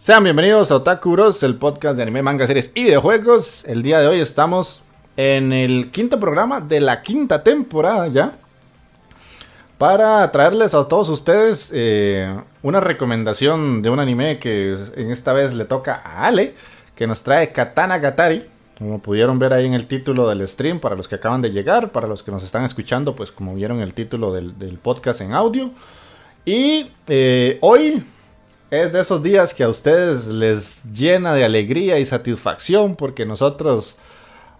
Sean bienvenidos a Otaku Bros, el podcast de anime, manga, series y videojuegos. El día de hoy estamos en el quinto programa de la quinta temporada ya. Para traerles a todos ustedes eh, una recomendación de un anime que en esta vez le toca a Ale, que nos trae Katana Gatari. Como pudieron ver ahí en el título del stream, para los que acaban de llegar, para los que nos están escuchando, pues como vieron el título del, podcast en audio. Y eh, hoy es de esos días que a ustedes les llena de alegría y satisfacción porque nosotros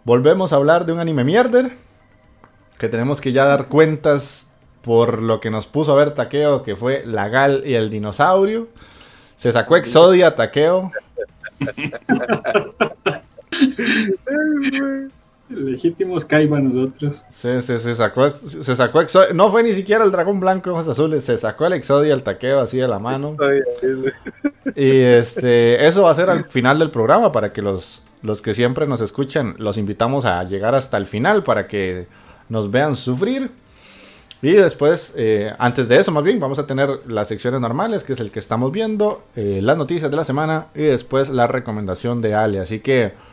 volvemos a hablar de un anime mierder. Que tenemos que ya dar cuentas por lo que nos puso a ver Takeo, que fue la Gal y el dinosaurio. Se sacó Exodia Takeo. Legítimos Kaiba nosotros. Sí, sí, se sacó, se sacó No fue ni siquiera el dragón blanco ojos azules, se sacó el Exodia el taqueo así de la mano. y este, eso va a ser al final del programa para que los, los que siempre nos escuchan, los invitamos a llegar hasta el final para que nos vean sufrir. Y después, eh, antes de eso más bien, vamos a tener las secciones normales, que es el que estamos viendo, eh, las noticias de la semana y después la recomendación de Ale. Así que...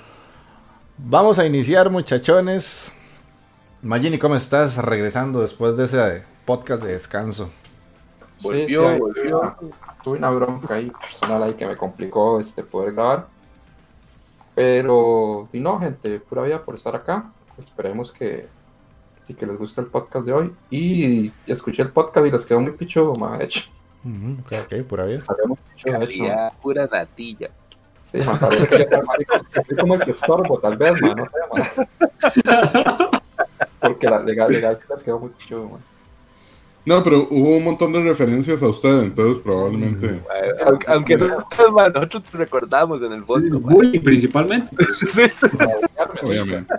Vamos a iniciar, muchachones. Magini, ¿cómo estás? Regresando después de ese podcast de descanso. Volvió, volvió. Tuve una bronca ahí personal ahí que me complicó este poder grabar. Pero, y no, gente, pura vida por estar acá. Esperemos que, que les guste el podcast de hoy. Y, escuché el podcast y les quedó muy pichudo, de hecho. ok, pura vida. Pura natilla. Sí, man, que como el que estorbo, tal vez, man, no sé, man. Porque la legal, legal les quedó muy chulo, man. No, pero hubo un montón de referencias a usted, entonces probablemente. Mm, aunque, aunque nosotros, man, nosotros te recordamos en el fondo. Sí, muy principalmente. sí. Obviamente.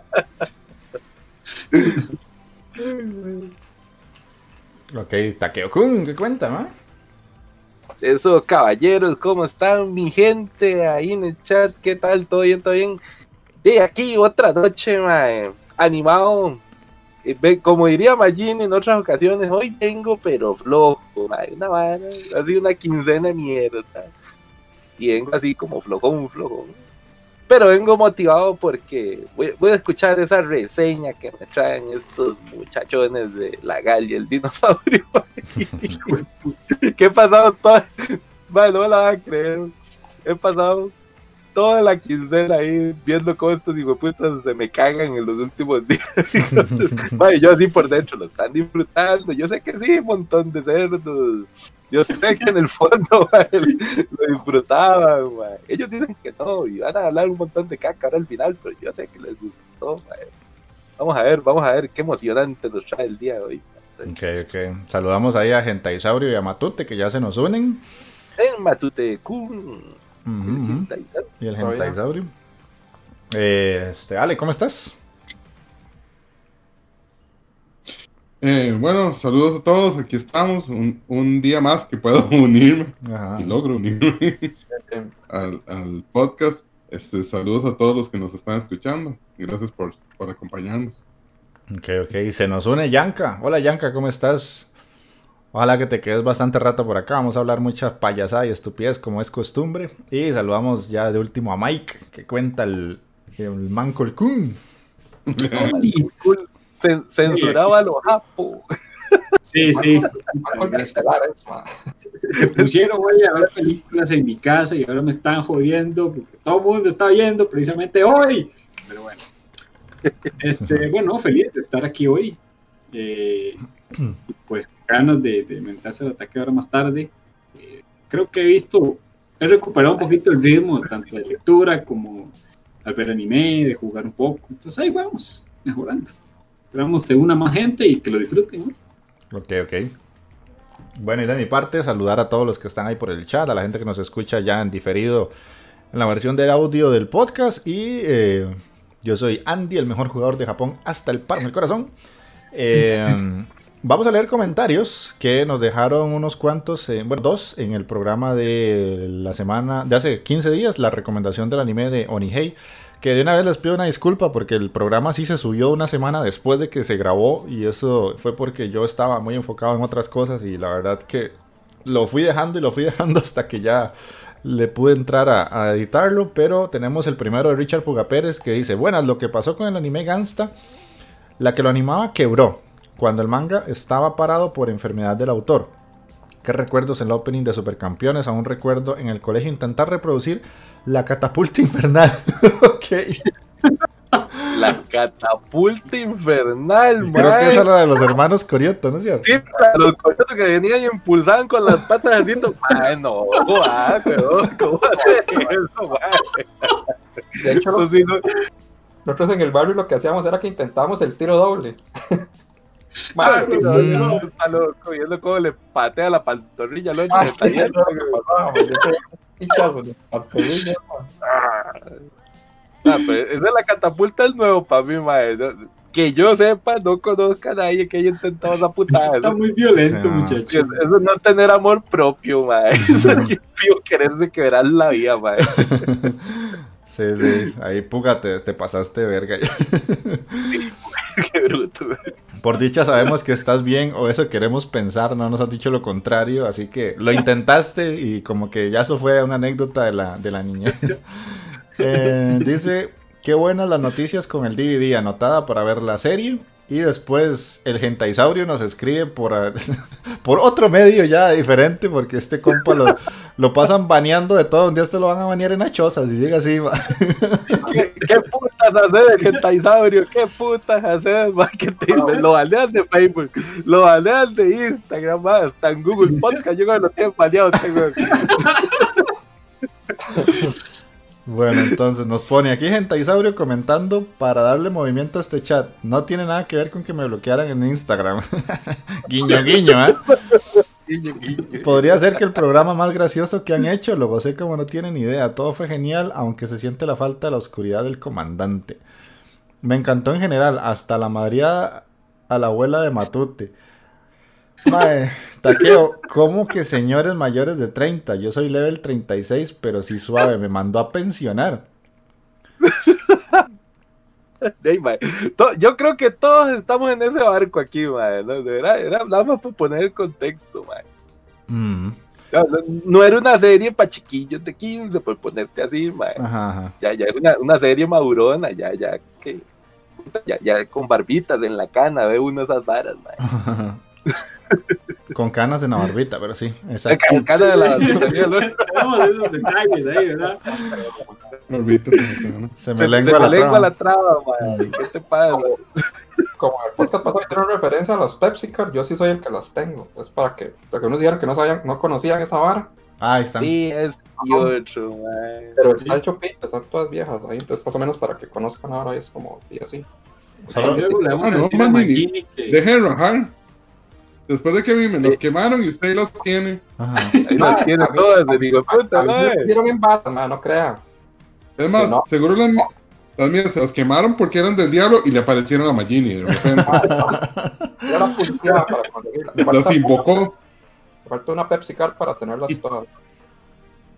ok, Takeo-kun, ¿qué cuenta, man? Eso, caballeros, ¿cómo están mi gente ahí en el chat? ¿Qué tal? ¿Todo bien? ¿Todo bien? Y aquí otra noche, mae, animado. Eh, como diría Magin en otras ocasiones, hoy tengo pero flojo, mae, una vara, así una quincena de mierda. Y vengo así como flojón, flojón. Pero vengo motivado porque voy, a escuchar esa reseña que me traen estos muchachones de la Gal y el dinosaurio. ¿Qué he pasado todo? Bueno, no me la van a creer. He pasado toda la quincena ahí viendo cómo estos hijueputas se me cagan en los últimos días. Vale, yo así por dentro lo están disfrutando. Yo sé que sí, un montón de cerdos yo sé que en el fondo lo disfrutaban. Ellos dicen que no y van a hablar un montón de caca ahora al final, pero yo sé que les gustó. Vamos a ver, vamos a ver qué emocionante nos trae el día de hoy. Ok, ok. Saludamos ahí a Gentaisaurio y a Matute que ya se nos unen. En Matute Kun. Y el Gentaisaurio. Eh, este, Ale, ¿cómo estás? Eh, bueno, saludos a todos, aquí estamos, un, un día más que puedo unirme y logro unirme al, al, podcast. Este, saludos a todos los que nos están escuchando y gracias por, por acompañarnos. Ok, ok, se nos une Yanka. Hola Yanka, ¿cómo estás? Ojalá que te quedes bastante rato por acá. Vamos a hablar mucha payasada y estupidez como es costumbre. Y saludamos ya de último a Mike, que cuenta el, el Manco el Kun. censuraba a los japos. Sí, sí. Se, pusieron hoy a ver películas en mi casa y ahora me están jodiendo porque todo el mundo está viendo precisamente hoy. Pero bueno. Este, bueno, feliz de estar aquí hoy. Eh, pues ganas de, de el ataque ahora más tarde. Eh, creo que he visto, he recuperado un poquito el ritmo, tanto de lectura como al ver anime, de jugar un poco. Entonces ahí vamos, mejorando. Esperamos de una más gente y que lo disfruten. Ok, ok. Bueno, y de mi parte, saludar a todos los que están ahí por el chat, a la gente que nos escucha ya en diferido en la versión del audio del podcast. Y eh, yo soy Andy, el mejor jugador de Japón hasta el par del corazón. Eh, vamos a leer comentarios que nos dejaron unos cuantos, eh, bueno, dos en el programa de la semana, de hace 15 días, la recomendación del anime de Onihei. Que de una vez les pido una disculpa porque el programa sí se subió una semana después de que se grabó y eso fue porque yo estaba muy enfocado en otras cosas y la verdad que lo fui dejando y lo fui dejando hasta que ya le pude entrar a, editarlo. Pero tenemos el primero de Richard Puga Pérez que dice, buenas, lo que pasó con el anime Gangsta, la que lo animaba quebró cuando el manga estaba parado por enfermedad del autor. ¿Qué recuerdos en el opening de Supercampeones? Aún recuerdo en el colegio intentar reproducir la catapulta infernal. ok. La catapulta infernal, Creo que esa era la de los hermanos Corioto, ¿no es cierto? Sí, los Corioto que venían y impulsaban con las patas del viento. Ay, no, va, ¿cómo hace eso, De hecho, nosotros en el barrio lo que hacíamos era que intentábamos el tiro doble. Madre, no, no, está loco, viendo cómo le patea la pantorrilla al ah, sí, Ah, pues, esa es la catapulta es nuevo para mí, mae. Que yo sepa, no conozca a nadie que haya intentado esa putada. Está muy violento, muchacho. Eso es no tener amor propio, mae. Eso es quererse quebrar la vida, mae. Sí, sí, ahí púgate, te pasaste verga. qué bruto. Por dicha sabemos que estás bien o eso queremos pensar, no nos has dicho lo contrario, así que lo intentaste y como que ya eso fue una anécdota de la, de la niña. Eh, dice, qué buenas las noticias con el DVD, anotada para ver la serie. Y después el Gentaisaurio nos escribe por, por otro medio ya diferente, porque este compa lo, lo pasan baneando de todo. Un día te lo van a banear en Achosa, si llega así. ¿Qué, ¿Qué, putas haces el Gentaisaurio? ¿Qué putas haces? Lo banean de Facebook, lo banean de Instagram, hasta en Google Podcast. Yo creo que lo tienen baneado. Bueno, entonces nos pone aquí Gentaisaurio comentando para darle movimiento a este chat. No tiene nada que ver con que me bloquearan en Instagram. guiño, guiño, ¿eh? Podría ser que el programa más gracioso que han hecho, lo gocé como no tienen idea. Todo fue genial, aunque se siente la falta de la oscuridad del comandante. Me encantó en general, hasta la madriada a la abuela de Matute. Mae, taqueo, ¿cómo que señores mayores de 30? Yo soy level 36, pero sí suave, me mandó a pensionar. Yo creo que todos estamos en ese barco aquí. ¿no? Era, era nada más para poner el contexto, mae. Mm. No, era una serie para chiquillos de 15, por ponerte así, mae. Ya, ya era una, una, serie madurona, ya, ya, que, ya, ya con barbitas en la cana, ve uno esas varas, mae. Con canas en la barbita, pero sí. Exacto. Con canas de la barbita. Tenemos esos detalles ahí, ¿verdad? Se me lengua, la, lengua la traba, man. ¿Qué te pasa? Como el podcast pasado hicieron referencia a los Pepsi Card, yo sí soy el que las tengo. Es para que, para que unos dijeran que no sabían, no conocían esa vara. Ah, ahí están. Sí, es otro, man. Pero está hecho pinta, están todas viejas ahí, entonces más o menos para que conozcan ahora es como, y así. Vamos ah, a decir a Magini que... Dejen rajar. Después de que me los quemaron y usted los tiene. Ajá. Ahí los tiene todas, le digo, puta, en bata, no crea. Es más, seguro las, las, mías se las quemaron porque eran del diablo y le aparecieron a Magini de repente. conseguirla. Las invocó. Me faltó una Pepsi Card para tenerlas todas.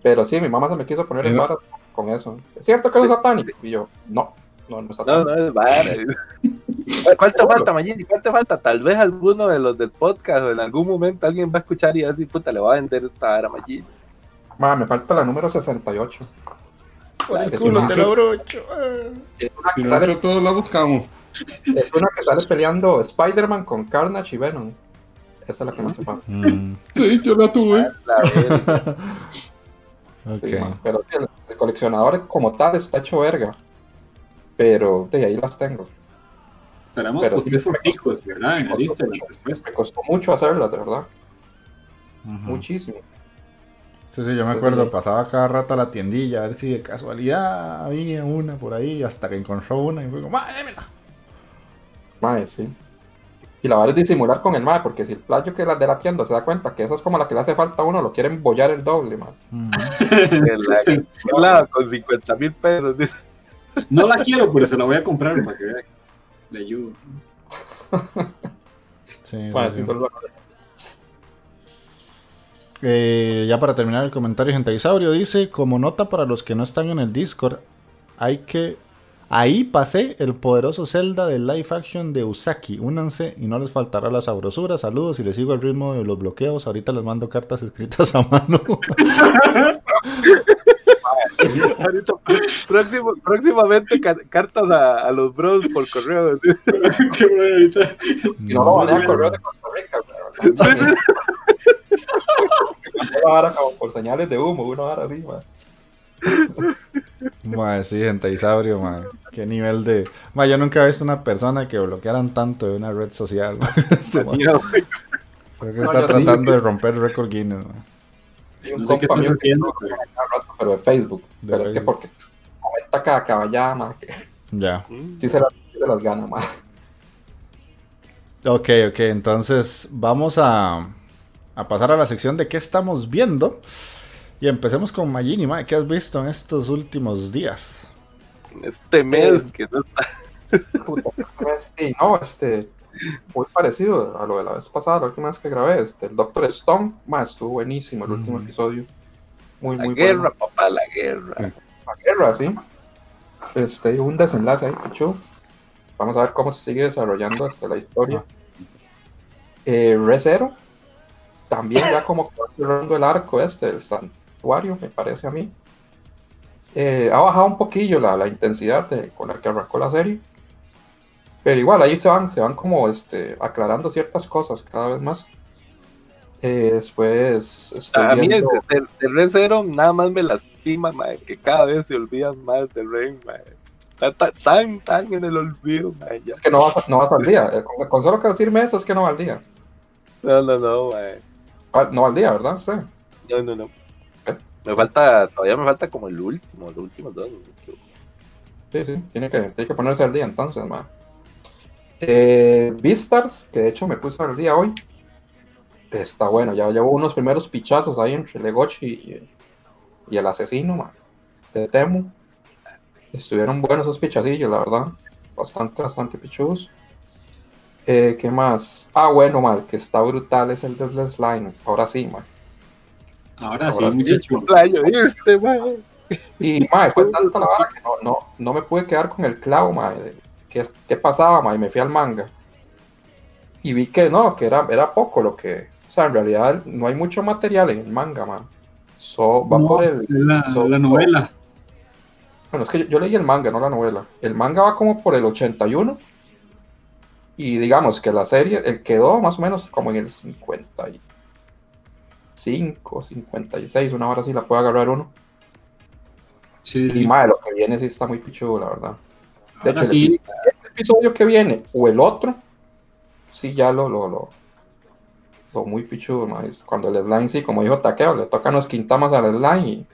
Pero sí, mi mamá se me quiso poner en barra con eso. ¿Es cierto que es satánico? Y yo, no. No, no, es no, no es vara. ¿Cuánto falta, Magini? ¿Cuánto falta? Tal vez alguno de los del podcast o en algún momento alguien va a escuchar y va a decir, puta, le va a vender esta vara a Magini. Ma, me falta la número 68. Por el culo te lo brocho. Si nosotros todos la buscamos. Es una que sale peleando Spider-Man con Carnage y Venom. Esa es la que hace falta. Mm. Sí, yo la tuve. sí, pero el, coleccionador como tal está hecho verga. Pero de ahí las tengo. Esperamos pero sí, foticos, ¿verdad? En lista después. Me costó mucho hacerlas, de verdad. Muchísimo. Sí, sí, yo me acuerdo, pasaba cada rato a la tiendilla a ver si de casualidad había una por ahí, hasta que encontró una y fue como, ¡Madre, démela! Mae, sí. Y la verdad es disimular con el mae, porque si el playo que es la de la tienda se da cuenta que esa es como la que le hace falta a uno, lo quieren bollar el doble, mae. la, con 50 mil pesos. No la quiero, pero se la voy a comprar para que. Le ayudo. Sí, sí, sí. Eh, ya para terminar el comentario, Gentaisaurio dice: Como nota para los que no están en el Discord, hay que. Ahí pasé el poderoso Zelda del live action de Usaki. Únanse y no les faltará la sabrosura. Saludos y les sigo el ritmo de los bloqueos. Ahorita les mando cartas escritas a mano. próximamente cartas a, los bros por correo. Qué bueno, no van a correo de Costa Rica, ahora como por señales de humo, uno ahora así, man. Madre, sí, Isabrio, man. Qué nivel de. Ma, yo nunca he visto una persona que bloquearan tanto de una red social. Este, Creo que está tratando de romper el récord Guinness. No sé qué estás haciendo, pero de Facebook. pero es que porque comenta cada caballada, man. Ya. Sí se, las, se las gana, man. Ok, ok, entonces vamos a a pasar a la sección de qué estamos viendo. Y empecemos con Magini, ¿qué has visto en estos últimos días? Este mes que no está. sí, no, este, muy parecido a lo de la vez pasada, la última vez que grabé, este, el Doctor Stone, más estuvo buenísimo el último episodio. Muy, la muy guerra, papá, la guerra. La guerra, sí. Este, un desenlace ahí, pichu. Vamos a ver cómo se sigue desarrollando este, la historia. Eh, Resero, también ya como cerrando el arco este del santuario, me parece a mí. Eh, ha bajado un poquillo la, la intensidad con la que arrancó la serie. Pero igual ahí se van, se van como este, aclarando ciertas cosas cada vez más. Eh, después a mí el, el, Zero nada más me lastima, que cada vez se olvidan más del Rey, Está tan, tan en el olvido, Es que no vas, no vas al día. Eh, con, solo que decirme eso es que no va al día. No, no, no, Ah, no al día, ¿verdad? Sí. No, no, no. Me falta, todavía me falta como el último, los últimos dos. Sí, sí, tiene que, tiene que ponerse al día entonces, man. Eh, Beastars, que de hecho me puse al día hoy. Está bueno, ya llevo unos primeros pichazos ahí entre Legochi y, y el asesino, man, de Temu. Estuvieron buenos esos pichacillos, la verdad. Bastante, bastante pichudos. Eh, ¿Qué más? Ah, bueno, mal, que está brutal es el de Slime. Ahora sí, man. Ahora, sí, muchacho. Este, y, ma, fue tanta la vara que no, no, no, me pude quedar con el clavo, ma. ¿Qué, qué pasaba, ma? Y me fui al manga. Y vi que no, que era, era poco lo que... O sea, en realidad no hay mucho material en el manga, man. So, va por el... La, la novela. Bueno, es que yo, yo, leí el manga, no la novela. El manga va como por el 81 y digamos que la serie quedó más o menos como en el 55, 56, una hora sí la puede agarrar uno. Sí, y más lo que viene sí está muy pichudo, la verdad. De hecho, sí. el, episodio que viene o el otro, sí ya lo, lo, lo, lo muy pichudo, Cuando el slime, sí, como dijo Taqueo, le tocan los quintamas al slime y...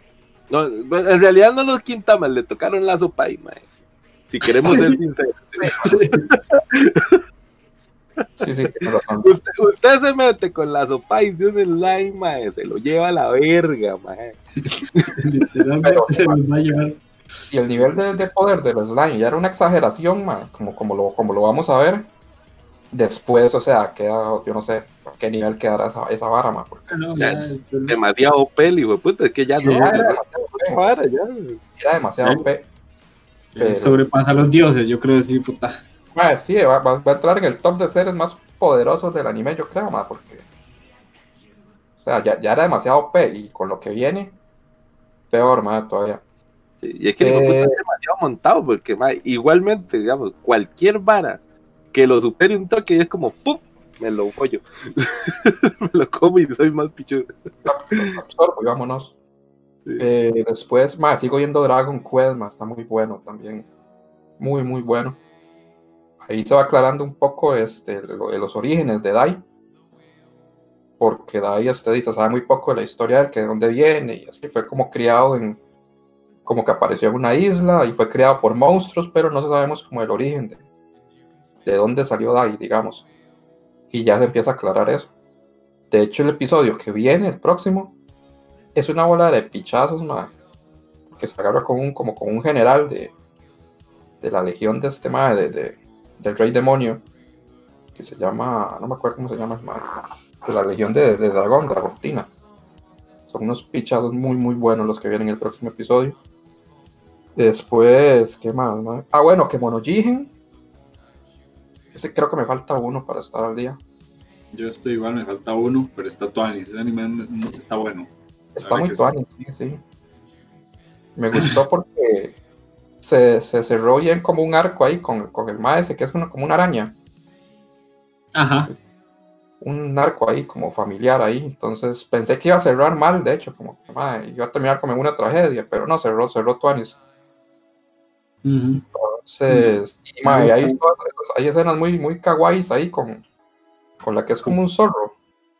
No, en realidad no los quintamas, le tocaron la sopa y, Si queremos ser sinceros. Sí, sí, usted, se mete con la sopa y de un slime, mae, se lo lleva a la verga, mae. Literalmente se lo va a llevar. Si el nivel de, poder de los slime ya era una exageración, mae, como, como, lo, como lo vamos a ver, después, o sea, queda, yo no sé, ¿a qué nivel quedará esa, esa vara, mae? demasiado peli, güey, puta, es que ya no. Era, demasiado, ya. era demasiado pe. Sobrepasa a los dioses, yo creo que sí, puta sí, va, a entrar en el top de seres más poderosos del anime, yo creo, más porque. O sea, ya, ya era demasiado P y con lo que viene, peor, más todavía. Sí, y es que eh, lleva montado, porque igualmente, digamos, cualquier vara que lo supere un toque es como ¡pum! Me lo follo. me lo como y soy más pichudo. Absorbo, vámonos. Eh, después, más sigo viendo Dragon Quest, más está muy bueno también. Muy, muy bueno. Ahí se va aclarando un poco este, los orígenes de Dai. Porque Dai este, dice, sabe muy poco de la historia de que de dónde viene. Y así fue como criado en. Como que apareció en una isla y fue criado por monstruos, pero no sabemos como el origen de, de dónde salió Dai, digamos. Y ya se empieza a aclarar eso. De hecho, el episodio que viene, el próximo, es una bola de pichazos, que se agarra con un, como con un general de, de la legión de este madre, de, del rey demonio, que se llama, no me acuerdo cómo se llama, de la legión de, de dragón, dragontina. Son unos pichazos muy, muy buenos los que vienen en el próximo episodio. Después, ¿qué más? Ah, bueno, que Monojigen. Ese creo que me falta uno para estar al día. Yo estoy igual, me falta uno, pero está Tuani, ese anime está bueno. Está muy tuani, sí, sí. Me gustó porque se, se, cerró bien como un arco ahí con, con el maese, que es como una araña. Ajá. Un arco ahí como familiar ahí. Entonces pensé que iba a cerrar mal, de hecho, como que iba a terminar como en una tragedia, pero no, cerró, cerró Tuanis. Entonces, hay, escenas muy, muy kawaiis ahí con, con la que es como un zorro.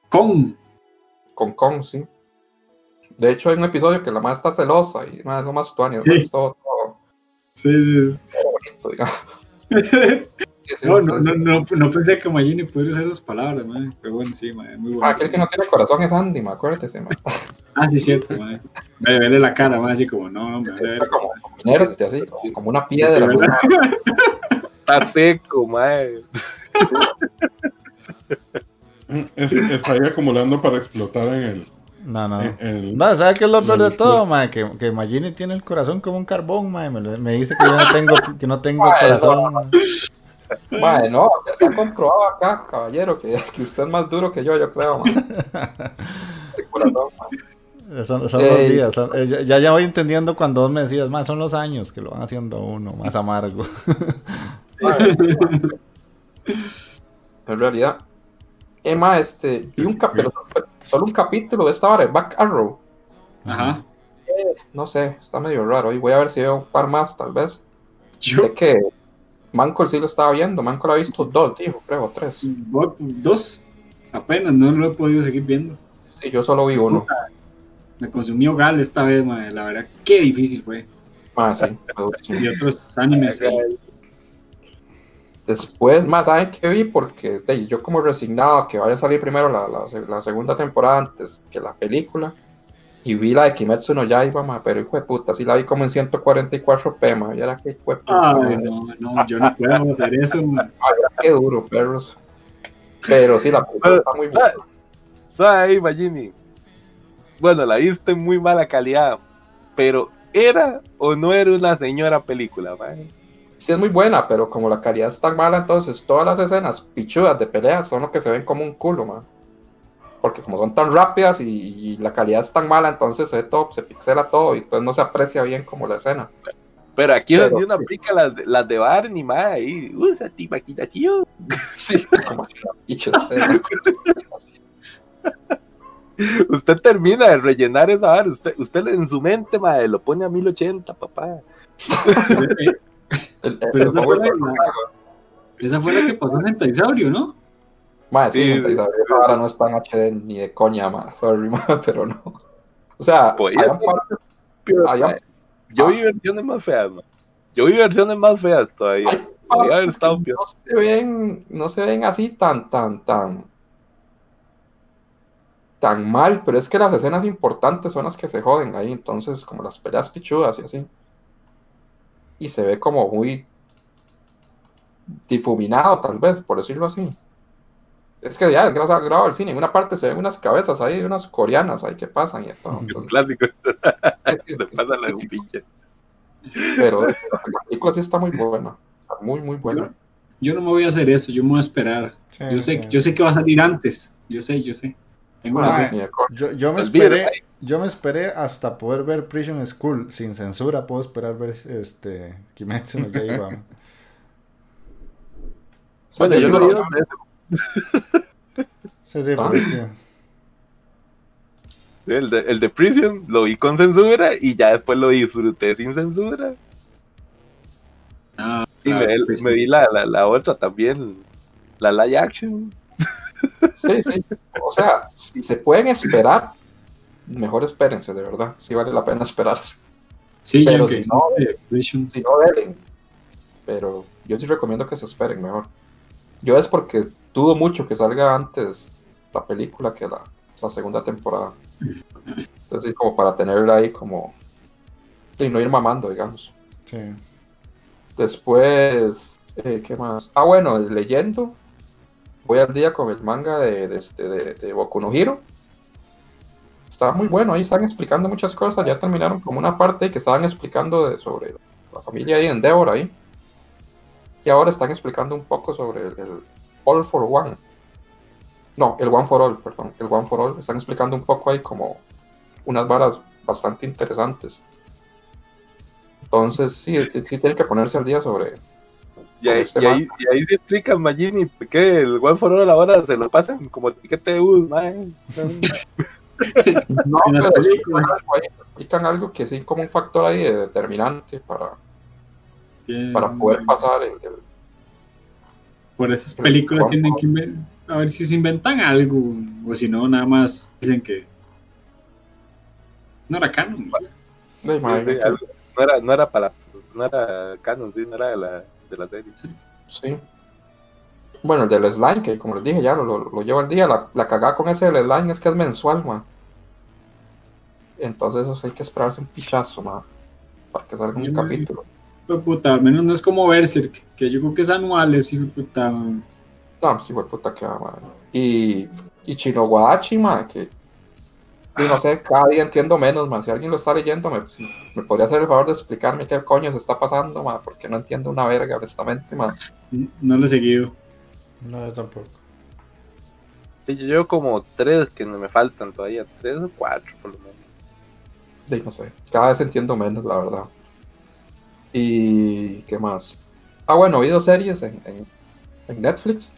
Con. Con Kong, sí. De hecho, hay un episodio que la madre está celosa y no es lo más tuani, sí. todo, todo, Sí, sí. bonito, digamos. no, no, no, no, pensé que Magini pudiera usar esas palabras, man. pero bueno, sí, man, muy bueno. aquel que no tiene corazón es Andy, me acuérdese, man. ah, sí, cierto, man. Me verle la cara, man, así como, no, me ver. Como, como inerte, así, como una piedra. Sí, Está seco, man. Estaría acumulando para explotar en el no, no. no, ¿sabes qué es lo peor de todo, ma? Que, que Magini tiene el corazón como un carbón, ma. Me, me dice que yo no tengo, que no tengo corazón. Ma. no, ya está comprobado acá, caballero, que, que, usted es más duro que yo, yo creo, ma. El corazón, ma. Son, son los eh, días. Eh, ya, ya voy entendiendo cuando vos me decías, más son los años que lo van haciendo uno más amargo. en realidad, Emma, este, vi un capítulo, solo un capítulo de esta hora, Back Arrow. Ajá. Eh, no sé, está medio raro. Y voy a ver si veo un par más, tal vez. Yo... Sé que Manco sí lo estaba viendo. Manco lo ha visto dos, dijo, creo, tres. Dos, apenas, no lo he podido seguir viendo. Sí, yo solo vi uno. Me consumió Gal esta vez, madre. la verdad, qué difícil fue. Ah, sí, y otros animes. Después, más saben que vi, porque yo como resignado a que vaya a salir primero la, la, segunda temporada antes que la película, y vi la de Kimetsu no Yaiba, ma, pero hijo de puta, sí la vi como en 144p, ma, y era que hijo de puta. no, no, yo no puedo hacer eso, ma. qué duro, perros. Pero sí, la película está muy buena. ¿Sabes ahí, Magini? Bueno, la viste en muy mala calidad, pero ¿era o no era una señora película, man? sí es muy buena, pero como la calidad es tan mala, entonces todas las escenas pichudas de peleas son lo que se ven como un culo, man. Porque como son tan rápidas y, la calidad es tan mala, entonces se, todo, se pixela todo y entonces no se aprecia bien como la escena. Pero aquí es donde uno aplica las, las de Barney, ma, ahí, usa ti maquita, tío. Sí, como usted. usted termina de rellenar esa usted, usted en su mente, ma, lo pone a 1080, papá. Pero esa, fue la, esa, fue la, que pasó en Entisaurio, ¿no? Más sí, sí ahora no está en HD ni de coña, más, sorry, pero no. O sea, pues, yo vi versiones más feas, ¿no? Yo vi versiones más feas todavía. no se ven, no se ven así tan, tan, tan tan mal, pero es que las escenas importantes son las que se joden ahí, entonces como las peleas pichudas y así y se ve como muy difuminado, tal vez, por decirlo así. Es que ya, es grabado el cine, en una parte se ven unas cabezas ahí, unas coreanas ahí que pasan y todo. Un clásico. pasan la un pinche. Pero la película sí está muy buena, muy, muy buena. Yo, no me voy a hacer eso, yo me voy a esperar. yo sé, yo sé que va a salir antes, yo sé, yo sé. Yo, yo, me esperé, yo me esperé hasta poder ver Prison School sin censura. Puedo esperar ver este Kimetsu no Yaiba. bueno, yo lo digo. sí, sí, ah. El de, el de Prison lo vi con censura y ya después lo disfruté sin censura. Ah, y me, pues me, vi la, la, la, otra también, la live action. Sí, sí. O sea, si se pueden esperar, mejor espérense, de verdad. Sí vale la pena esperarse. Sí, pero si no, si no deben. Pero yo sí recomiendo que se esperen mejor. Yo es porque dudo mucho que salga antes la película que la, la segunda temporada. Entonces, como para tenerla ahí como... Y no ir mamando, digamos. Sí. Después, eh, ¿qué más? Ah, bueno, leyendo. Voy al día con el manga de, de, este, de, de Boku no Hiro está muy bueno, ahí están explicando muchas cosas, ya terminaron como una parte que estaban explicando sobre la familia ahí en Deborah ahí. Y ahora están explicando un poco sobre el, All for One. No, el One for All, perdón, el One for All. Están explicando un poco ahí como unas varas bastante interesantes. Entonces, sí, sí, tienen que ponerse al día sobre. Y ahí, este y, ahí, y ahí, se explica Magini por qué el One for All ahora se lo pasan como tiquete de bus, no, en las películas. Explican algo que sí como un factor ahí determinante para, para poder pasar el, Por esas películas tienen que a ver si se inventan algo o si no, nada más dicen que no era canon. No, era, no era para no era canon, no era de la, de la serie. Sí. Bueno, el del slime, que como les dije, ya lo, lo, llevo al día. La, la cagada con ese del slime es que es mensual, man. Entonces eso hay que esperarse un pichazo, man. Para que salga un capítulo. Pues puta, al menos no es como Berserk, que yo creo que es anual, es hijo puta. Man. No, sí, fue puta que va, man. Y, y Chinoguachi, man, que y no sé, cada día entiendo menos, man. Si alguien lo está leyendo, me, me podría hacer el favor de explicarme qué coño se está pasando, man, porque no entiendo una verga, honestamente, man. No lo he seguido. No, yo tampoco. Sí, yo llevo como tres que no me faltan todavía, tres o cuatro por lo menos. no sé, cada vez entiendo menos, la verdad. ¿Y qué más? Ah, bueno, he oído series en, en, Netflix.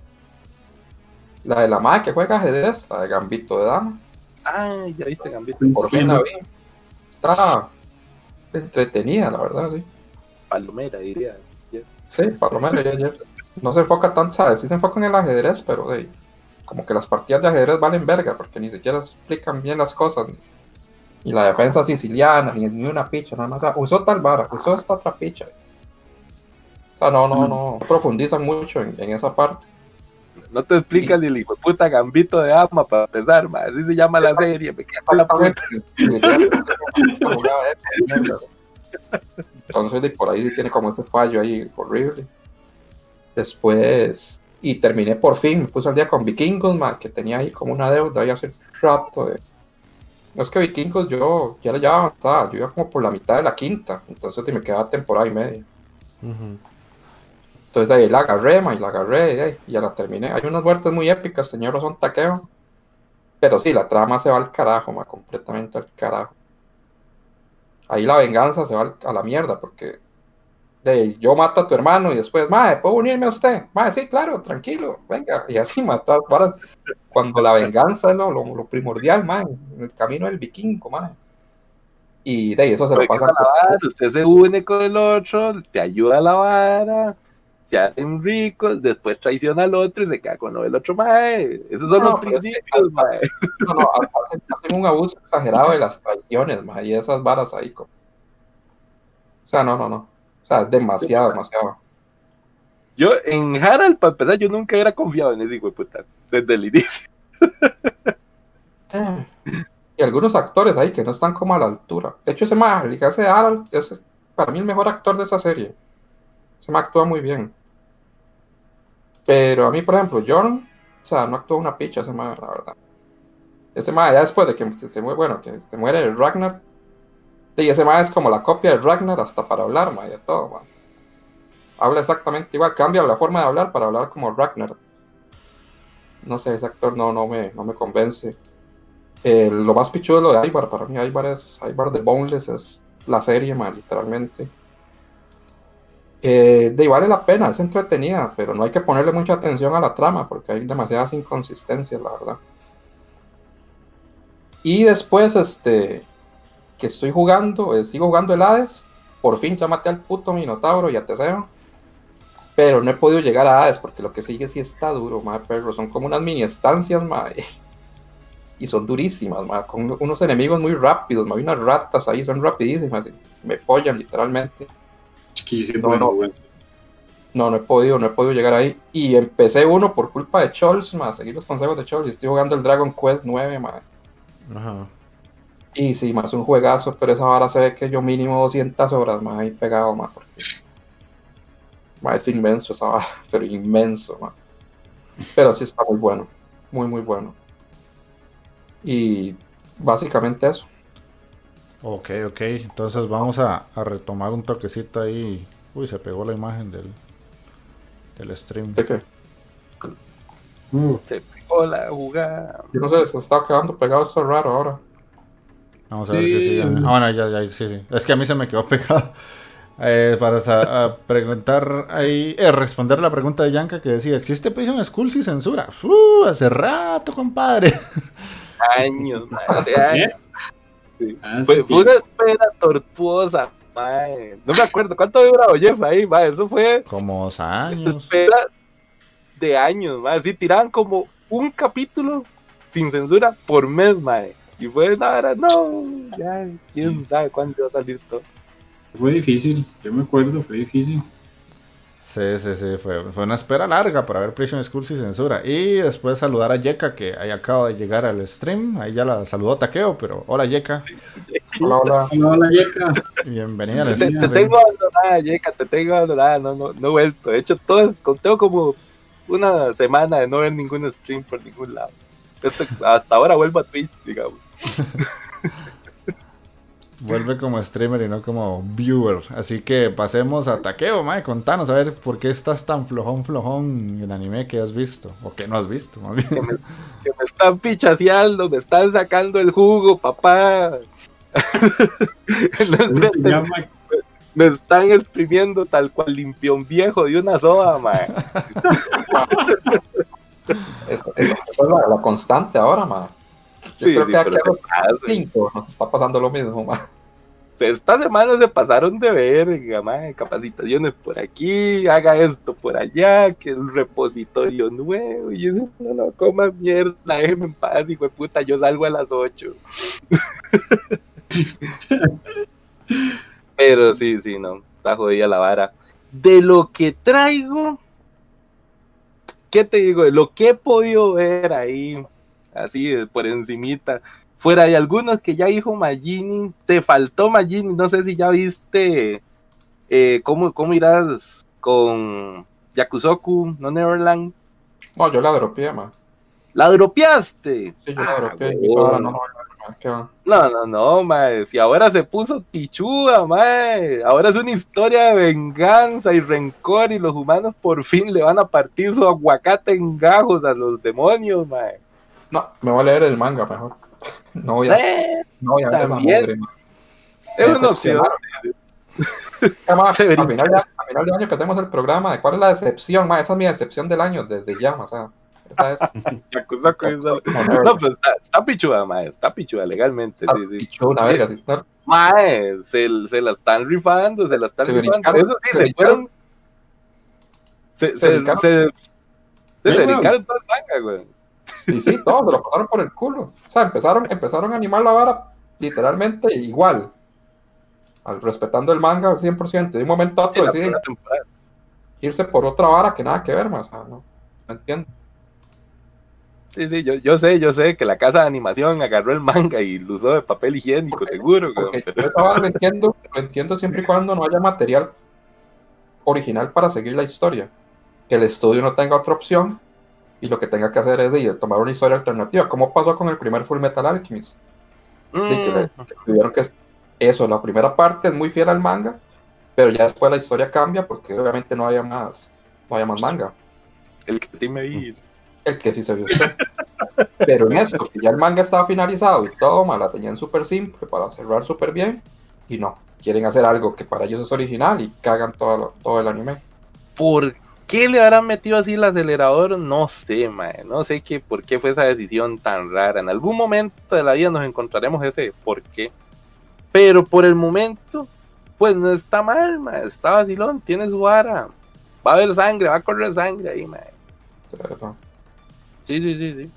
La de la madre que juega ajedrez, la de Gambito de Dama. Ah, ya viste Gambito. Por fin la vi. Está entretenida, la verdad, sí. Palomera, diría. Sí, Palomera diría Jeff no se enfoca tanto, ¿sabes? Sí se enfoca en el ajedrez, pero como que las partidas de ajedrez valen verga, porque ni siquiera explican bien las cosas. Y la defensa siciliana, ni, ni una picha, nada más. Usó tal vara, usó esta otra picha. O sea, no, no, no, profundizan mucho en, esa parte. No te explican ni el hijo de puta gambito de ama para empezar, así se llama la serie, me la puta. Entonces, por ahí tiene como este fallo ahí horrible. Después, y terminé por fin, me puse al día con Vikingos, que tenía ahí como una deuda ahí hace rato. No es que Vikingos yo ya la llevaba avanzada, yo iba como por la mitad de la quinta, entonces me quedaba temporada y media. Entonces de ahí la agarré, y la agarré y, ya la terminé. Hay unas muertes muy épicas, señor son taqueo. Pero sí, la trama se va al carajo, ma, completamente al carajo. Ahí la venganza se va a la mierda, porque de yo mato a tu hermano y después, madre, ¿puedo unirme a usted? Madre, sí, claro, tranquilo, venga. Y así matar, para, cuando la venganza es lo, lo, primordial, madre, en el camino del vikingo, madre. Y de ahí eso se lo pasa. usted se une con el otro, te ayuda a la vara, se hacen ricos, después traiciona al otro y se queda con el otro, madre. Esos son los principios, madre. No, no, hacen, hacen, un abuso exagerado de las traiciones, madre, y esas varas ahí. Como... O sea, no, no, no sea, demasiado, demasiado. Yo, en Harald, para empezar, yo nunca era confiado en ese hijo de puta, desde el inicio. y algunos actores ahí que no están como a la altura. De hecho, ese más, el que hace Harald, es para mí el mejor actor de esa serie. Se me actúa muy bien. Pero a mí, por ejemplo, John, o sea, no actúa una picha ese más, la verdad. Ese más, ya después de que se muere, bueno, que se muere el Ragnar, y ese man es como la copia de Ragnar hasta para hablar, ma, y de todo, Habla exactamente igual, cambia la forma de hablar para hablar como Ragnar. No sé, ese actor no, no, me, no me convence. lo más pichudo es lo de Ibar. Para mí, Ibar es Ibar de Boneless, es la serie, más literalmente. Eh, de vale la pena, es entretenida, pero no hay que ponerle mucha atención a la trama porque hay demasiadas inconsistencias, la verdad. Y después, este, que estoy jugando, eh, sigo jugando el Hades. Por fin ya maté al puto Minotauro y a Teseo. Pero no he podido llegar a Hades porque lo que sigue sí está duro, madre perro. Son como unas mini estancias, madre. Y son durísimas, madre. Con unos enemigos muy rápidos, madre. Hay unas ratas ahí, son rapidísimas. me follan literalmente. No, no, no, no he podido, no he podido llegar ahí. Y empecé uno por culpa de Chols, más seguir los consejos de Chols. Y estoy jugando el Dragon Quest 9, madre. Ajá. Y sí, más un juegazo, pero esa vara se ve que yo mínimo 200 horas más ahí pegado, más. Porque es inmenso esa vara, pero inmenso, más. Pero sí está muy bueno, muy, muy bueno. Y básicamente eso. Ok, ok. Entonces vamos a, retomar un toquecito ahí. Uy, se pegó la imagen del, del stream. ¿De qué? Uh. Se pegó la jugada. Yo no sé, se está quedando pegado, esto raro ahora. Vamos a ver si sigue. Ah, bueno, ya, ya, sí, sí. Es que a mí se me quedó pegado. Eh, para preguntar ahí, eh, responder la pregunta de Yanka que decía, ¿existe Prison School sin censura? Uh, hace rato, compadre. Años, hace años. Ah, fue, una espera tortuosa, No me acuerdo, ¿cuánto había durado Jeff ahí, Eso fue... Como años. Espera de años, madre. Sí, tiraban como un capítulo sin censura por mes, madre. Y fue nada, no, ya, quién sabe cuándo va a salir todo. Fue difícil, yo me acuerdo, fue difícil. Sí, sí, sí, fue, fue una espera larga para ver Prison School sin censura. Y después saludar a Yeka, que ahí acaba de llegar al stream. Ahí ya la saludó Taqueo, pero hola Yeka. Hola, hola. Hola, Yeka. Bienvenida al te, te, tengo abandonada, Yeka, te tengo abandonada, no, no, no he vuelto. He hecho todo, tengo como una semana de no ver ningún stream por ningún lado. hasta ahora vuelvo a Twitch, digamos. Vuelve como streamer y no como viewer. Así que pasemos a Taqueo, mae. Contanos a ver por qué estás tan flojón, flojón en anime que has visto. O que no has visto, Que me, están pichaseando, me están sacando el jugo, papá. me, están exprimiendo tal cual limpión viejo de una soda, mae. es, la, constante ahora, mae. Yo sí, creo que aquí a los cinco nos está pasando lo mismo, ma. Estas semanas se pasaron de verga, ma, capacitaciones por aquí, haga esto por allá, que el repositorio nuevo, y eso no, no coma mierda, déjeme en paz, hijo de puta, yo salgo a las 8. Pero sí, sí, no, está jodida la vara. De lo que traigo, ¿qué te digo? De lo que he podido ver ahí, así por encimita. Fuera de algunos que ya dijo Magini, te faltó Magini, no sé si ya viste eh, cómo, cómo irás con Yakusoku, no Neverland. No, yo la dropeé, ma. ¿La dropeaste? Sí, yo la ah, dropeé. no, no, no, mae. Si ahora se puso pichuda, mae. Ahora es una historia de venganza y rencor y los humanos por fin le van a partir su aguacate en gajos a los demonios, mae. No, me voy a leer el manga mejor. No voy a, eh, no voy a ver la mugre. Es una opción. Además, a, final de, a final de año que hacemos el programa, ¿de cuál es la decepción? Ma? Esa es mi decepción del año, desde ya, o sea. Esa es. no, pues está, está pichuda, ma, está pichuda legalmente. Está sí, pichuda, verga, sí, está... Mae, se, se la están rifando, se la están se rifando. Eso sí, se, se fueron. Se, se, se, se, se, dedicaron todo el manga, güey. Sí, sí, todos se lo pasaron por el culo. O sea, empezaron, empezaron a animar la vara literalmente igual. Al, respetando el manga al 100%. De un momento a otro deciden irse por otra vara que nada que ver más. O sea, no, no entiendo. Sí, sí, yo, yo sé, yo sé que la casa de animación agarró el manga y lo usó de papel higiénico, seguro. pero... Yo lo entiendo, lo entiendo siempre y cuando no haya material original para seguir la historia. Que el estudio no tenga otra opción y lo que tenga que hacer es de, tomar una historia alternativa, como pasó con el primer Full Metal Alchemist. que, tuvieron que eso, la primera parte es muy fiel al manga, pero ya después la historia cambia porque obviamente no haya más, no haya más manga. El que sí me vi. El que sí se vio. Pero en esto, que ya el manga estaba finalizado y todo, ma, la tenían súper simple para cerrar súper bien. Y no, quieren hacer algo que para ellos es original y cagan todo, lo- todo el anime. ¿Por qué le habrán metido así el acelerador? No sé, mae. No sé qué, por qué fue esa decisión tan rara. En algún momento de la vida nos encontraremos ese por qué. Pero por el momento, pues no está mal, mae. Está vacilón, tiene su vara. Va a haber sangre, va a correr sangre ahí, mae. ¿cierto? Sí, sí, sí, sí.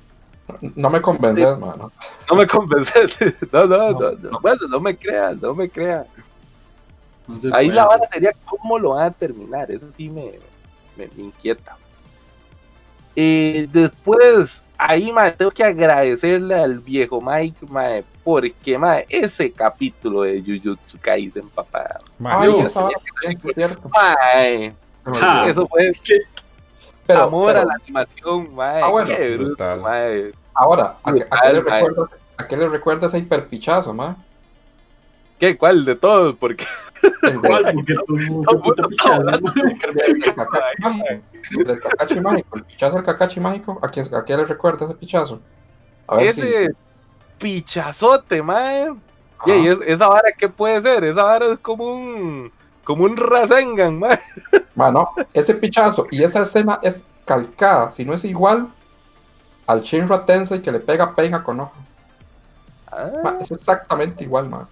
No me convences, mano. No me convences. No, no, no, No, no. no. Bueno, no me creas, no me creas. No Ahí la vara sería cómo lo van a terminar, eso sí me, me- me inquieta. Eh, después, ahí mae, tengo que agradecerle al viejo Mike, mae, porque mae, ese capítulo de Jujutsu Kaisen, papá, Ma, Ay, yo- esa vara también, es cierto. mae, Ja. eso fue Es que Pero, amor pero a la animación, mae, Ah, bueno. qué bruto, Brutal. mae. ahora, ¿a, qué- a qué le Brutal, mae. recuerda, ¿a qué le recuerda ese hiperpichazo, man? ¿Qué? ¿Cuál de todos? Porque ¿cuál? Porque el Kakashi mágico. El pichazo del Kakashi mágico. ¿A qué, a qué le recuerda ese pichazo? A ver ese si- pichazote, mae. Ajá. Y esa vara, ¿qué puede ser? Esa vara es como un. Como un Rasengan, mae. Mano, ese pichazo y esa escena es calcada, si no es igual, al Shinra Tensei que le pega Pain con ojo. Ma, Ah, es exactamente igual, man.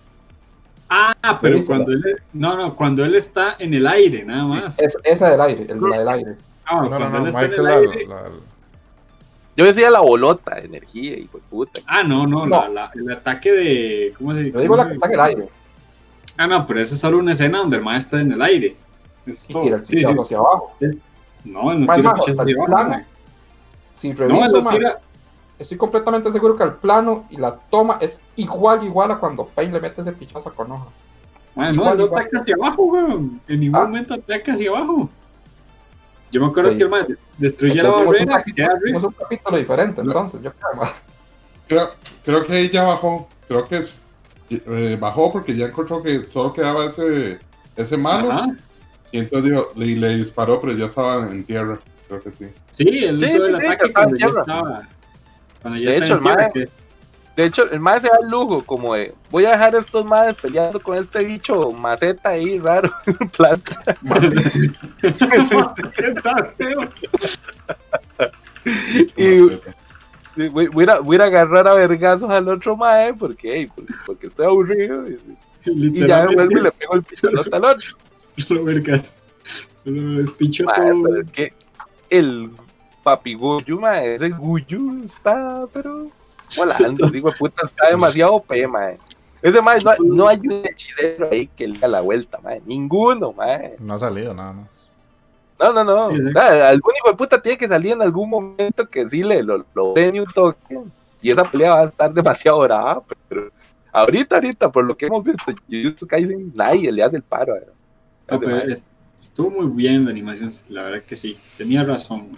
Ah, pero cuando él. No, no, cuando él está en el aire, nada más. Es esa del aire, el de la del aire. Ah, no, no, cuando no, él está en Michael, el la- aire. la- Yo decía la bolota de energía, hijo de puta. Ah, no, no, No. La, la- el ataque de. ¿Cómo se Yo digo la que cómo está en se- el aire. Ah, no, pero esa es solo una escena donde el maestro está en el aire. Es todo. tira el Sí, sí, hacia abajo. es- No, él no Más, tira hasta hacia el abajo. Si No, él lo tira. Estoy completamente seguro que el plano y la toma es igual, igual a cuando Pain le mete ese pichazo con hoja. mae, no, igual, no ataca hacia abajo, weón. En ningún Ah. momento ataca hacia abajo. Yo me acuerdo Sí. que el mae destruye la barrera, vimos un capítulo diferente, entonces, yo creo, man. Creo, creo que ahí ya bajó. Creo que es- eh, bajó porque ya encontró que solo quedaba ese, ese malo. Ajá. Y entonces dijo, le, le disparó, pero ya estaba en tierra. Creo que sí. Sí, él Sí, el sí, sí, ataque que cuando ya estaba ya De hecho, el mae- que- De hecho, el mae se da el lujo, como de, voy a dejar a estos madres peleando con este bicho maceta ahí raro, planta. Está feo. Y voy, voy a, voy a agarrar a vergazos al otro mae, porque, hey, porque, estoy aburrido. Y, y ya vuelvo y le pego el pichalote al otro. Lo vergas. Lo despicho Mae, todo. pero es que el papi Guyu, mae, ese Guyu está, pero volando, digo, puta, está demasiado OP, mae. Ese mae, no, no hay un hechicero ahí que le da la vuelta, mae. Ninguno, mae. no ha salido nada más. No, no, no. Sí, sí. Algún hijo de puta tiene que salir en algún momento que sí le lo, lo den y un toque. Y esa pelea va a estar demasiado brava, pero ahorita, ahorita, por lo que hemos visto, Jujutsu Kaisen, nadie le hace el paro. eh. No, pero es- estuvo muy bien la animación, la verdad que sí. Tenía razón.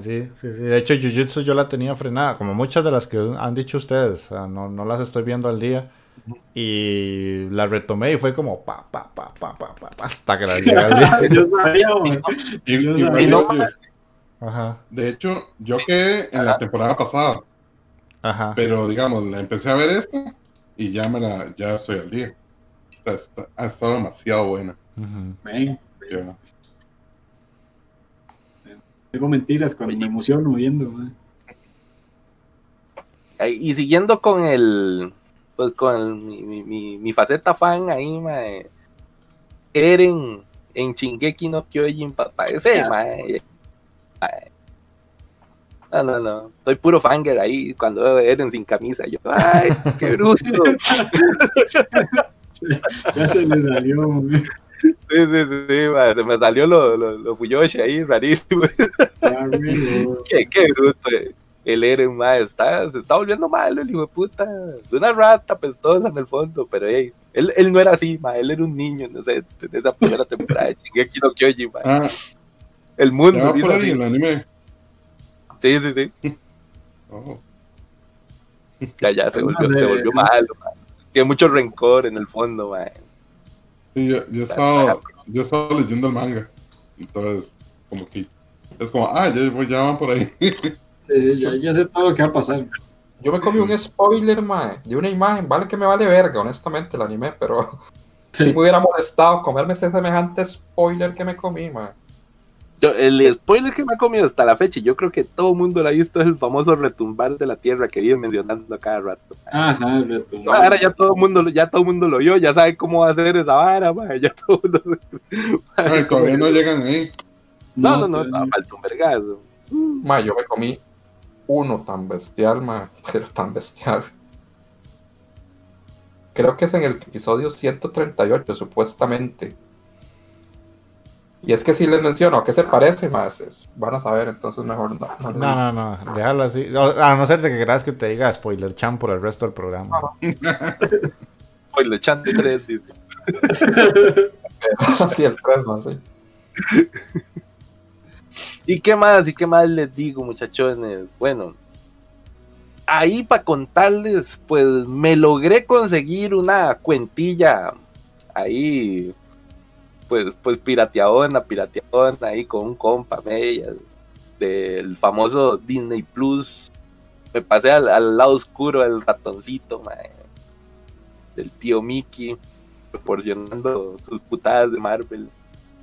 Sí, sí, sí. De hecho, Jujutsu yo la tenía frenada, como muchas de las que han dicho ustedes. O sea, no, no las estoy viendo al día. Y la retomé y fue como pa, pa, pa, pa, pa, pa, hasta que la llegué al día. Yo sabía. Y- Yo y- sabía. y- no, Ajá, de hecho, yo quedé en la temporada pasada, ajá. pero digamos, la empecé a ver esta y ya me la, ya estoy al día. O sea, está- ha estado demasiado buena. Ven, digo mentiras cuando me emociono viendo, man. Y siguiendo con el, pues con el- mi, mi, mi, mi faceta fan ahí, mae. Eren en Shingeki no Kyojin, papá. Ese, mae. mae. No, no, no. Soy puro fanger ahí cuando veo Eren sin camisa. Yo, ay, qué bruto. Ya se le salió, man. Sí, sí, sí, Se me salió lo, lo, lo Fuyoshi ahí, rarísimo. Arruinó. qué, qué bruto. El Eren, está, se está volviendo malo el hijo de puta. Es una rata pestosa en el fondo, pero hey, él, él no era así, él era un niño, no sé, en esa primera temporada de Shingeki no Kyojin, mae. Ah, El mundo ya va por ahí así. el anime. Sí, sí, sí. Oh. Ya, ya, se volvió, se volvió malo, mae. Tiene mucho rencor en el fondo, mae. Sí, yo, yo, he estado, yo he estado leyendo el manga. Entonces, como que es como, ah, ya, ya van por ahí. Sí, ya, ya, sé todo lo que va a pasar. Yo me comí un spoiler, mae, de una imagen. Vale que me vale verga, honestamente, el anime, pero si me hubiera molestado comerme ese semejante spoiler que me comí, mae. Yo, el spoiler que me ha comido hasta la fecha, yo creo que todo el mundo lo ha visto, es el famoso retumbar de la tierra que viene mencionando cada rato. Ajá, el retumbar. Ahora ya todo el mundo, ya todo el mundo lo vio, ya sabe cómo va a hacer esa vara, man, ya todo el mundo... Ay, todavía no llegan ahí. No, no, no, no, falta un vergazo. Ma, yo me comí uno tan bestial, ma, pero tan bestial. Creo que es en el episodio 138, supuestamente. Y es que si les menciono a qué se parece más, es, van a saber, entonces mejor no. No, no, no, no déjalo así. A no ser de que quieras que te diga spoiler chan por el resto del programa. spoiler chan 3, dice. Así el 3, más, sí. ¿Y qué más? ¿Y qué más les digo, muchachones? Bueno, ahí para contarles, pues me logré conseguir una cuentilla ahí pues, pues pirateadona, pirateadona ahí con un compa media del famoso Disney Plus. Me pasé al, lado oscuro del ratoncito, del tío Mickey, proporcionando sus putadas de Marvel.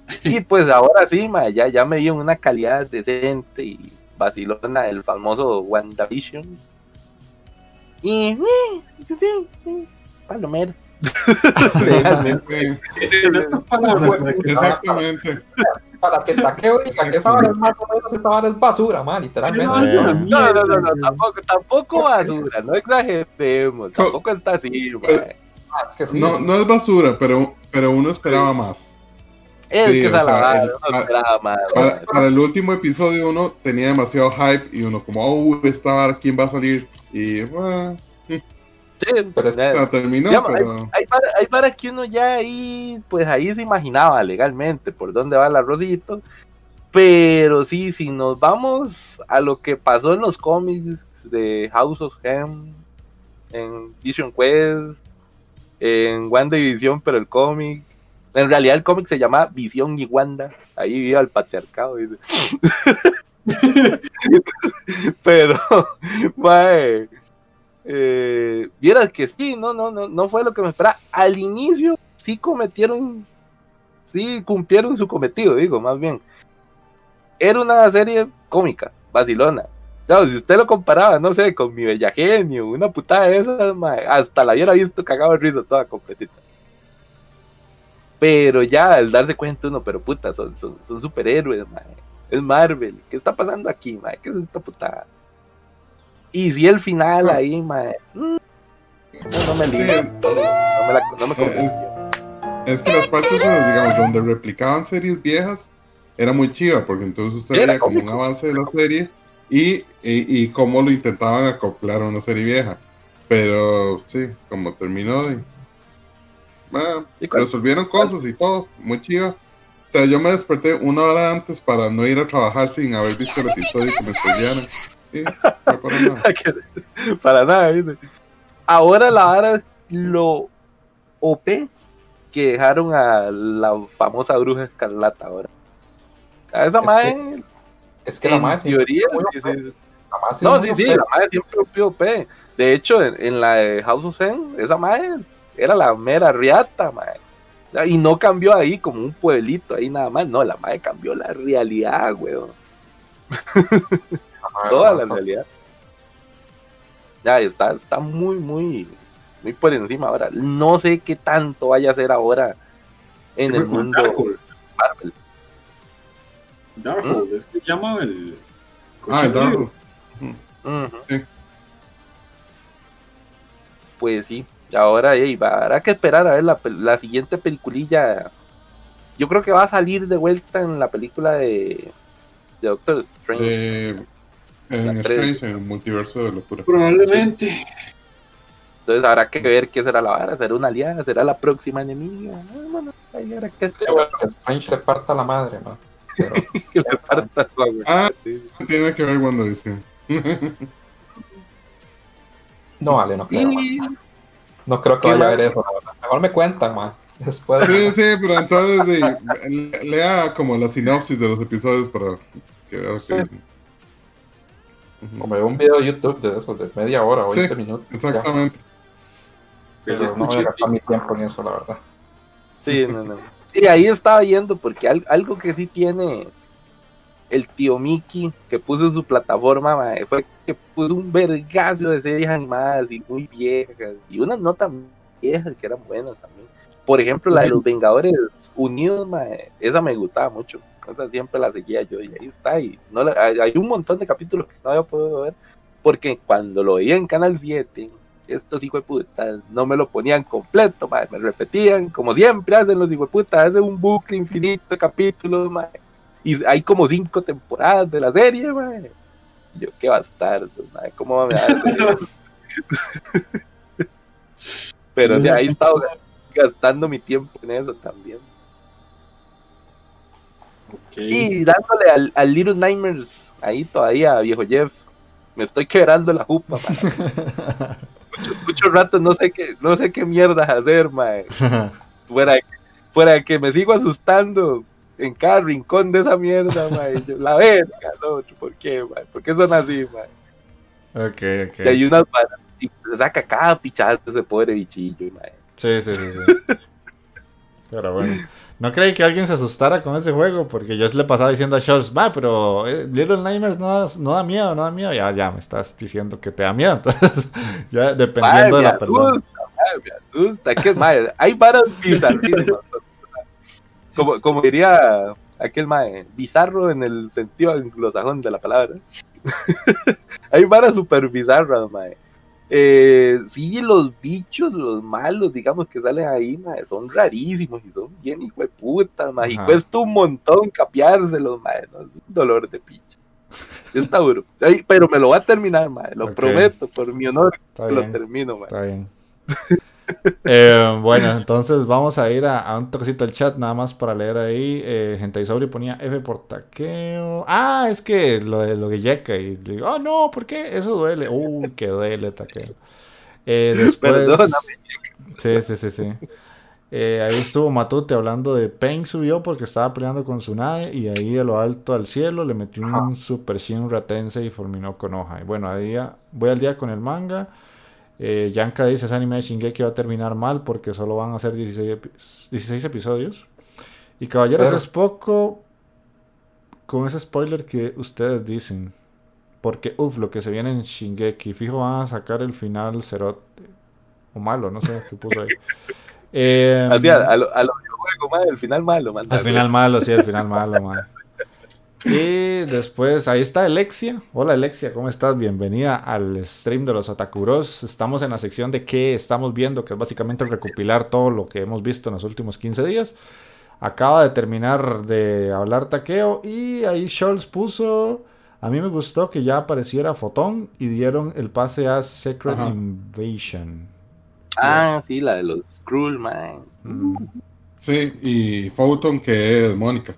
Y pues ahora sí, ya, ya me dio una calidad decente y vacilona el famoso WandaVision. Y, palomero. Exactamente. Para que taqueo diga que esa vara es más o menos, esa vara es basura, man, literalmente. No, no, no, no, tampoco, tampoco basura, no exageremos, tampoco está así, ah, No, no es basura, pero, pero uno esperaba más. Es que o sea, el, para, más, para, para, el último episodio uno tenía demasiado hype y uno como, oh, esta ¿quién va a salir? Y, bueno, pero es que terminó. Hay, para, hay, para, que uno ya ahí, pues ahí se imaginaba legalmente por dónde va el arrocito. Pero sí, si nos vamos a lo que pasó en los cómics de House of M, en Vision Quest, en Wanda y Vision, pero el cómic. En realidad el cómic se llama Visión y Wanda. Ahí vive el patriarcado. pero, mae, eh, vieras que sí, no, no, no, no fue lo que me esperaba. Al inicio sí cometieron, sí cumplieron su cometido, digo, más bien. Era una serie cómica, vacilona. si usted lo comparaba, no sé, con mi bella genio, una putada de esas, hasta la hubiera visto cagado el risa toda completita. Pero ya al darse cuenta uno, pero puta, son, son, son superhéroes, es Marvel. ¿Qué está pasando aquí, ¿Qué es esta putada? Y si el final ahí, mae. Mm, no, me liga. no, me la, no me es, que las partes, digamos, donde replicaban series viejas, era muy chiva, porque entonces usted veía como un avance de la serie y, y, y, cómo lo intentaban acoplar a una serie vieja. Pero sí, como terminó y. Bueno, resolvieron cosas y todo, muy chiva. O sea, yo me desperté una hora antes para no ir a trabajar sin haber visto el episodio que me para nada. Ahora la vara lo OP que dejaron a la famosa bruja escarlata ahora. A esa madre. Es que la madre teoría. no, sí, sí, la madre siempre OP. De hecho, en, la de House of Zen, esa madre era la mera riata, madre. Y no cambió ahí como un pueblito ahí nada más. No, la madre cambió la realidad, weón. toda la realidad. Ya está, está muy, muy, muy por encima ahora. No sé qué tanto vaya a ser ahora en el mundo Marvel. Darkhold, ¿Mm? es que se llama el. Ah, el Darkhold. Pues sí, ahora hey, habrá que esperar a ver la, la siguiente peliculilla. Yo creo que va a salir de vuelta en la película de, de Doctor Strange. Eh, en Strange, en el multiverso de locura. Probablemente. Entonces habrá que ver qué será la vara, será una aliada, será la próxima enemiga. Ah, bueno, ahí habrá que Strange le parta la madre, ¿no? que le parta Ah, tiene que ver cuando dice. no, vale, no creo. No creo que vaya a ver eso. Mejor me cuentan, man. Después. Sí, sí, pero entonces lea como la sinopsis de los episodios para que vean Como un video de YouTube de eso, de media hora o 20 minutos. Exactamente. Pero no voy a gastar mi tiempo en eso, la verdad. Sí, no, no. Sí, ahí estaba yendo porque algo que sí tiene el tío Mickey que puso en su plataforma fue que puso un vergazo de series animadas y muy viejas y unas no tan viejas que eran buenas también. Por ejemplo, la de los Vengadores Unidos, esa me gustaba mucho. Esa siempre la seguía yo y ahí está. Y no hay un montón de capítulos que no había podido ver porque cuando lo veía en Canal 7, estos hijos de puta no me lo ponían completo, me repetían como siempre hacen los hijos de puta, hacen un bucle infinito de capítulos, y hay como cinco temporadas de la serie, man. Yo, qué bastardo, man. ¿cómo va a dar Pero o sea, ahí estaba gastando mi tiempo en eso también. Y dándole al, al, Little Nightmares ahí todavía, viejo Jeff. Me estoy quebrando la jupa, man. mucho, rato no sé qué, no sé qué mierdas hacer, man. Fuera, fuera de que me sigo asustando en cada rincón de esa mierda, man. la verga, no, ¿por qué, man? ¿Por qué son así, man? Ok, ok. Y hay unas y saca cada pichazo ese pobre bichillo, man. Sí, sí, sí. sí. pero bueno. No creí que alguien se asustara con ese juego, porque yo le pasaba diciendo a Shorts, va, pero eh, Little Nightmares no, no, da miedo, no da miedo. Ya, ya me estás diciendo que te da miedo. Entonces, ya dependiendo de la persona. me asusta, que madre. Hay varas bizarrísimas como, como diría aquel mae, bizarro en el sentido anglosajón de la palabra. Hay varas super bizarras, mae. Eh, sí, los bichos, los malos, digamos, que salen ahí, mae, son rarísimos y son bien hijo de putas, mae, y cuesta un montón capiárselos, mae, ¿no? es un dolor de picho. Está duro. pero me lo va a terminar, mae, lo prometo, por mi honor, lo termino. Está bien. Eh, bueno, entonces vamos a ir a, un toquecito del chat nada más para leer ahí. Eh, Gente ponía F por taqueo. Ah, es que lo de lo de Yeka. Y le digo, oh no, ¿por qué? Eso duele. Uy, que duele taqueo. Eh, después. Sí, sí, sí, sí. Eh, ahí estuvo Matute hablando de Pain subió porque estaba peleando con Tsunade y ahí de lo alto al cielo le metió un Super Shin Ratense y fulminó con hoja. Y bueno, ahí voy al día con el manga. Eh, Yanka dice, ese anime de Shingeki va a terminar mal porque solo van a ser 16, episodios. Y Caballeros es poco con ese spoiler que ustedes dicen. Porque, uff, lo que se viene en Shingeki. Fijo van a sacar el final cerote. O malo, no sé qué puso ahí. Eh, Así, a, lo, a lo el final malo, Al final malo, sí, el final malo, man. Y después, ahí está Alexia. Hola Alexia, ¿cómo estás? Bienvenida al stream de los Atakuros. Estamos en la sección de qué estamos viendo, que es básicamente recopilar todo lo que hemos visto en los últimos 15 días. Acaba de terminar de hablar Taqueo y ahí Scholz puso... A mí me gustó que ya apareciera Fotón y dieron el pase a Secret Invasion. Ah, sí, la de los Skrull, man. Sí, y Photon que es Mónica.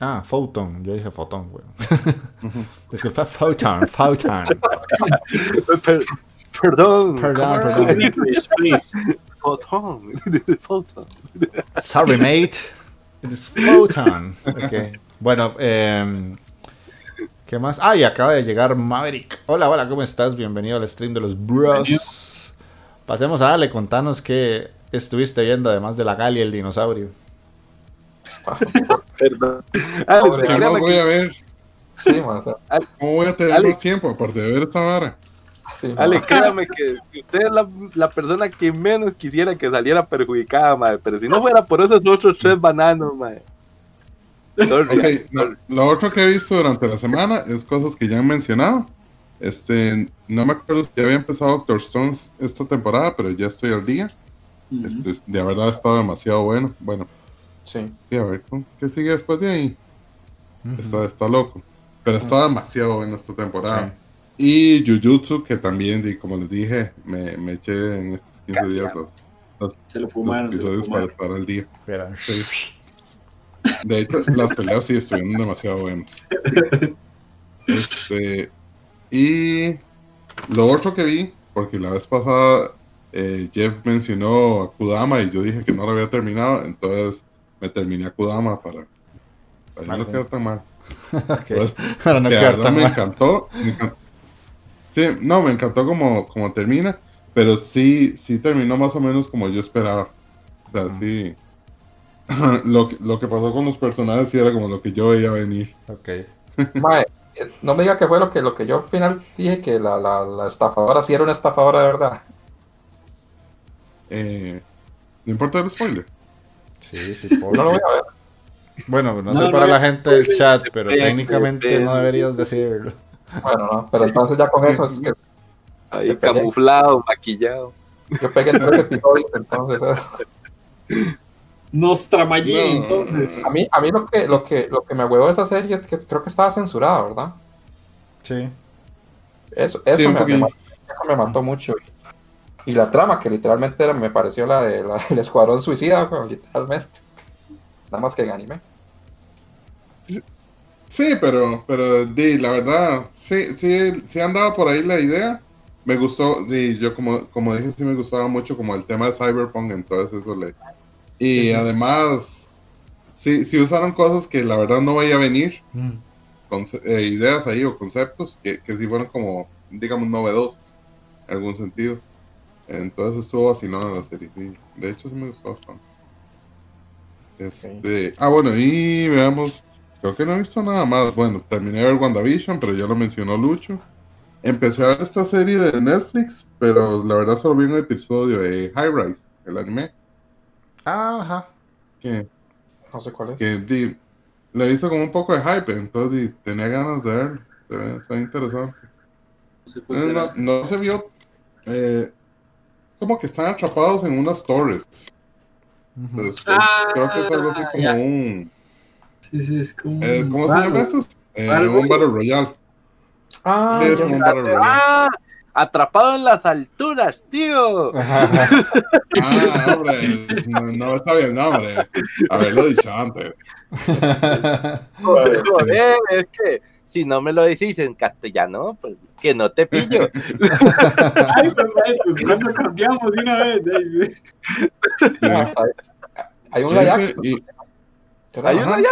Ah, Photon. Yo dije Photon, güey. Disculpa, Photon, Photon. perdón. Perdón, perdón. Photon. Photon. Sorry, mate. It is Photon. Okay. Bueno, eh, ¿qué más? Ah, y acaba de llegar Maverick. Hola, hola, ¿cómo estás? Bienvenido al stream de los Bros. Pasemos a Ale, contanos qué estuviste viendo además de la Gali y el dinosaurio. Perdón. ¿Qué más voy a ver? Sí, más. ¿Cómo voy a tener más tiempo aparte de ver esta vara? Sí, Ale, créame que usted es la, la, persona que menos quisiera que saliera perjudicada, madre. Pero si no fuera por esos otros tres bananos, madre. Okay, lo, otro que he visto durante la semana es cosas que ya han mencionado. Este, no me acuerdo si había empezado Doctor Stones esta temporada, pero ya estoy al día. este, de verdad ha estado demasiado bueno. Bueno, Sí. Y a ver, ¿qué sigue después de ahí? está, está loco. Pero está demasiado en esta temporada. Y Jujutsu, que también, como les dije, me, me eché en estos 15 días los, se lo fumaron, episodios para estar al día. De hecho, las peleas sí estuvieron demasiado buenas. Este, y lo otro que vi, porque la vez pasada eh, Jeff mencionó a Kudama y yo dije que no lo había terminado, entonces me terminé a Kudama para, para no quedar tan mal. Pues, para no quedar tan me Encantó, Sí, no, me encantó como, como termina, pero sí, sí terminó más o menos como yo esperaba. O sea, sí. lo, lo que pasó con los personajes sí era como lo que yo veía venir. Ok. Mae, eh, no me diga que fue lo que, lo que yo al final dije, que la, la, la estafadora sí era una estafadora de verdad. Eh, no importa el spoiler. Sí, sí, por... No lo voy a ver. Bueno, no, No, sé no, para la gente del chat, pero técnicamente no deberías decirlo. Bueno, no, pero entonces ya con eso es que Ahí camuflado, maquillado. yo pegué tres episodios, entonces eh. Nostramallí, No. entonces. a mí, a mí lo que, lo que, lo que me huevó de esa serie es que creo que estaba censurada, ¿verdad? Sí. Eso, eso Sí, me, me mató, eso me mató mucho. Y la trama, que literalmente era, me pareció la de la- del Escuadrón Suicida, bueno, literalmente. Nada más que en anime. Sí, pero, pero di, la verdad, sí, sí, sí andaba por ahí la idea. Me gustó, y yo como, como dije, sí me gustaba mucho como el tema de Cyberpunk, entonces eso le... Y además, sí, sí usaron cosas que la verdad no veía venir, conce- eh, ideas ahí o conceptos que, que sí fueron como, digamos, novedosos en algún sentido. Entonces estuvo vacilando la serie, sí. De hecho, sí me gustó bastante. Este, Ah, bueno, y veamos. Creo que no he visto nada más. Bueno, terminé de ver WandaVision, pero ya lo mencionó Lucho. Empecé a ver esta serie de Netflix, pero la verdad solo vi un episodio de High Rise, el anime. Ajá. Que, No sé cuál es. que di, le hizo como un poco de hype, entonces di, tenía ganas de verlo. Se ve, se ve interesante. No Eh, no se vio. eh, como que están atrapados en unas torres. Entonces, Ah, creo que es algo así como ya. un. Sí, sí, es como. eh, ¿Cómo se llama esto? Eh, un Battle Royale. Ah, Sí, es como un Battle Royale. ¡Ah! Atrapado en las alturas, tío. Ah, hombre, no, no está bien, no, hombre. Haberlo dicho antes. Joder, es que si no me lo decís en castellano, pues que no te pillo. Ay, perfecto. ¿Cuándo cambiamos de una vez? David? Ah, hay, hay un ¿verdad? Hay Ajá. una ya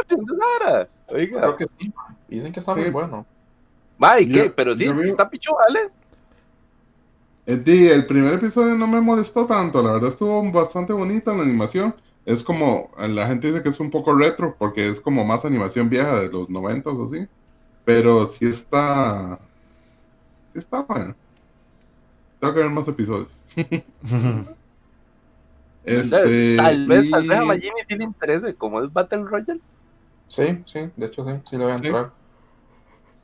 Ahora. Oiga. Creo que sí. Dicen que está Sí. muy bueno. Ma, ¿y qué? Pero sí, está picho, ¿vale? eh, el primer episodio no me molestó tanto, la verdad estuvo bastante bonita la animación. Es como, la gente dice que es un poco retro, porque es como más animación vieja de los 90 o así. Pero sí está. Sí está bueno. Tengo que ver más episodios. Este, tal vez, tal vez a Majimi sí le interese, como es Battle Royale. Sí, sí, de hecho sí, sí le voy a Sí. entrar.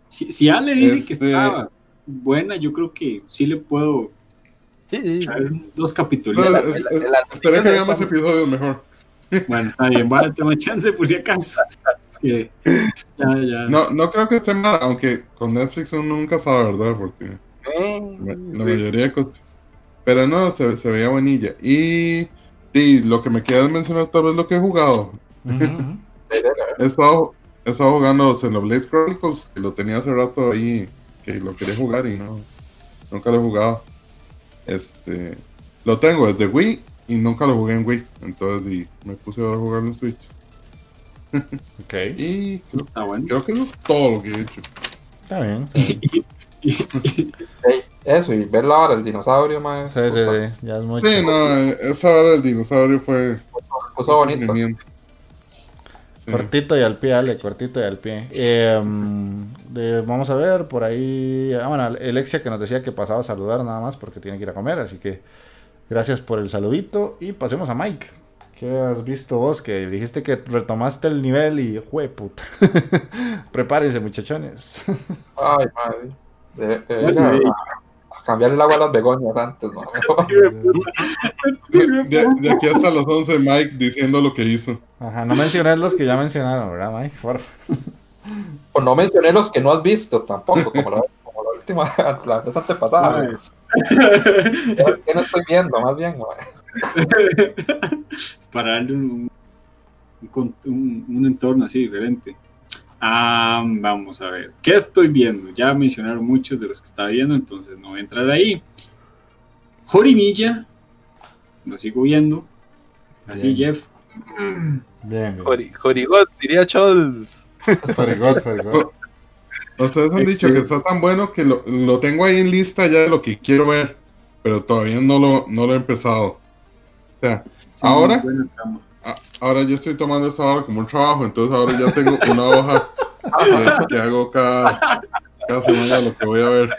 Si, si Ale dice que Este- está buena, yo creo que sí le puedo Sí, sí. dos capítulos. No, es- es- Esperé que más episodios mejor. Bueno, está bien, dar tema chance por si acaso. Es que ya, ya. No, no creo que esté mal, aunque con Netflix uno nunca sabe, ¿verdad? Porque Eh, la sí. mayoría de cosas. Pero no, se, se veía bonilla. Y, y lo que me queda es mencionar tal vez lo que he jugado. He estado, he estado jugando Xenoblade Chronicles, que lo tenía hace rato ahí, que lo quería jugar y no, nunca lo he jugado. Este, lo tengo desde Wii y nunca lo jugué en Wii. Entonces y me puse ahora a jugarlo en Switch. Ok. Y creo, Está bueno. creo que eso es todo lo que he hecho. Está bien. Eso, y ver la hora del dinosaurio, más. Sí, sí, sí. Ya es mucho. Sí, no, esa hora del dinosaurio fue Puso bonito. sufrimiento. Sí. Cortito y al pie, dale, cortito y al pie. Eh, de- vamos a ver por ahí. Ah, bueno, Alexia que nos decía que pasaba a saludar nada más porque tiene que ir a comer, así que gracias por el saludito. Y pasemos a Mike. ¿Qué has visto vos? Que dijiste que retomaste el nivel y jue puta. Prepárense, muchachones. Ay, madre. De, de- Bueno, de- ey. a, a cambiar el agua a las begonias antes, ¿no? De, de aquí hasta las 11, Mike diciendo lo que hizo. Ajá, no menciones los que ya mencionaron, ¿verdad, Mike? Por favor. o no mencioné los que no has visto tampoco, como la, como la última, la vez antepasada. Ay. ¿no? ¿Qué no estoy viendo? Más bien, ¿no? Para darle un, un, con- un- un entorno así diferente. Ah, vamos a ver. ¿Qué estoy viendo? Ya mencionaron muchos de los que estaba viendo, entonces no voy a entrar ahí. Jorimilla, lo sigo viendo. Así, Bien. Jeff. Bien, bien. Jori- Jorigot, diría Chols. Very good. Ustedes han dicho que está tan bueno que lo, lo, tengo ahí en lista ya de lo que quiero ver, pero todavía no lo, no lo he empezado. Ahora, ahora yo estoy tomando esta hora como un trabajo, entonces ahora ya tengo una hoja que, hago cada, cada semana lo que voy a ver.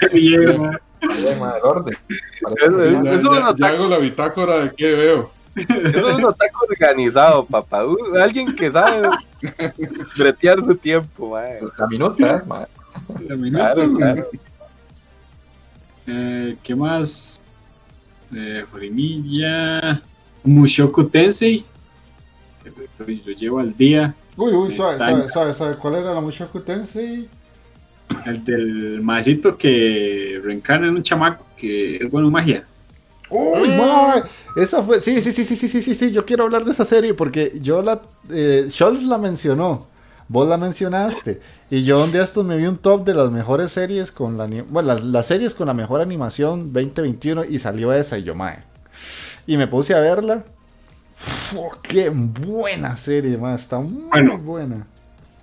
Qué bien, ya, hago la bitácora de qué veo. Eso es un ataque organizado, papá. Uh, alguien que sabe bretear su tiempo, La minuta, La minuta. Claro, claro. Eh, ¿Qué más? Eh, Jorimilla. Mushoku Tensei. Estoy, lo llevo al día. Uy, uy, suave, suave, suave, ¿Cuál era la Mushoku Tensei? El del maecito que reencarna en un chamaco que es bueno en magia. ¡Uy, mm. Esa fue. Sí, sí, sí, sí, sí, sí, sí, sí. Yo quiero hablar de esa serie porque yo la. Eh, Scholz la mencionó. Vos la mencionaste. Y yo un día estos me vi un top de las mejores series con la. Bueno, las, series con la mejor animación 2021 y salió esa y yo, mae. Y me puse a verla. ¡Qué buena serie, mae! Está muy buena.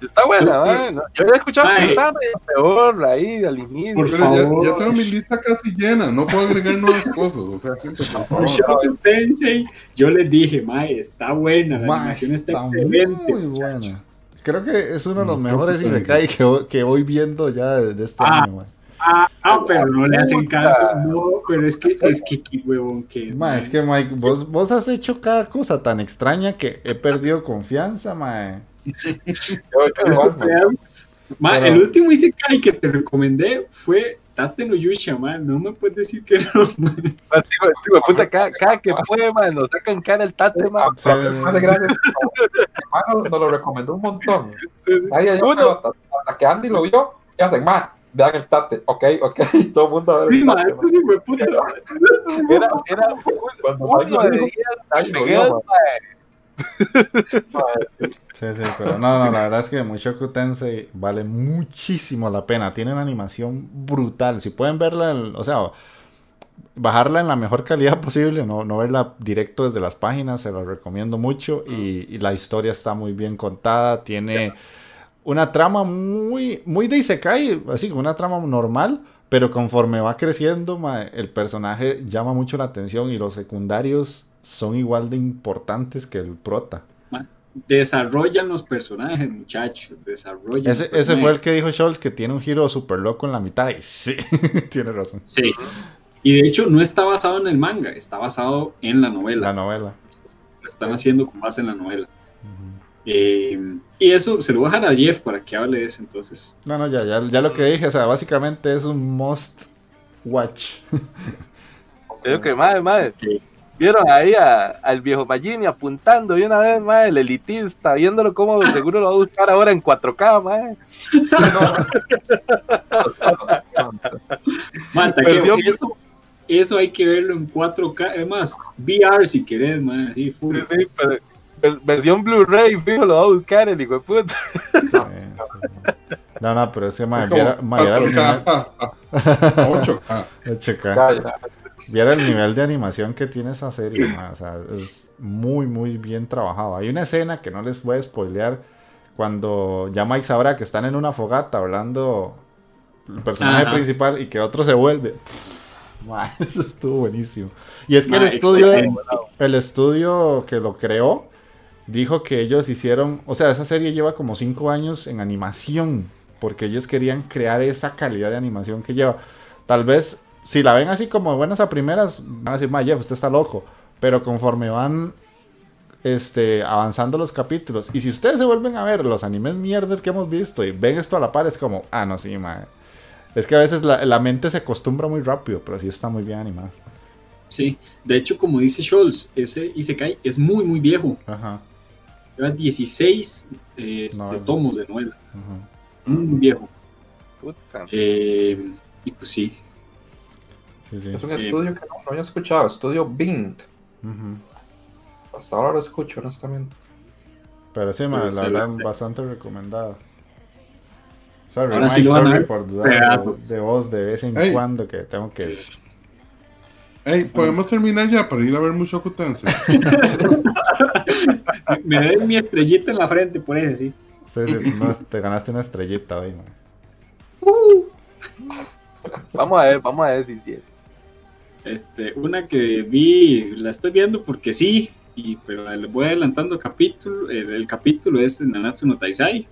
Está buena, ¿no? Yo había escuchado que estaba peor ahí al inicio. Por pero favor. Ya, ya, tengo mi lista casi llena, no puedo agregar nuevas cosas. O sea, gente, por favor. Tensei, yo les dije, Mae, está buena, la animación está, excelente. Muy buena. Creo que es uno de los mejores Isekai que, que voy viendo ya de este ah, año, Ah, ah, pero no le hacen caso. No, pero es que, es que qué huevón que. Ma, es que, Mike, vos, vos has hecho cada cosa tan extraña que he perdido confianza, mae el último Isekai que te recomendé fue Tate no Yusha, man. No me puedes decir que no. Tío, puta, cada, cada, que puede, man, nos sacan cara el Tate, man. Sí. gracias. Hermano, nos lo recomendó un montón. Ahí hay uno. Hasta, hasta, que Andy lo vio, y hacen, man, vean el Tate, ok, ok, todo el mundo a ver. Sí, man, esto sí fue puta. Era, era, cuando uno de días, Sí, sí, pero no, no, la verdad es que Mushoku Tensei vale muchísimo la pena. Tiene una animación brutal. Si pueden verla, o sea, bajarla en la mejor calidad posible, no, no verla directo desde las páginas, se lo recomiendo mucho. Y, la historia está muy bien contada. Tiene una trama muy, muy de Isekai, así como una trama normal. Pero conforme va creciendo, el personaje llama mucho la atención y los secundarios son igual de importantes que el prota. Desarrollan los personajes, muchachos. Desarrollan. Ese, fue el que dijo Scholz que tiene un giro súper loco en la mitad. Y sí, tiene razón. Sí. Y de hecho, no está basado en el manga, está basado en la novela. La novela. Lo están haciendo con base en la novela. Eh, y eso se lo voy a dejar a Jeff para que hable de eso entonces. No, no, ya, ya, ya lo que dije, o sea, básicamente es un must watch. Creo que, madre, madre. Vieron ahí al viejo Magini apuntando y una vez más el elitista, viéndolo como seguro lo va a buscar ahora en 4K, más. Mata, eso, eso hay que verlo en 4K, además, VR si querés. Sí, pero, versión Blu-ray, fijo, lo va a buscar el hijo de puta. No, no, pero ese 8K. 8K. Viera el nivel de animación que tiene esa serie, o sea, es muy, muy bien trabajado. Hay una escena que no les voy a spoilear cuando ya Mike sabrá que están en una fogata hablando el personaje principal y que otro se vuelve. eso estuvo buenísimo. Y es que el estudio, el estudio que lo creó dijo que ellos hicieron, o sea, esa serie lleva como 5 años en animación, porque ellos querían crear esa calidad de animación que lleva. Tal vez si la ven así como buenas a primeras, van a decir, ma, Jeff, usted está loco. Pero conforme van este, avanzando los capítulos, y si ustedes se vuelven a ver los animes mierdas que hemos visto y ven esto a la par, es como, ah, no, sí, ma. Es que a veces la, mente se acostumbra muy rápido, pero sí está muy bien animado. Sí, de hecho, como dice Scholz, ese Isekai es muy, muy viejo. Ajá. Lleva 16 este, tomos de novela. Muy viejo. Puta. Eh, y pues sí, es un estudio que no, había escuchado, estudio Bint. Hasta ahora lo escucho, honestamente. Pero sí, la verdad, bastante recomendada. Sorry, ahora sí lo van a ver por dudar de, voz de vez en cuando que tengo que. Ey, podemos terminar ya para ir a ver mucho Tensei. Me doy mi estrellita en la frente, por eso sí. Sí, sí, no, te ganaste una estrellita hoy, mae. Vamos a ver, vamos a ver si sí es. Este, una que vi, la estoy viendo porque sí, y, pero le voy adelantando capítulo. El, el capítulo es Nanatsu no Taisai.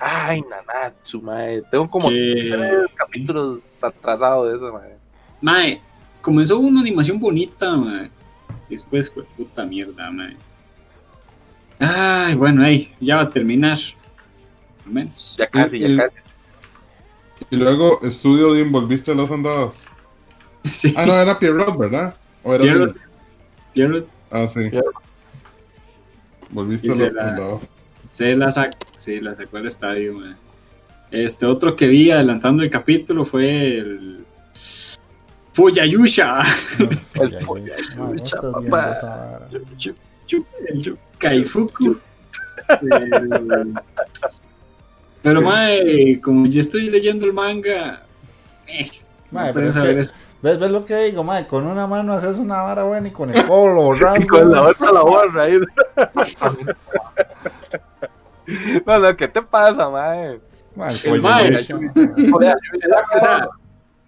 Ay, Nanatsu, mae. Tengo como Que- tres capítulos atrasados de eso, mae. Mae, comenzó una animación bonita, mae. Después fue puta mierda, mae. Ay, bueno, ahí, ya va a terminar. Al menos. Ya casi, ya casi. Y luego, estudio de Volviste a los Andados. Sí, Ah, no, era Pierrot, ¿verdad? ¿O era Pierrot. Ah, sí. Pierrot. Volviste Y a se los la- se la sacó, sí, la sacó al estadio, mae. Este otro que vi adelantando el capítulo fue el Fuyayusha, El ya. No, papá. esa vara. el Kaifuku. El- Pero mae, como ya estoy leyendo el manga, eh, Mae, no pero puedes es saber que- eso. ¿Ves, ¿Ves lo que digo, mae? Con una mano haces una vara buena y con el codo lo borras. Y con la otra la borra ahí. No, no, ¿qué te pasa, mae? Mae, El. O sea, ya que O sea,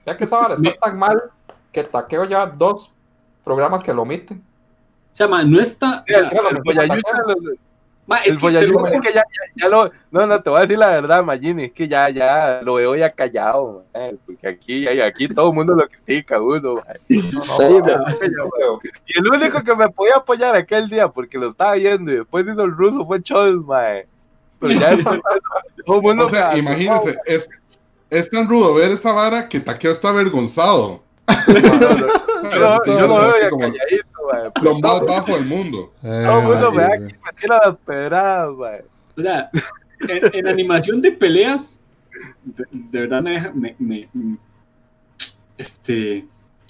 Ya que esa vara está tan mal que Taqueo ya dos programas que lo omiten. O sea, ma, no está. o sea, El Ma, el es que te lo- ya, ya, ya lo. No, no, te voy a decir la verdad, Magini, es que ya, ya lo veo ya callado, porque aquí, aquí todo el mundo lo critica uno. No, Sí. Y el único que me podía apoyar aquel día, porque lo estaba viendo y después hizo el ruso, fue Chols, mae. Pero ya después, todo el mundo O sea, imagínense, es, es tan rudo ver esa vara que Taqueo está avergonzado. No, no, no, yo, yo lo veo calladito, lo más bajo del mundo. Eh, Todo el mundo me da aquí, me tira las pedradas, mae. O sea, en, en animación de peleas, de, de verdad me dejan. Me, me- este.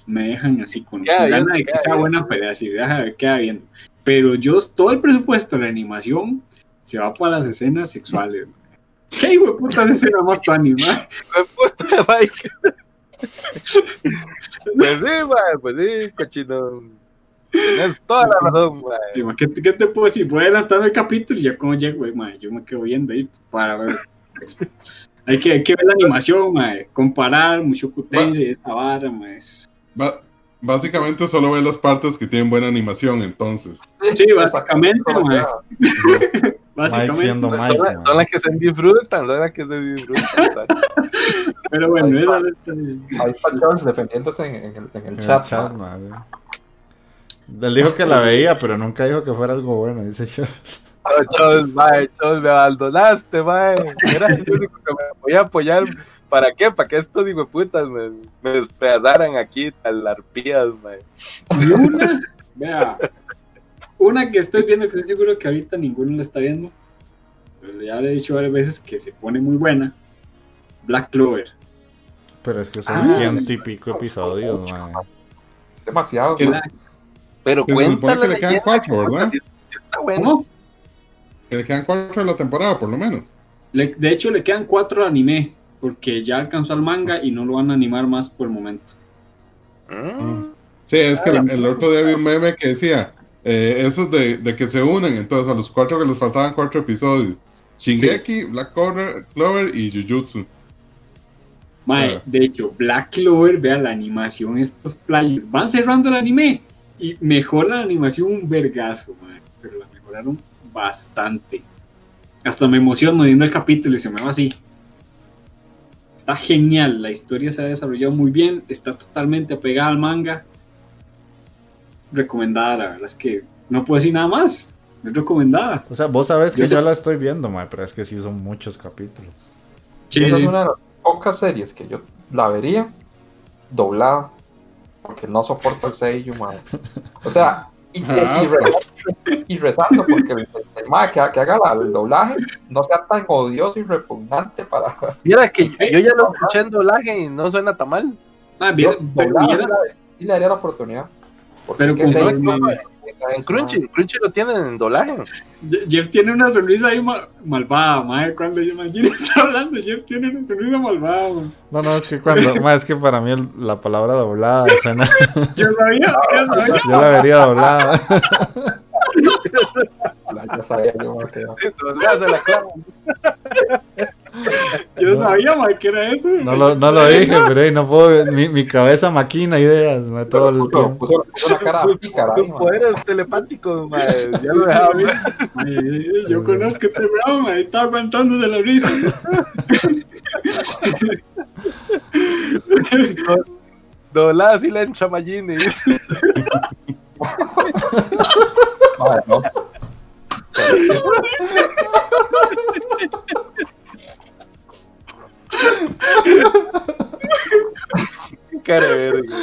Me dejan así con, con viendo, ganas de que sea viendo. buena pelea, así, deja, queda viendo. Pero yo, todo el presupuesto de la animación se va para las escenas sexuales. ¿Qué hijo de putas escenas más tu anima? Pues sí, mae, pues sí, cochino. Tienes toda la razón, mae. ¿Qué, te- qué te puedo decir? Voy adelantando el capítulo y ya como llego, eh, ma, yo me quedo viendo ahí para ver. hay, que, hay que ver la animación, ma, comparar Mushoku Tensei, esa vara, ma, es- Ba- básicamente solo ve las partes que tienen buena animación, entonces. Sí, básicamente, Solo Mike Básicamente. siendo Son, Mike, las- son las que se disfrutan, son las que se disfrutan. Pero bueno, Ahí esa está. Ahí está Charles defendiéndose en, en el, en el En el chat. mae. Él dijo que la veía, pero nunca dijo que fuera algo bueno, dice yo. No, Chos, mae, Chos, me abandonaste, mae. Era el único que me podía apoyar. ¿Para qué? Para que estos putas me, me despedazaran aquí, tal arpías, mae. Y una, vea, una que estoy viendo que estoy seguro que ahorita ninguno la está viendo. Pero ya le he dicho varias veces que se pone muy buena. Black Clover. Pero es que son Ah. ciento y pico episodios, mae. Demasiado. Man. Pero cuéntale. que le quedan cuatro, ¿verdad? Está bueno. ¿Cómo? Que le quedan cuatro de la temporada, por lo menos. Le- de hecho, le quedan cuatro de anime. Porque ya alcanzó al manga y no lo van a animar más por el momento. Mm. Sí, es que el, el otro día vi un meme que decía, eh, esos de, de que se unen, entonces a los cuatro que les faltaban cuatro episodios. Shingeki, Black Clover, Clover y Jujutsu. Mae, Ah. de hecho, Black Clover, vean la animación, estos playos. Van cerrando el anime y mejora la animación un vergazo, mae. Pero la mejoraron bastante. Hasta me emociono viendo el capítulo y se me va así. Está genial, la historia se ha desarrollado muy bien, está totalmente apegada al manga. Recomendada, la verdad es que no puedo decir nada más. Es recomendada. O sea, vos sabes que Yo sé- yo la estoy viendo, mae, pero es que sí son muchos capítulos. Sí, Esa sí. es una de las pocas series que yo la vería doblada. Porque no soporto el sello, man. O sea, y, y- y Ah, re- y rezando porque el, el mae que, que haga la- el doblaje no sea tan odioso y repugnante para. Mira que yo ya lo escuché en doblaje y no suena tan mal. Ah, Yo, bien, pero doblada, sí le daría la oportunidad. Porque Pero En Crunchy, Crunchy lo tienen en. Je- Jeff tiene una sonrisa ahí ma- malvada, madre. Cuando yo Magini está hablando, Jeff tiene una sonrisa malvada, man. No, no, es que cuando, mae, es que para mí el- la palabra doblada suena, Yo sabía, yo sabía. yo la vería doblada. Ya sabía yo, mae, que- Sí, doblaje se la clavan. sabía, ma, que era eso. No lo, no lo dije, pero no puedo. Mi, mi cabeza maquina ideas, ma, todo el tiempo. Puso, puso la cara pícara ahí, Sus man. poderes telepáticos, mae. Ya lo Sí, dejaba sí, ver. ma, eh, Yo conozco este weón, ma, estaba aguantándose la risa. Doblada así la entra Magini. Madre, no. Cara verga.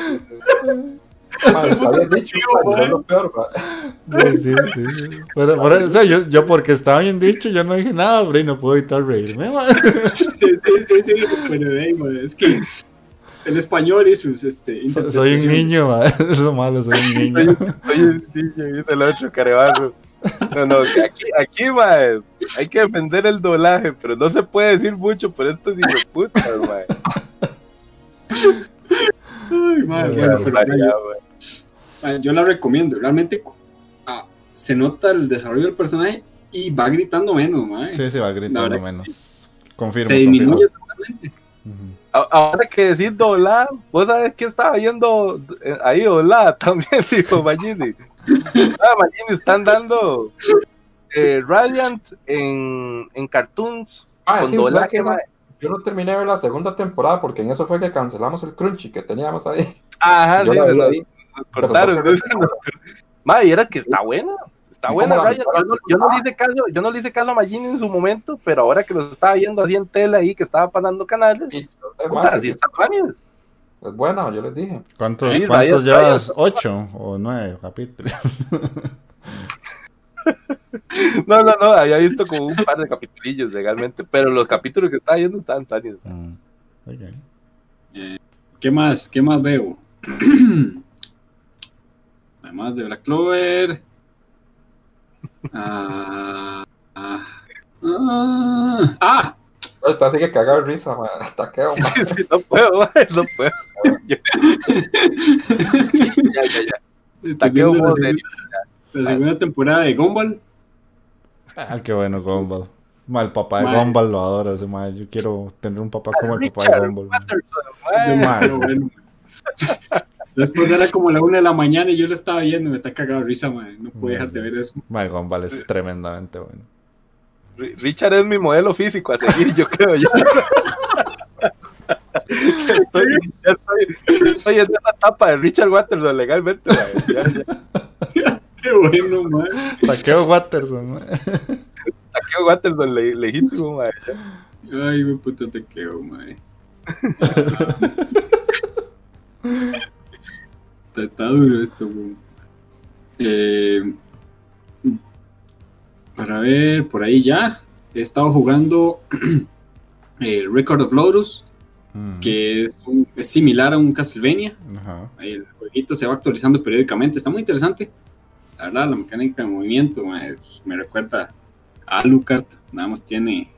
Madre, está bien dicho, madre, es lo peor, madre. Sí, sí, sí. Pero, por eso, o sea, yo, yo porque estaba bien dicho, yo no dije nada, pero no puedo evitar reírme. Sí, sí, sí, sí, pero de ahí, ma, es que el español y sus este, So- Soy un niño, ma. es lo malo, soy un Soy, niño. soy un niño, dice el otro carebarro. No, no, aquí, aquí, mae, hay que defender el doblaje, pero no se puede decir mucho por estos hijos de puta, mae. Ay, bueno, pero, Yo la recomiendo. Realmente ah, se nota el desarrollo del personaje y va gritando menos, mae. Sí, se va gritando menos. Confirmo. se disminuye totalmente. Ahora que decís doblada, vos sabés que estaba viendo eh, ahí doblada también, dijo Magini. Ah, Magini, están dando eh, Radiant en, en cartoons Ah, sí, ¿sabes doblaje, qué, mae. mae? Yo no terminé de ver la segunda temporada porque en eso fue que cancelamos el crunchy que teníamos ahí. Ajá, Yo sí, se nos, cortaron. Pero- ¿no? Madre, era que está buena. Está ¿Y buena, Ryan. Yo no, yo no le hice caso, yo no le hice caso a Magini en su momento, pero ahora que lo estaba viendo así en tele ahí, que estaba pasando canales, Y, eh, puta, mae, sí está funny. Es buena, yo les dije. ¿Cuántos, Sí, cuántos llevas? ¿Ocho o nueve capítulos? No, no, no, había visto como un par de capitulillos legalmente, pero los capítulos que estaba viendo estaban ok. Eh, ¿Qué más? ¿Qué más veo? Además de Black Clover. Ah, ah, ah, ah, Ahorita sigue cagado de risa, mae. Hasta que, mae. Sí, sí, no puedo, mae, no puedo. ya, ya, ya. la, segunda, la segunda temporada de Gumball. Ah, qué bueno, Gumball. Ma, el papá de. Gumball lo adora. Ese mae. Yo quiero tener un papá como el papá de Gumball. ma. Bueno. Después era como la una de la mañana y yo lo estaba viendo, me está cagado de risa, man. No puedo dejar de ver eso. Ma, Gumball es tremendamente bueno. Ri- Richard es mi modelo físico a seguir, yo creo. Ya. estoy, ya estoy, estoy en esa etapa de Richard Waterson legalmente. Ya, ya. Qué bueno, man. Taqueo Watterson. ma. Taqueo Waterson le- legítimo. Ya. Ay, mi puto te quedo, man. está, está duro esto, man. Eh, para ver, por ahí ya. He estado jugando el Record of Lotus, Mm, que es, un- es similar a un Castlevania. Ajá. El jueguito se va actualizando periódicamente. Está muy interesante. La verdad, la mecánica de movimiento me recuerda a Alucard. Nada más tiene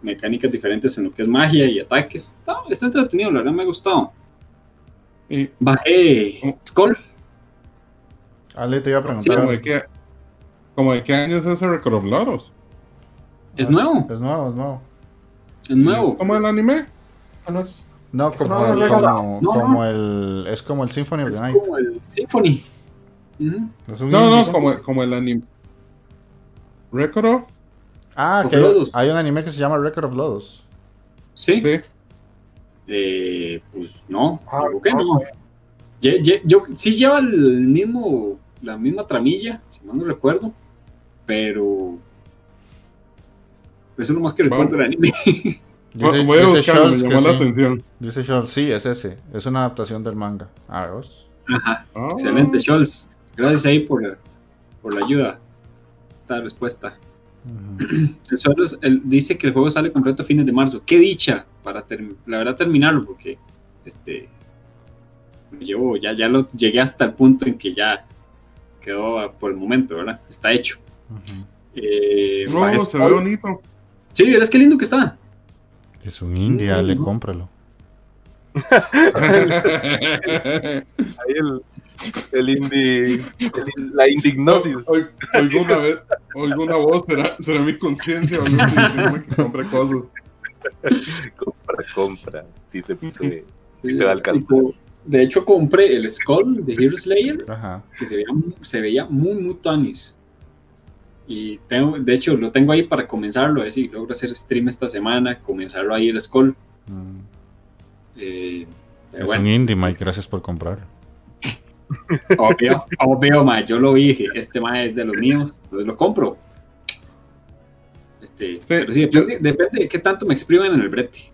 mecánicas diferentes en lo que es magia y ataques. Está, está entretenido, la verdad me ha gustado. Y Bajé Skull. Ale, te iba a preguntar. de qué, como de qué año es ese Record of Loros. Es nuevo, Es nuevo, es nuevo. es nuevo. ¿Cómo el anime? No es- como, no el, como, como. Es como el Symphony of Es the Night. como el Symphony. Es No, no, como, como el anime. Record of, Ah, Of que hay, Lodos. hay un anime que se llama Record of Lodos. Sí. sí. Eh, pues no, Ah, equivoqué, no, yo, sí lleva el mismo, la misma tramilla, si mal no recuerdo, pero eso es lo más que recuerdo del anime. Dice, Voy a buscarlo, me llamó la sí. atención. Dice Scholz, sí, es ese. Es una adaptación del manga. Ah, ¿vos? Ajá, Ah. excelente, Scholz. Gracias ahí por, por la ayuda. Esta respuesta. Ujú. El suelo es- el- dice que el juego sale completo a fines de marzo. ¡Qué dicha! Para la verdad terminarlo, porque este me llevo, ya, ya lo llegué hasta el punto en que ya quedó por el momento, ¿verdad? Está hecho. Eh, No, se ve bonito. Sí, verás qué lindo que está. Es un indie, Ale, Mm. cómpralo. Ahí el, el indie, el- la indignosis. Oy- Oigo una vez, oigo una voz, será, será mi conciencia que compre cosas. compra, compra. Sí se puede. de hecho, compré el Skull de Hero Slayer, que se veía, se veía muy, muy tuanis. Y tengo, de hecho, lo tengo ahí para comenzarlo, a ver si logro hacer stream esta semana, comenzarlo ahí el Skull. Mm. Eh, es un indie, Mike, gracias por comprarlo. Obvio, obvio, Mike, yo lo vi, este Mike es de los míos, entonces lo compro. Este, depende, de qué tanto me exprimen en el brete.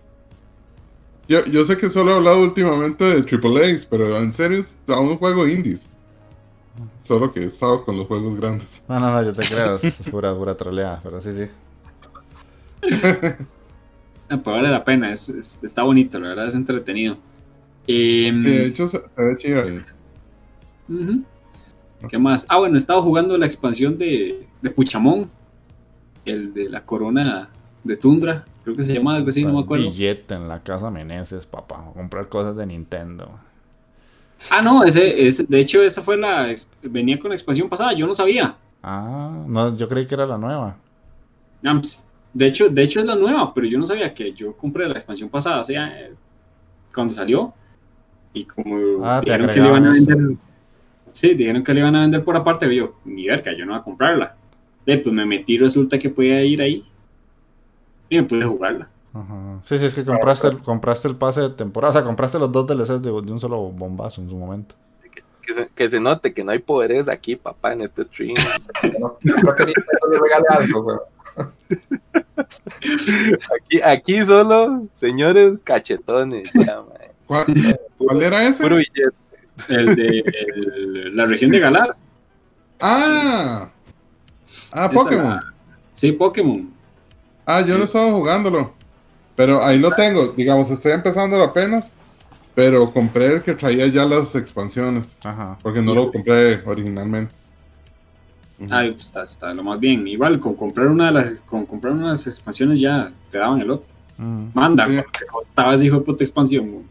Yo, yo sé que solo he hablado últimamente de Triple pero en serio es un juego indies. Solo que he estado con los juegos grandes. No, no, no, yo te creo, es pura, pura troleada, pero sí, sí. no, pues vale la pena, es, está bonito, la verdad es entretenido. Em, sí, de hecho se, ve chido ahí. ¿Qué más? Ah, bueno, he estado jugando la expansión de, de Puchamón, el de la corona de Tundra, creo que se llama algo así, no me acuerdo. Billete en la casa Meneses, papá, comprar cosas de Nintendo. Ah, no, ese, ese, de hecho esa fue la, venía con la expansión pasada, yo no sabía. Ah, no, yo creí que era la nueva. Ah, pues, de hecho, de hecho es la nueva, pero yo no sabía que yo compré la expansión pasada, o sea, cuando salió. Y como ah, dijeron que le iban a vender, sí, dijeron que le iban a vender por aparte, yo, ni verga, yo no voy a comprarla. De, pues me metí, resulta que podía ir ahí y me pude jugarla. Sí, sí, es que compraste el, compraste el pase de temporada, o sea, compraste los dos DLCs de, de un solo bombazo en su momento. Que, se, note que no hay poderes aquí, papá, en este stream. no, creo que ni le regale algo, aquí, aquí solo, señores cachetones. ¿Cuál, era ese? Puro billete. El de la región de Galar. Ah, ah, Pokémon. sí, Pokémon. Ah, yo no estaba jugándolo. Pero ahí lo tengo. Digamos, estoy empezando apenas. Pero compré el que traía ya las expansiones. Ajá. Porque no lo compré originalmente. Ay, pues está, está lo más bien. Igual, con comprar una de las, con comprar una de las expansiones ya te daban el otro. Manda, sí. costaba ese hijo de puta expansión.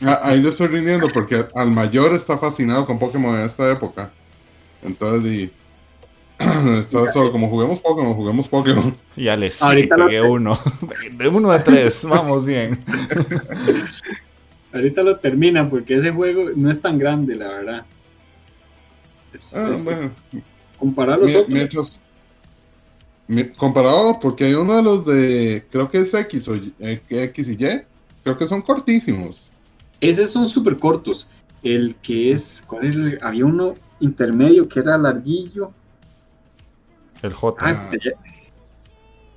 Ah, ahí lo estoy rindiendo porque al mayor está fascinado con Pokémon en esta época. Entonces, y Está solo, como juguemos Pokémon, juguemos Pokémon. Ya les pegué uno. De uno a tres, vamos bien. Ahorita lo termina porque ese juego no es tan grande, la verdad. ah, bueno. Comparar los otros. comparado, porque hay uno de los de, creo que es X o eh, X y Y, creo que son cortísimos. Esos son súper cortos. El que es, ¿cuál es? Había uno intermedio que era larguillo el J. Ah,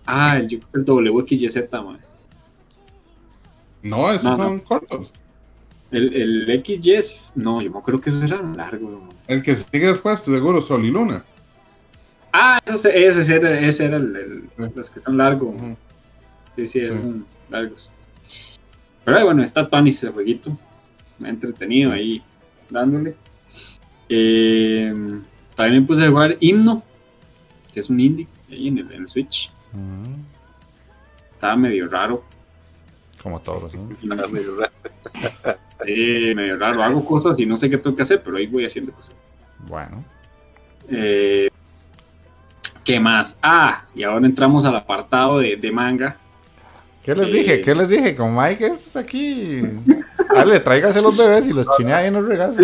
ah el, yo el WXYZ, man. No, esos son cortos. El, el XY, no, yo creo que esos eran largos. El que sigue después, seguro, Sol y Luna. Ah, ese, ese era, ese era el, los que son largos. Sí, sí, esos son largos. Pero bueno, está Tony ese jueguito. Me ha entretenido ahí dándole. Eh, también me puse a jugar Himno que es un indie ahí en el, Switch. Estaba medio raro. Como todos, ¿no? medio raro. sí, medio raro. Hago cosas y no sé qué tengo que hacer, pero ahí voy haciendo cosas. Bueno. Eh, ¿Qué más? Ah, y ahora entramos al apartado de, de manga. ¿Qué les dije? Eh, ¿Qué les dije? Con Mike es aquí. Dale, tráigase los bebés y los chinea ahí en los regalos.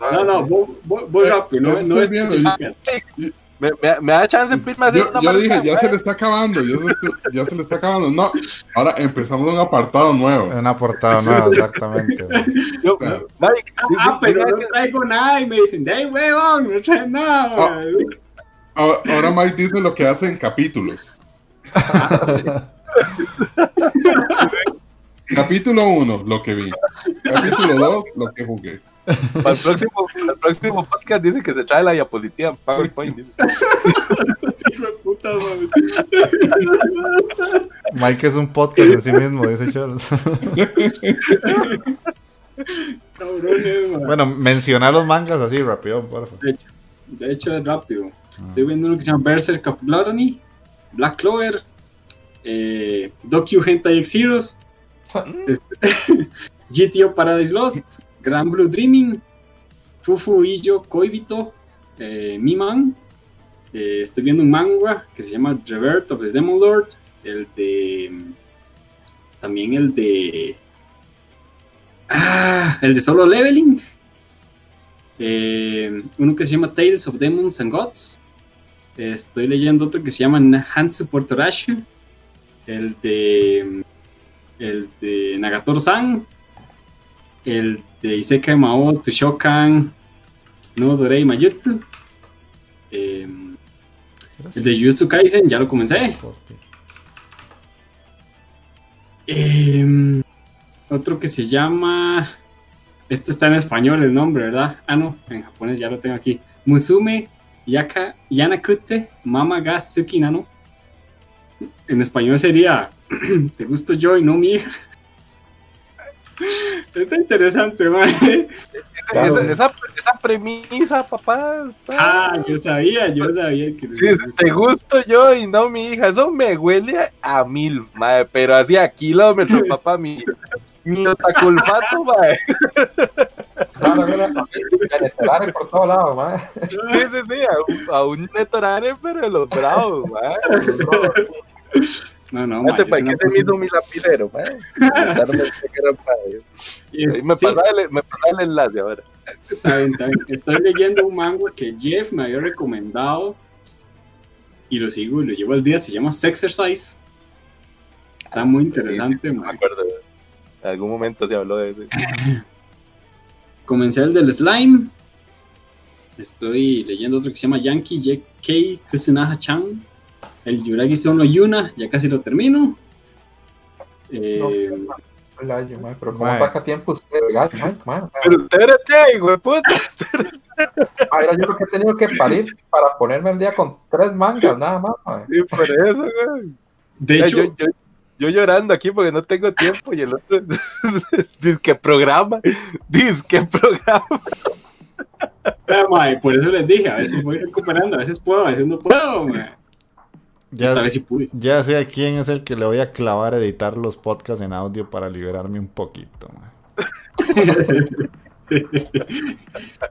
No, no, voy, voy, rápido. No, no es viendo, me, me, da chance de más Yo, yo dije, ya se le está acabando, ya se, ya se, le está acabando. No, ahora empezamos un apartado nuevo. Un apartado nuevo, exactamente. yo, Mike, ah, pero no traigo nada y me dicen, ¡ay, huevón! No traes nada. Ah, ahora Mike dice lo que hace en capítulos. Capítulo 1, lo que vi. Capítulo 2, lo que jugué. Para el próximo, el próximo podcast dice que se trae la diapositiva en PowerPoint. Mike es un podcast en sí mismo, dice Charles. bueno, menciona los mangas así rápido, por favor. De hecho, de hecho es rápido. Ah. Estoy viendo uno que se llama Berserk of Gluttony, Black Clover, eh, Docu Hentai X Heroes, este, GTO Paradise Lost, Grand Blue Dreaming, Fufu Ijo Koibito, eh, Miman. Eh, estoy viendo un manga que se llama Revert of the Demon Lord, el de también el de. Ah, el de Solo Leveling. Eh, uno que se llama Tales of Demons and Gods. Estoy leyendo otro que se llama Hansu Portorashu. El de. El de Nagator-san. El de Isekai Mao Tushokan no Dorei Mayutsu. Eh, el de Jujutsu Kaisen, ya lo comencé. Eh, otro que se llama. Este está en español el nombre, ¿verdad? Ah, no, en japonés ya lo tengo aquí. Musume Yaka Yanakute Mama ga Suki Nano. En español sería Te gusto yo y no mi hija. Está interesante, madre. Esa, esa, premisa, papá. Ah, yo sabía, yo sabía que. Sí, te gusto yo y no mi hija. Eso me huele a mil, madre. Pero así a kilómetros, papá, mi, mi otaculfato, madre. Netorare por todos lados, madre. Sí, sí, sí, a, un netorare, pero en los bravos, madre. No, no, Este para qué se hizo mi lapidero, y me pasa el enlace ahora. Estoy leyendo un manga que Jeff me había recomendado y lo sigo y lo llevo al día. Se llama Sexercise. Está muy interesante. me acuerdo. En algún momento se habló de eso. Comencé el del slime. Estoy leyendo otro que se llama Yankee J.K. Kusunaha-chan el Yuragi Sono Yuna, ya casi lo termino. Eh, no sé, pero ¿cómo saca tiempo usted? pero usted era qué, güey, puta. Ah, yo lo que he tenido que parir para ponerme el día con tres mangas, nada más. Sí, por eso, güey. De hecho, yo, yo, yo, llorando aquí porque no tengo tiempo y el otro dice que programa, dice que programa. Ah, por eso les dije, a veces voy recuperando, a veces puedo, a veces no puedo, man. Ya, Esta vez sí pude. ya sé a quién es el que le voy a clavar a editar los podcasts en audio para liberarme un poquito.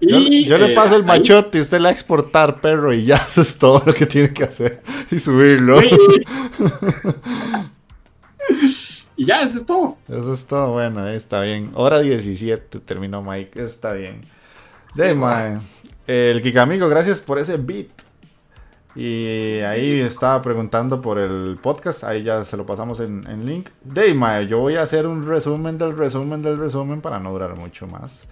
yo, yo le paso el machote y usted la va a exportar, perro, y ya eso es todo lo que tiene que hacer. Y subirlo. y ya, eso es todo. Eso es todo, bueno, está bien. Hora 17 terminó Mike, está bien. Sí, mae. El Kikamigo, gracias por ese beat. Y ahí estaba preguntando por el podcast, ahí ya se lo pasamos en, en link. Dayma, yo voy a hacer un resumen del resumen del resumen para no durar mucho más.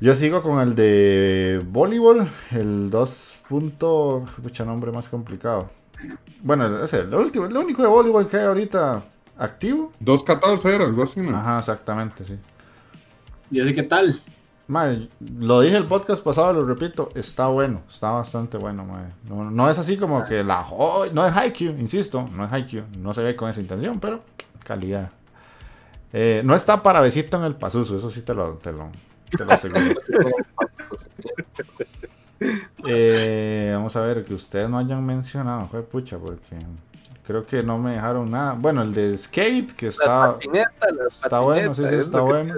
Yo sigo con el de voleibol, el 2. Mucho nombre más complicado. Bueno, ese, el último, el único de voleibol que hay ahorita activo. 2.14 era, algo así, ¿no? Ajá, exactamente, sí. ¿Y así qué tal? Mae, lo dije el podcast pasado, lo repito, está bueno, está bastante bueno. No, no es así como que la no es Haikyuu, insisto, no es Haikyuu, no se ve con esa intención, pero calidad. Eh, no está para besito en el pasuso, eso sí te lo, te lo, te lo aseguro. eh, vamos a ver, que ustedes no hayan mencionado, fue pucha, porque creo que no me dejaron nada. Bueno, el de Skate, que está, patineta, está bueno, sí, sí, está bueno.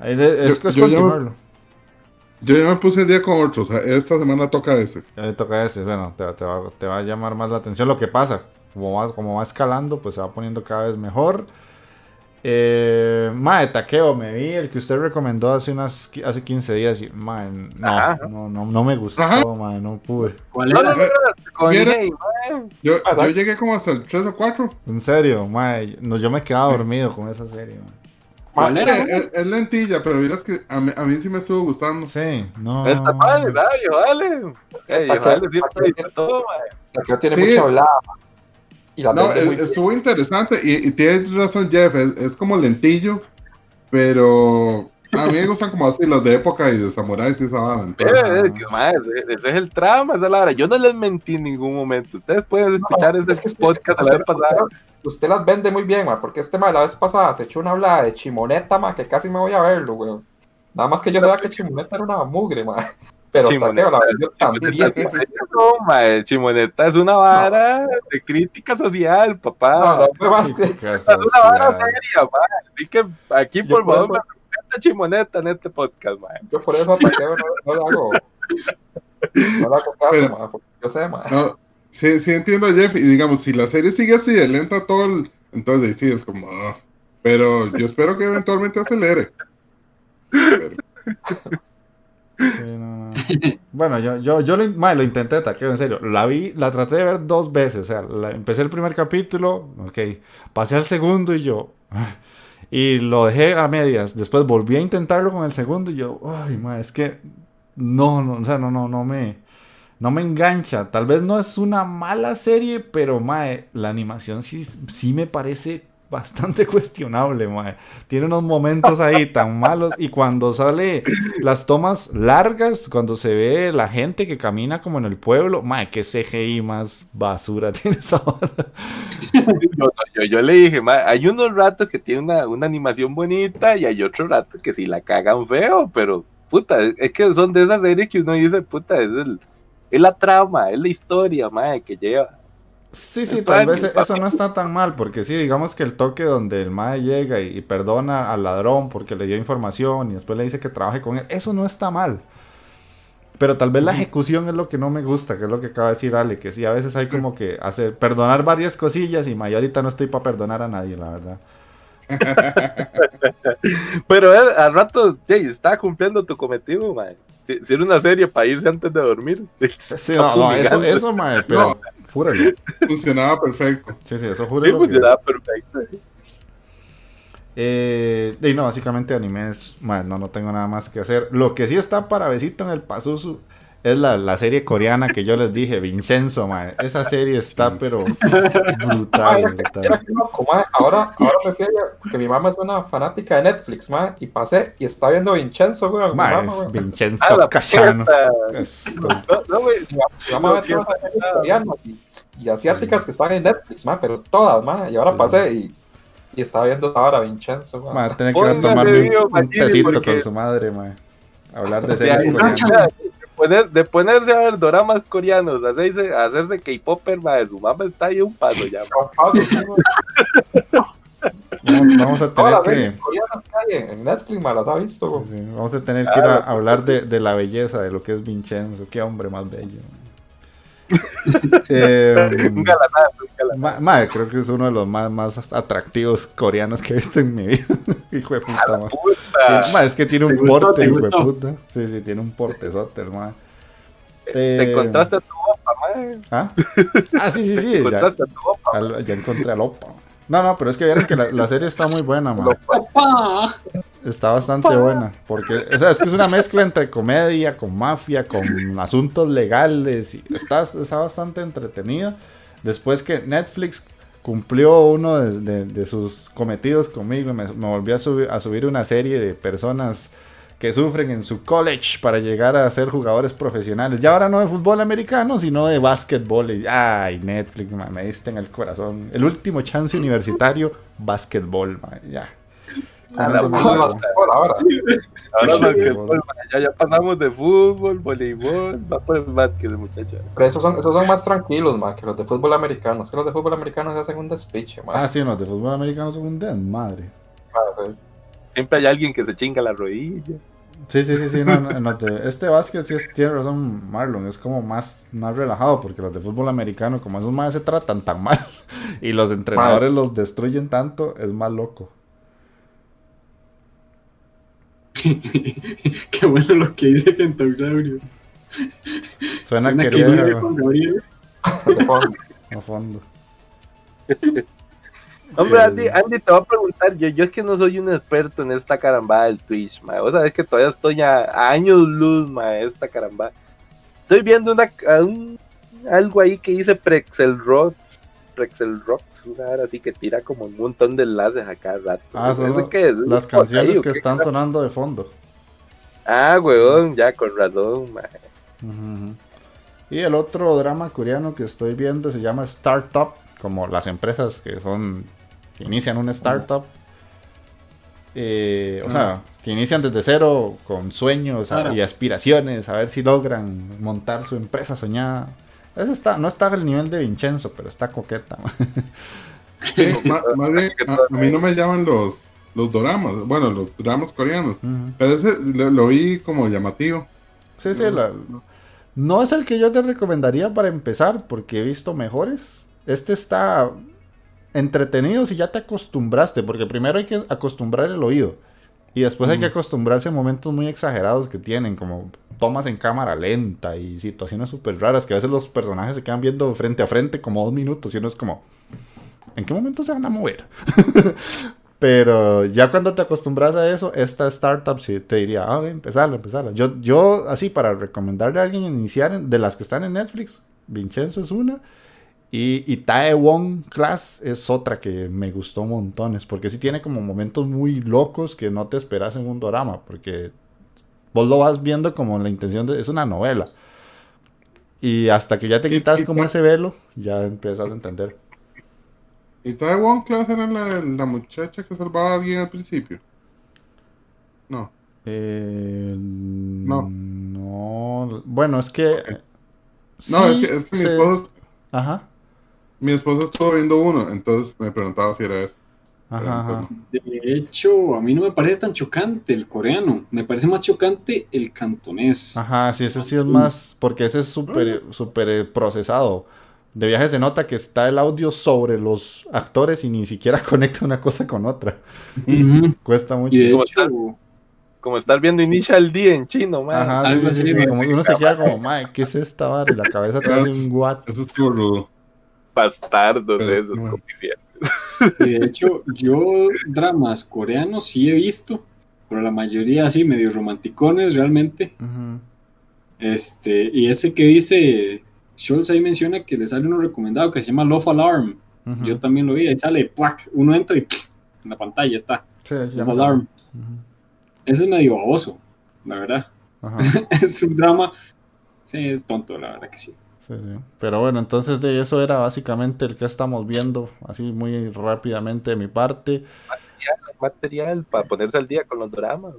Es, yo, es yo, ya me, yo, ya me, puse el día con otros. esta semana toca ese. Ya le toca ese. Bueno, te, te, va, te, va, a llamar más la atención lo que pasa. Como va, como va escalando, pues se va poniendo cada vez mejor. Eh, mae, taqueo, me vi el que usted recomendó hace unas hace 15 días y mae, no, no, no, no, me gustó, mae, no pude. ¿Cuál era? yo, yo, llegué como hasta el 3 o 4. En serio, mae, no, yo me quedaba dormido con esa serie, mae. Es, es, lentilla, pero miras que a mí, a mí, sí me estuvo gustando. Sí, no. Está padre, vale, vale. vale siempre todo, Porque tiene sí. mucho hablado. Y la no, es, estuvo interesante y, y tienes razón, Jeff. Es, es, como lentillo, pero a mí me gustan como así los de época y de samuráis y esa banda. Eh, ese es el trama, esa la hora. Yo no les mentí en ningún momento. Ustedes pueden escuchar no, ese podcast la vez pasada usted las vende muy bien, ma, porque este ma la vez pasada se echó una habla de Chimoneta, ma, que casi me voy a verlo, weón. Nada más que yo sabía que Chimoneta era una mugre, ma. Pero Chimoneta, la también. No, ma, Chimoneta es una vara no. de crítica social, papá. No, no, más. Es una vara seria, ma. Así que aquí, por favor, me Chimoneta en este podcast, ma. Yo por eso ataqué, no, no lo hago. No lo hago caso, ma, porque yo sé, ma. No. Sí, sí entiendo, Jeff, y digamos, si la serie sigue así de lenta todo el, Entonces, sí, es como. ah. Pero yo espero que eventualmente acelere. Pero- Sí, no, no. Bueno, yo, yo, yo lo, mae, lo intenté, taqueo, en serio. La vi, la traté de ver dos veces. O sea, la- empecé el primer capítulo, ok. Pasé al segundo y yo. Y lo dejé a medias. Después volví a intentarlo con el segundo y yo. Ay, mae, es que. No, no, o sea, no, no, no me. No me engancha. Tal vez no es una mala serie, pero mae, la animación sí, sí me parece bastante cuestionable, mae. Tiene unos momentos ahí tan malos. Y cuando sale las tomas largas, cuando se ve la gente que camina como en el pueblo, mae, qué CGI más basura tiene esa hora. Yo, yo, le dije, "Ma, hay unos ratos que tiene una, una animación bonita y hay otro rato que sí la cagan feo, pero puta, es que son de esas series que uno dice, puta, es, el, es la trama, es la historia, que lleva. Sí, sí, Está tal vez papi. eso no está tan mal, porque sí, digamos que el toque donde el mae llega y, y perdona al ladrón porque le dio información y después le dice que trabaje con él, eso no está mal. Pero tal vez la ejecución es lo que no me gusta, que es lo que acaba de decir Ale, que sí, a veces hay como que hacer, perdonar varias cosillas y mae, ahorita no estoy para perdonar a nadie, la verdad. Pero eh, al rato, sí, estaba cumpliendo tu cometido, madre. Si, si era una serie para irse antes de dormir. Sí, no, no, eso, eso, mae, pero júralo. funcionaba perfecto. Sí, sí, eso Sí, júralo. que- funcionaba perfecto. Eh, y no, básicamente animes, mae, no, no tengo nada más que hacer. Lo que sí está para besito en el Pazuzu es la, la serie coreana que yo les dije, Vincenzo, mae. Esa serie está, pero brutal, brutal. que. Ahora, ahora allá, porque mi mamá es una fanática de Netflix, mae, y pasé y está viendo Vincenzo, güey. Mi Mae, mamá, güey. Vincenzo Cachano. No, no, güey. Mi mamá ve todas las series coreanas y, y asiáticas que están en Netflix, mae, pero todas, mae. Y ahora pasé y, y estaba viendo ahora Vincenzo, mae. Mae, tener que a video, un, un tecito porque- con su madre, mae. Hablar de series poner- de ponerse a ver doramas coreanos, hacerse, hacerse K-Popper, madre, su mamá está ahí un paso ya. Vamos, a tener que... en- Netflix, las ha visto, güey. Sí, sí, Vamos a tener que ir a hablar de, de la belleza de lo que es Vincenzo. Qué hombre más bello. Eh, Un galanazo, un galanazo. ma- ma, creo que es uno de los más, más atractivos coreanos que he visto en mi vida. hijo de puta, ma. Puta. Sí, ma, es que tiene ¿Te un gustó? porte, ¿Te hijo de puta. Sí, sí, tiene un portezote, el ma. Te Eh, encontraste a tu opa, madre. ¿Ah? Ah, sí, sí, sí. Te Ya, encontraste a tu opa. al- ya encontré al Opa. No, no, pero es que vieron que la, la serie está muy buena, ma. Está bastante buena, porque o sea, es que es una mezcla entre comedia, con mafia, con asuntos legales, y está, está bastante entretenida. Después que Netflix cumplió uno de, de- de sus cometidos conmigo, me, me volvió a, subir a subir una serie de personas que sufren en su college para llegar a ser jugadores profesionales. Ya ahora no de fútbol americano, sino de básquetbol. Y, ay, Netflix, me diste en el corazón. El último chance universitario, básquetbol, ya. Ahora, ahora. Ahora ya, ya pasamos de fútbol, voleibol, va por el básquet, muchacho. Pero esos son, esos son más tranquilos, ma, que los de fútbol americano. Es que los de fútbol americano se hacen un despiche. Ah, sí, los de fútbol americano son un desmadre. Ah, sí. Siempre hay alguien que se chinga la rodilla. Sí, sí, sí, sí. No, no, no, de- este básquet sí es- tiene razón Marlon, es como más, más relajado porque los de fútbol americano, como esos más se tratan tan mal y los entrenadores los destruyen tanto, es más loco. Qué bueno lo que dice Kentausaurio. Suena, Suena que que vive llega con Gabriel. De fondo. a fondo. Hombre, Andy, Andy, te voy a preguntar, yo, yo es que no soy un experto en esta carambada del Twitch, mae. Vos sabés que todavía estoy a, a años luz, mae, esta carambada. Estoy viendo una, un- algo ahí que dice Prexel Rocks, Prexel Rocks, una hora así que tira como un montón de enlaces a cada rato. Ah, son ¿Eso lo- qué es? Las ¿Es un bot ahí canciones que están sonando de fondo. Ah, weón, ya, con razón. Y el otro drama coreano que estoy viendo se llama Startup, como las empresas que son que inician una startup. Eh, o sea, que inician desde cero con sueños a- y aspiraciones, a ver si logran montar su empresa soñada. Esa está, no está al nivel de Vincenzo, pero está coqueta. Sí, más bien, a, a mí no me llaman los, los doramas, bueno, los dramas coreanos. Pero ese lo, lo vi como llamativo. Sí, sí, la- no es el que yo te recomendaría para empezar, porque he visto mejores. Este está entretenido si ya te acostumbraste, porque primero hay que acostumbrar el oído. Y después hay que acostumbrarse a momentos muy exagerados que tienen, como tomas en cámara lenta y situaciones súper raras, que a veces los personajes se quedan viendo frente a frente como dos minutos y uno es como, ¿en qué momento se van a mover? Pero ya cuando te acostumbras a eso, esta startup sí te diría, ah, empezarla, empezarla. Yo, yo, así, para recomendarle a alguien iniciar, de las que están en Netflix, Vincenzo es una. Y, y Wong Class es otra que me gustó montones, porque sí tiene como momentos muy locos que no te esperas en un drama, porque vos lo vas viendo como la intención de... es una novela. Y hasta que ya te quitas como ese velo, ya empiezas a entender. ¿Y Wong Class era la, la, muchacha que salvaba a alguien al principio? No. Eh, no. No. Bueno, es que... No, es que, es que mi esposo... Ajá. Mi esposo estuvo viendo uno, entonces me preguntaba si era eso. Ajá, De hecho, a mí no me parece tan chocante el coreano. Me parece más chocante el cantonés. Ajá, sí, ese sí es más. Porque ese es súper super procesado. De viaje se nota que está el audio sobre los actores y ni siquiera conecta una cosa con otra. Cuesta mucho. como, estar, viendo Initial D en chino, man. Ajá, sí, sí, como uno se queda como, mae, ¿qué es esta barra? Y la cabeza te hace un guat. Eso es rudo bastardos esos Y de hecho, yo dramas coreanos sí he visto, pero la mayoría así, medio romanticones realmente. Este, y ese que dice, Scholz ahí menciona que le sale uno recomendado que se llama Love Alarm. Yo también lo vi, ahí sale, ¡plac! uno entra y en la pantalla está. Love Alarm. Ese es medio baboso, la verdad. es un drama sí, tonto, la verdad que sí. Pero bueno, entonces de eso era básicamente el que estamos viendo, así muy rápidamente de mi parte. Material, para ponerse al día con los dramas.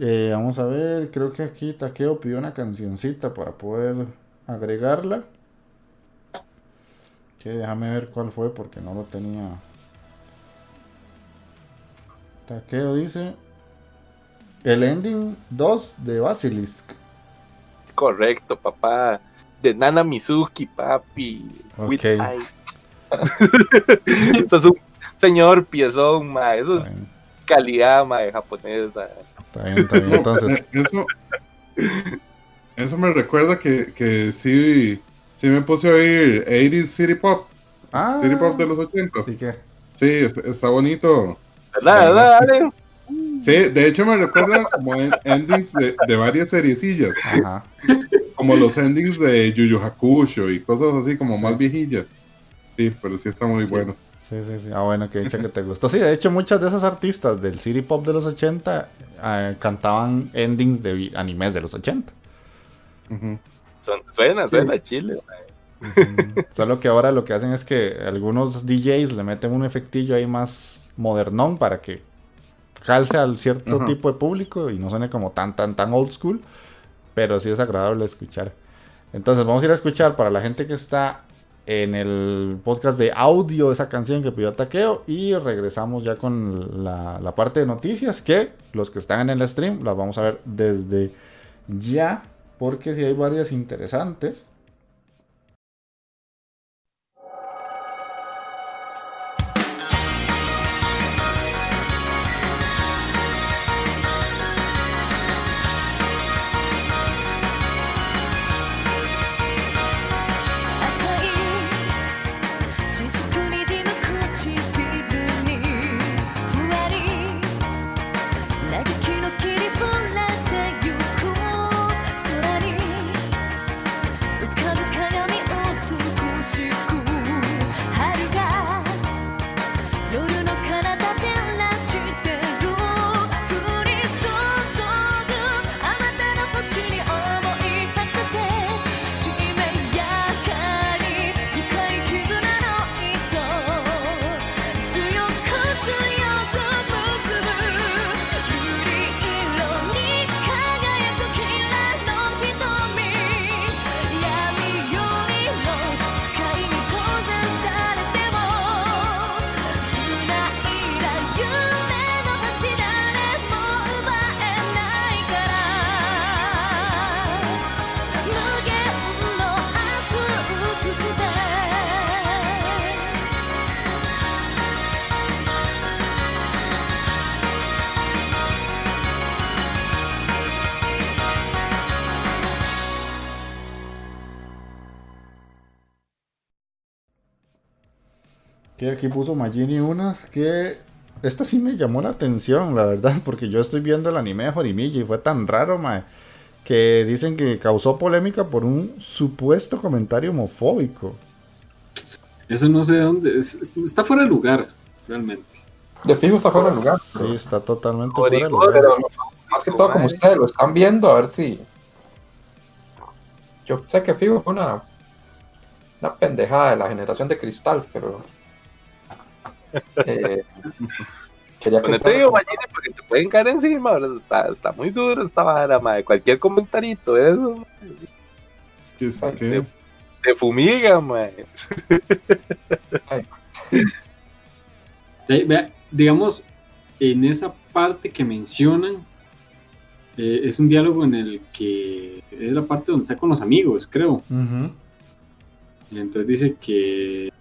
Eh, vamos a ver, creo que aquí Takeo pidió una cancioncita para poder agregarla. Que déjame ver cuál fue porque no lo tenía. Takeo dice el ending 2 de Basilisk. Correcto, papá de Nana Mizuki, papi. Okay. Eso es un señor piezón, ma. Eso es calidad, ma, de japonesa. Está bien, está bien. Entonces. Eh, eso, eso me recuerda que, que sí, sí me puse a oír 80 City Pop. Ah, City Pop de los 80. Así que. Sí, está, bonito. ¿Verdad, verdad, dale? Sí, de hecho me recuerda como endings de, de varias seriecillas. Ajá como los endings de Yu Yu Hakusho y cosas así como más viejillas. Sí, pero sí está muy bueno. Sí, sí, sí. Ah, bueno, que dicho que te gustó. Sí, de hecho, muchas de esas artistas del City Pop de los 80 eh, cantaban endings de animes de los 80. suena, suena chile. Solo que ahora lo que hacen es que algunos DJs le meten un efectillo ahí más modernón para que calce al cierto tipo de público y no suene como tan, tan, tan old school pero sí es agradable escuchar. Entonces vamos a ir a escuchar para la gente que está en el podcast de audio esa canción que pidió Taqueo y regresamos ya con la, parte de noticias que los que están en el stream las vamos a ver desde ya porque si hay varias interesantes. Que aquí puso Magini una que esta sí me llamó la atención, la verdad, porque yo estoy viendo el anime de Jorimilla y fue tan raro, mae, que dicen que causó polémica por un supuesto comentario homofóbico. Eso no sé dónde, está fuera de lugar, realmente. De fijo está fuera de lugar. Sí, está totalmente fuera de lugar. Pero más que todo como ustedes lo están viendo, a ver si... Yo sé que fijo fue una, una pendejada de la generación de cristal, pero... Eh, quería que te digo, porque te pueden caer encima, está, está muy duro esta vara, madre. Cualquier comentarito, eso. ¿Qué es qué? Te, fumiga, madre. digamos, en esa parte que mencionan, eh, es un diálogo en el que es la parte donde está con los amigos, creo. Entonces dice que,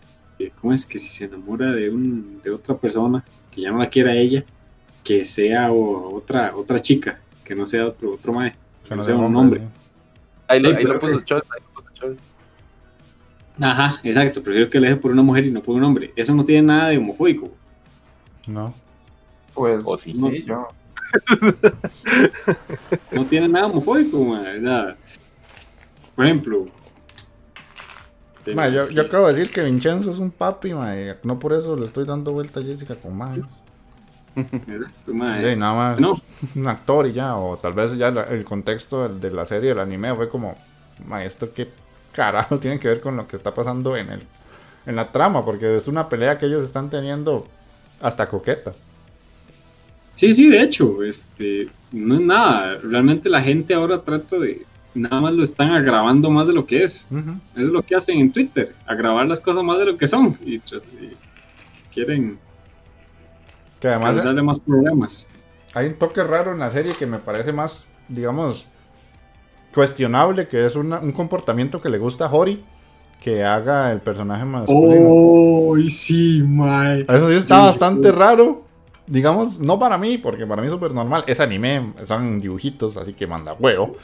¿cómo es que si se enamora de, un, de otra persona, que ya no la quiera ella, que sea otra otra chica, que no sea otro, otro mae, que no sea un hombre. Ahí, lo puso Ajá, exacto, prefiero que le deje por una mujer y no por un hombre. Eso no tiene nada de homofóbico. No. Pues sí, sí, yo. no tiene nada homofóbico, O por ejemplo. Yo, acabo de decir que Vincenzo es un papi, no por eso le estoy dando vuelta a Jessica con más. nada más un actor y ya, o tal vez ya el contexto de la serie, del anime, fue como, esto qué carajo tiene que ver con lo que está pasando en el en la trama, porque es una pelea que ellos están teniendo hasta coqueta. Sí, sí, de hecho, este, no es nada. Realmente la gente ahora trata de, nada más lo están agravando más de lo que es. Es lo que hacen en Twitter, agravar las cosas más de lo que son. Y, quieren que además causarle más problemas. Hay un toque raro en la serie que me parece más, digamos, cuestionable, que es un comportamiento que le gusta a Hori que haga el personaje más. Oh, sí, my. Eso sí está bastante raro. Digamos, no para mí, porque para mí es súper normal. Es anime, son dibujitos, así que manda huevo.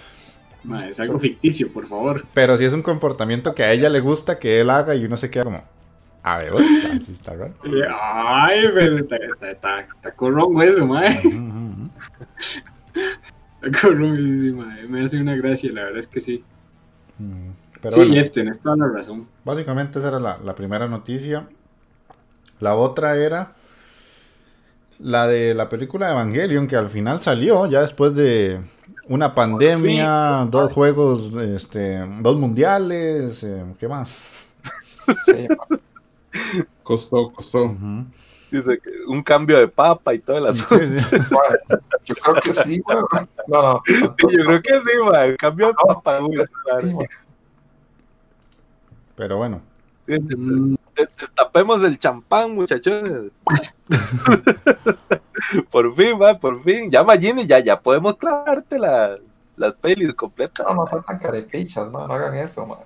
Es algo ficticio, por favor. Pero si es un comportamiento que a ella le gusta que él haga y uno se queda como. A ver, así está raro. Ay, pero está, está, está, está corrongo eso, mae. Está sí, mae. Me hace una gracia, la verdad es que sí. sí, Jeff, tenés toda la razón. Básicamente esa era la, la primera noticia. La otra era la de la película Evangelion, que al final salió ya después de una pandemia, dos juegos, este, dos mundiales, eh, ¿qué más? Costó, costó. Dice que un cambio de papa y todo el asunto. yo creo que sí, No, no. yo creo que sí, man. Cambio de papa. Pero bueno. Destapemos el champán, muchachones. por fin, va, por fin. Ya, Magini, ya, ya podemos clavarte la, las pelis completas. No, no son tan carepichas, no, no hagan eso, man.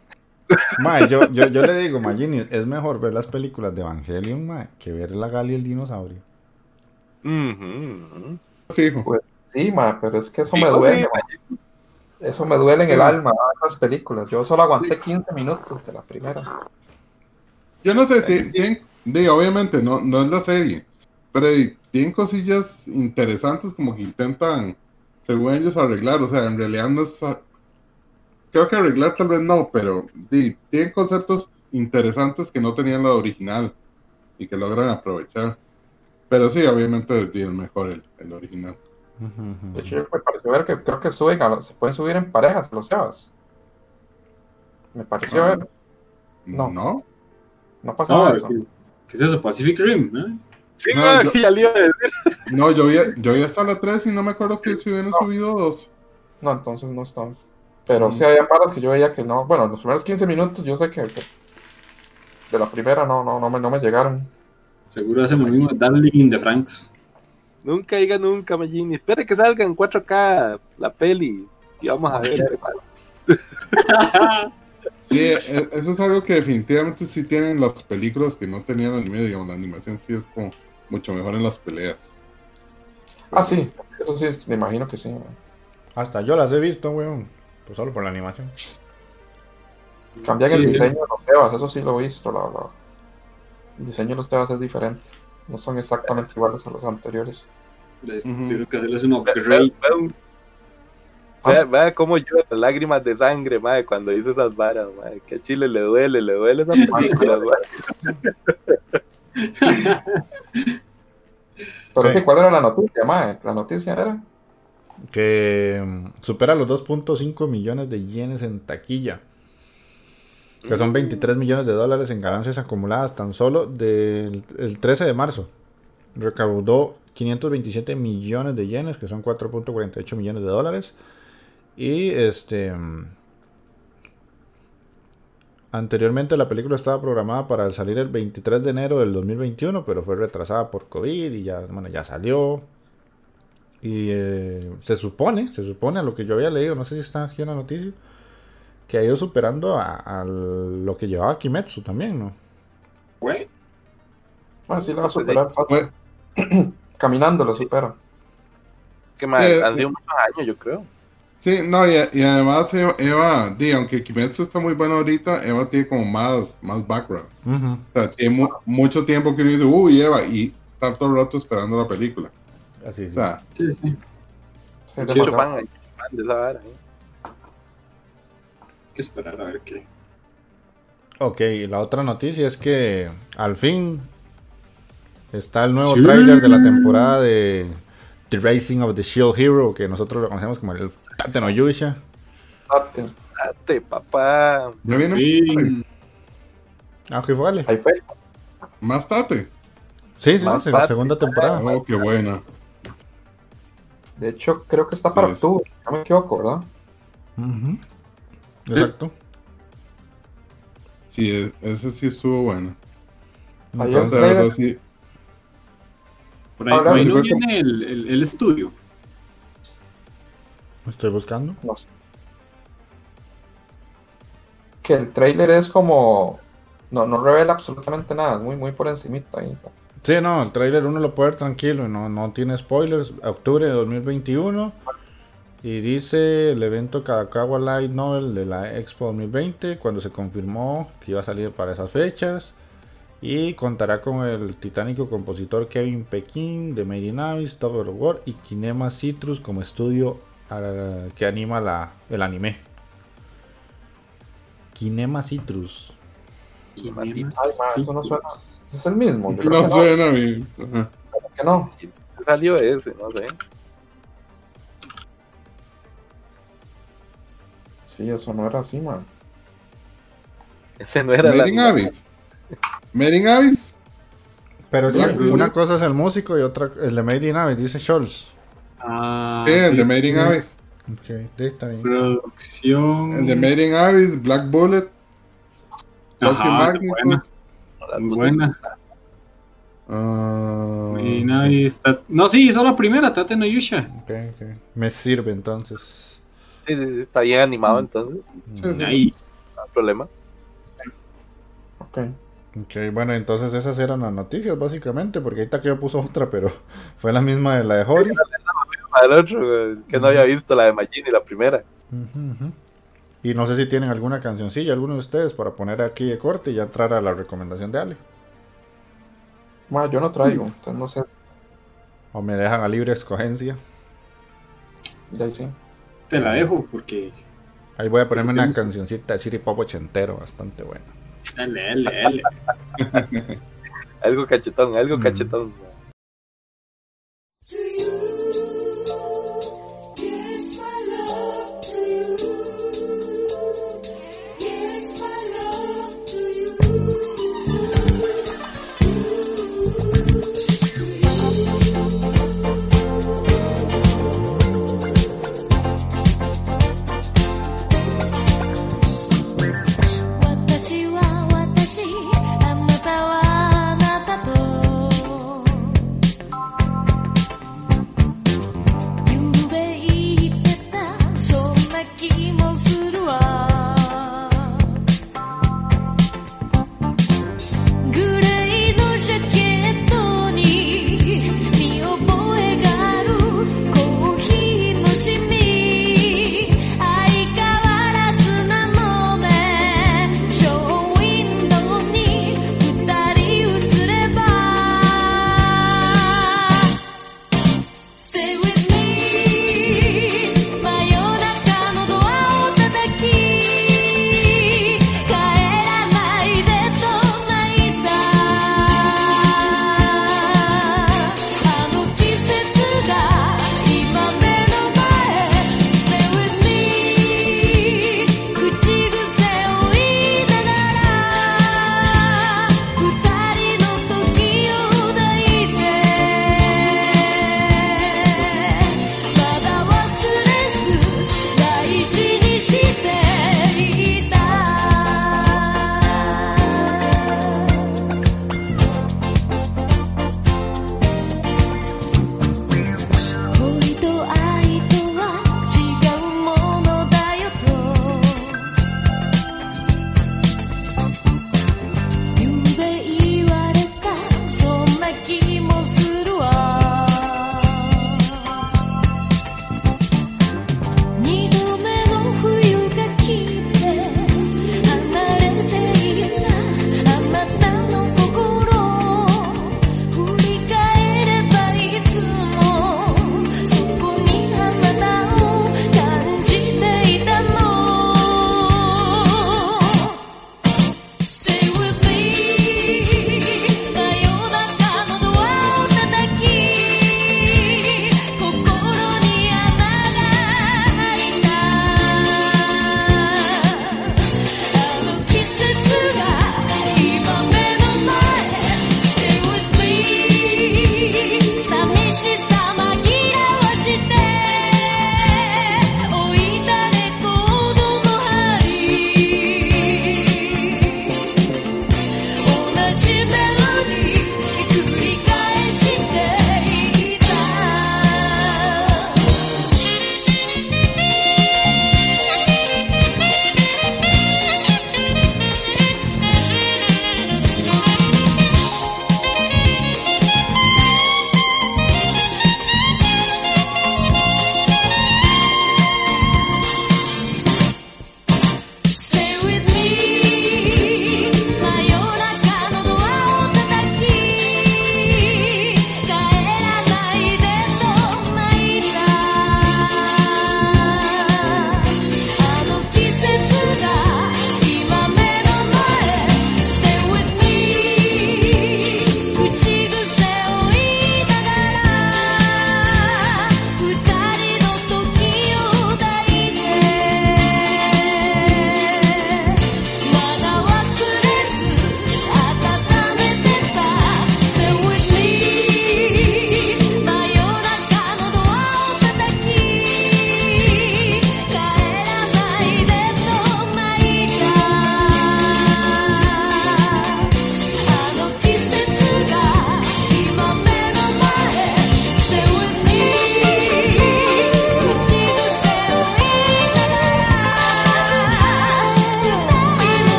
Ma, yo, yo, yo, le digo, Magini, es mejor ver las películas de Evangelion, ma, que ver la Gali y el dinosaurio. Fijo. Pues sí, ma, pero es que eso me duele. eso me duele en el alma, las películas. Yo solo aguanté 15 minutos de la primera. Yo no sé, tienen, obviamente no, no es la serie, pero tienen cosillas interesantes como que intentan, según ellos, arreglar. O sea, en realidad no es. Creo que arreglar tal vez no, pero tienen conceptos interesantes que no tenían la original y que logran aprovechar. Pero sí, obviamente tienen mejor el, original. De hecho, me pareció ver que creo que suben se pueden subir en parejas los Sebas. Me pareció ah. ver. No. ¿No? No pasaba eso. ¿qué, es eso? Pacific Rim, ¿no? Sí, no, yo, ya decir. No, yo vi, yo vi hasta la 3 y no me acuerdo que se hubieran subido dos. No, entonces no estamos. Pero mm. sí había paras que yo veía que no. Bueno, los primeros 15 minutos yo sé que de la primera no, no, no, me, no me llegaron. Seguro hacen lo mismo Darling de Franks. Nunca diga nunca, Magini. Espere que salga en 4K la peli y vamos a ver. Sí, e, eso es algo que definitivamente sí tienen las películas que no tenían anime, digamos, la animación sí es como mucho mejor en las peleas. Ah, sí, eso sí, me imagino que sí. Hasta yo las he visto, weón, pues solo por la animación. Cambian el diseño de los Sebas, eso sí lo he visto, la, El diseño de los temas es diferente. No son exactamente iguales a los anteriores. Tuvieron que hacerles un upgrade. Vea, vea cómo llora lágrimas de sangre, madre, cuando dice esas varas, madre. Que a Chile le duele, le duele esa película, Pero ¿cuál era la noticia, madre? La noticia era que mm, supera los 2.5 millones de yenes en taquilla. Que son 23 millones de dólares en ganancias acumuladas tan solo del el 13 de marzo. Recaudó 527 millones de yenes, que son 4.48 millones de dólares. Y este. Anteriormente la película estaba programada para salir el 23 de enero del 2021, pero fue retrasada por COVID y ya, bueno, ya salió. Y eh, se supone, se supone a lo que yo había leído, no sé si está aquí en la noticia, que ha ido superando a, lo que llevaba Kimetsu también, ¿no? Güey. Bueno, sí lo va a superar fácil. Caminando lo supera. Que más, han sido muchos años, yo creo. Sí, no, y, además Eva, di, aunque Kimetsu está muy bueno ahorita, Eva tiene como más, más background. O sea, tiene mucho tiempo que uno dice, uy, Eva, y tanto rato esperando la película. Así O sea, sí, sí. Mucho fan, fan de esa vara. ¿eh? Hay que esperar a ver qué. Ok, la otra noticia es que al fin está el nuevo tráiler de la temporada de The Racing of the Shield Hero, que nosotros lo conocemos como el Tate no Yusha. Tate. Tate, papá. ¿Ya viene? Sí. Ah, que vale. Ahí fue. ¿Más Tate? Sí, sí, Más la Tate. segunda temporada. Oh, qué buena. De hecho, creo que está para Sí. octubre. No me equivoco, ¿verdad? Ujú. Exacto. Sí, e- ese sí estuvo bueno. De el verdad, sí. Por ahí, Ahora por ahí sí no viene el, el, el estudio. Estoy buscando. No sé. Que el trailer es como. No, no revela absolutamente nada. Es muy, muy por encimita ahí. Sí, no, el tráiler uno lo puede ver tranquilo, no, no tiene spoilers. Octubre de 2021. Y dice el evento Kadakawa Light Novel de la Expo 2020, cuando se confirmó que iba a salir para esas fechas. Y contará con el titánico compositor Kevin Pekin de Made in Abyss, Top of the World y Kinema Citrus como estudio que anima la, el anime. Kinema Citrus. Ay, ma, eso no suena. Ese es el mismo. No suena bien. Ajá. que no. Salió ese, no sé. Sí, eso no era así, man. Ese no era la. Made in Abyss. Made in Abyss. Pero Black una cosa es el músico y otra el de Made in Abyss, dice Scholz. Ah, Sí, el de Made in. Abyss. Ok, sí, está bien. Producción. El de Made in Abyss, Black Bullet. Ajá, buena. Muy buena. Ah, Y nadie está... No, sí, hizo la primera, Tate no Yusha. Ok, ok. Me sirve entonces. Sí, sí, sí, está bien animado entonces. sí, sí. Nice. No hay problema. Ok. Ok, bueno, entonces esas eran las noticias básicamente, porque ahorita que yo puso otra, pero fue la misma de la de Hori. Al otro, que no había visto la de Magini, la primera. Y no sé si tienen alguna cancioncilla, alguno de ustedes, para poner aquí de corte y ya entrar a la recomendación de Ale. Ma, yo no traigo, entonces no sé. O me dejan a libre escogencia. Ya sí. Te la dejo porque... Ahí voy a ponerme una cancioncita de City Pop ochentero, bastante buena. Dale, dale, dale. Algo cachetón, algo Mm. cachetón.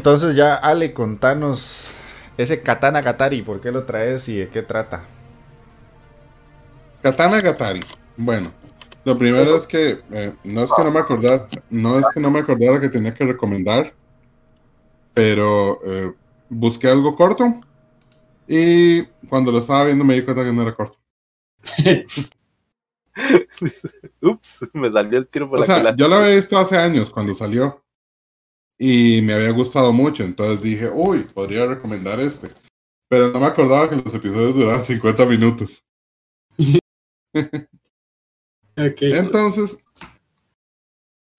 Entonces ya, Ale, contanos ese Katana Gatari, ¿por qué lo traes y de qué trata? Katana Gatari. Bueno, lo primero es que eh, no es que no me acordara, no es que no me acordara que tenía que recomendar, pero eh, busqué algo corto y cuando lo estaba viendo me di cuenta que no era corto. Ups, me salió el tiro por O la sea, yo lo había visto hace años cuando salió y me había gustado mucho, entonces dije, uy, podría recomendar este. Pero no me acordaba que los episodios duraban 50 minutos. Ok. Entonces,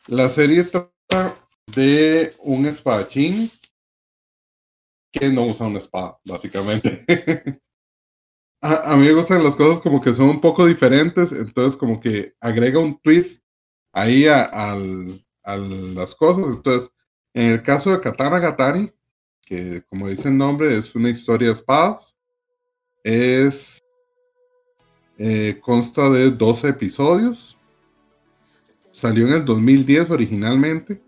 la serie trata de un espadachín que no usa una espada, básicamente. a, a mí me gustan las cosas como que son un poco diferentes, entonces como que agrega un twist ahí a, al- a las cosas. Entonces, en el caso de Katana Gatari, que como dice el nombre, es una historia de espadas, es eh, consta de 12 episodios. Salió en el 2010 originalmente.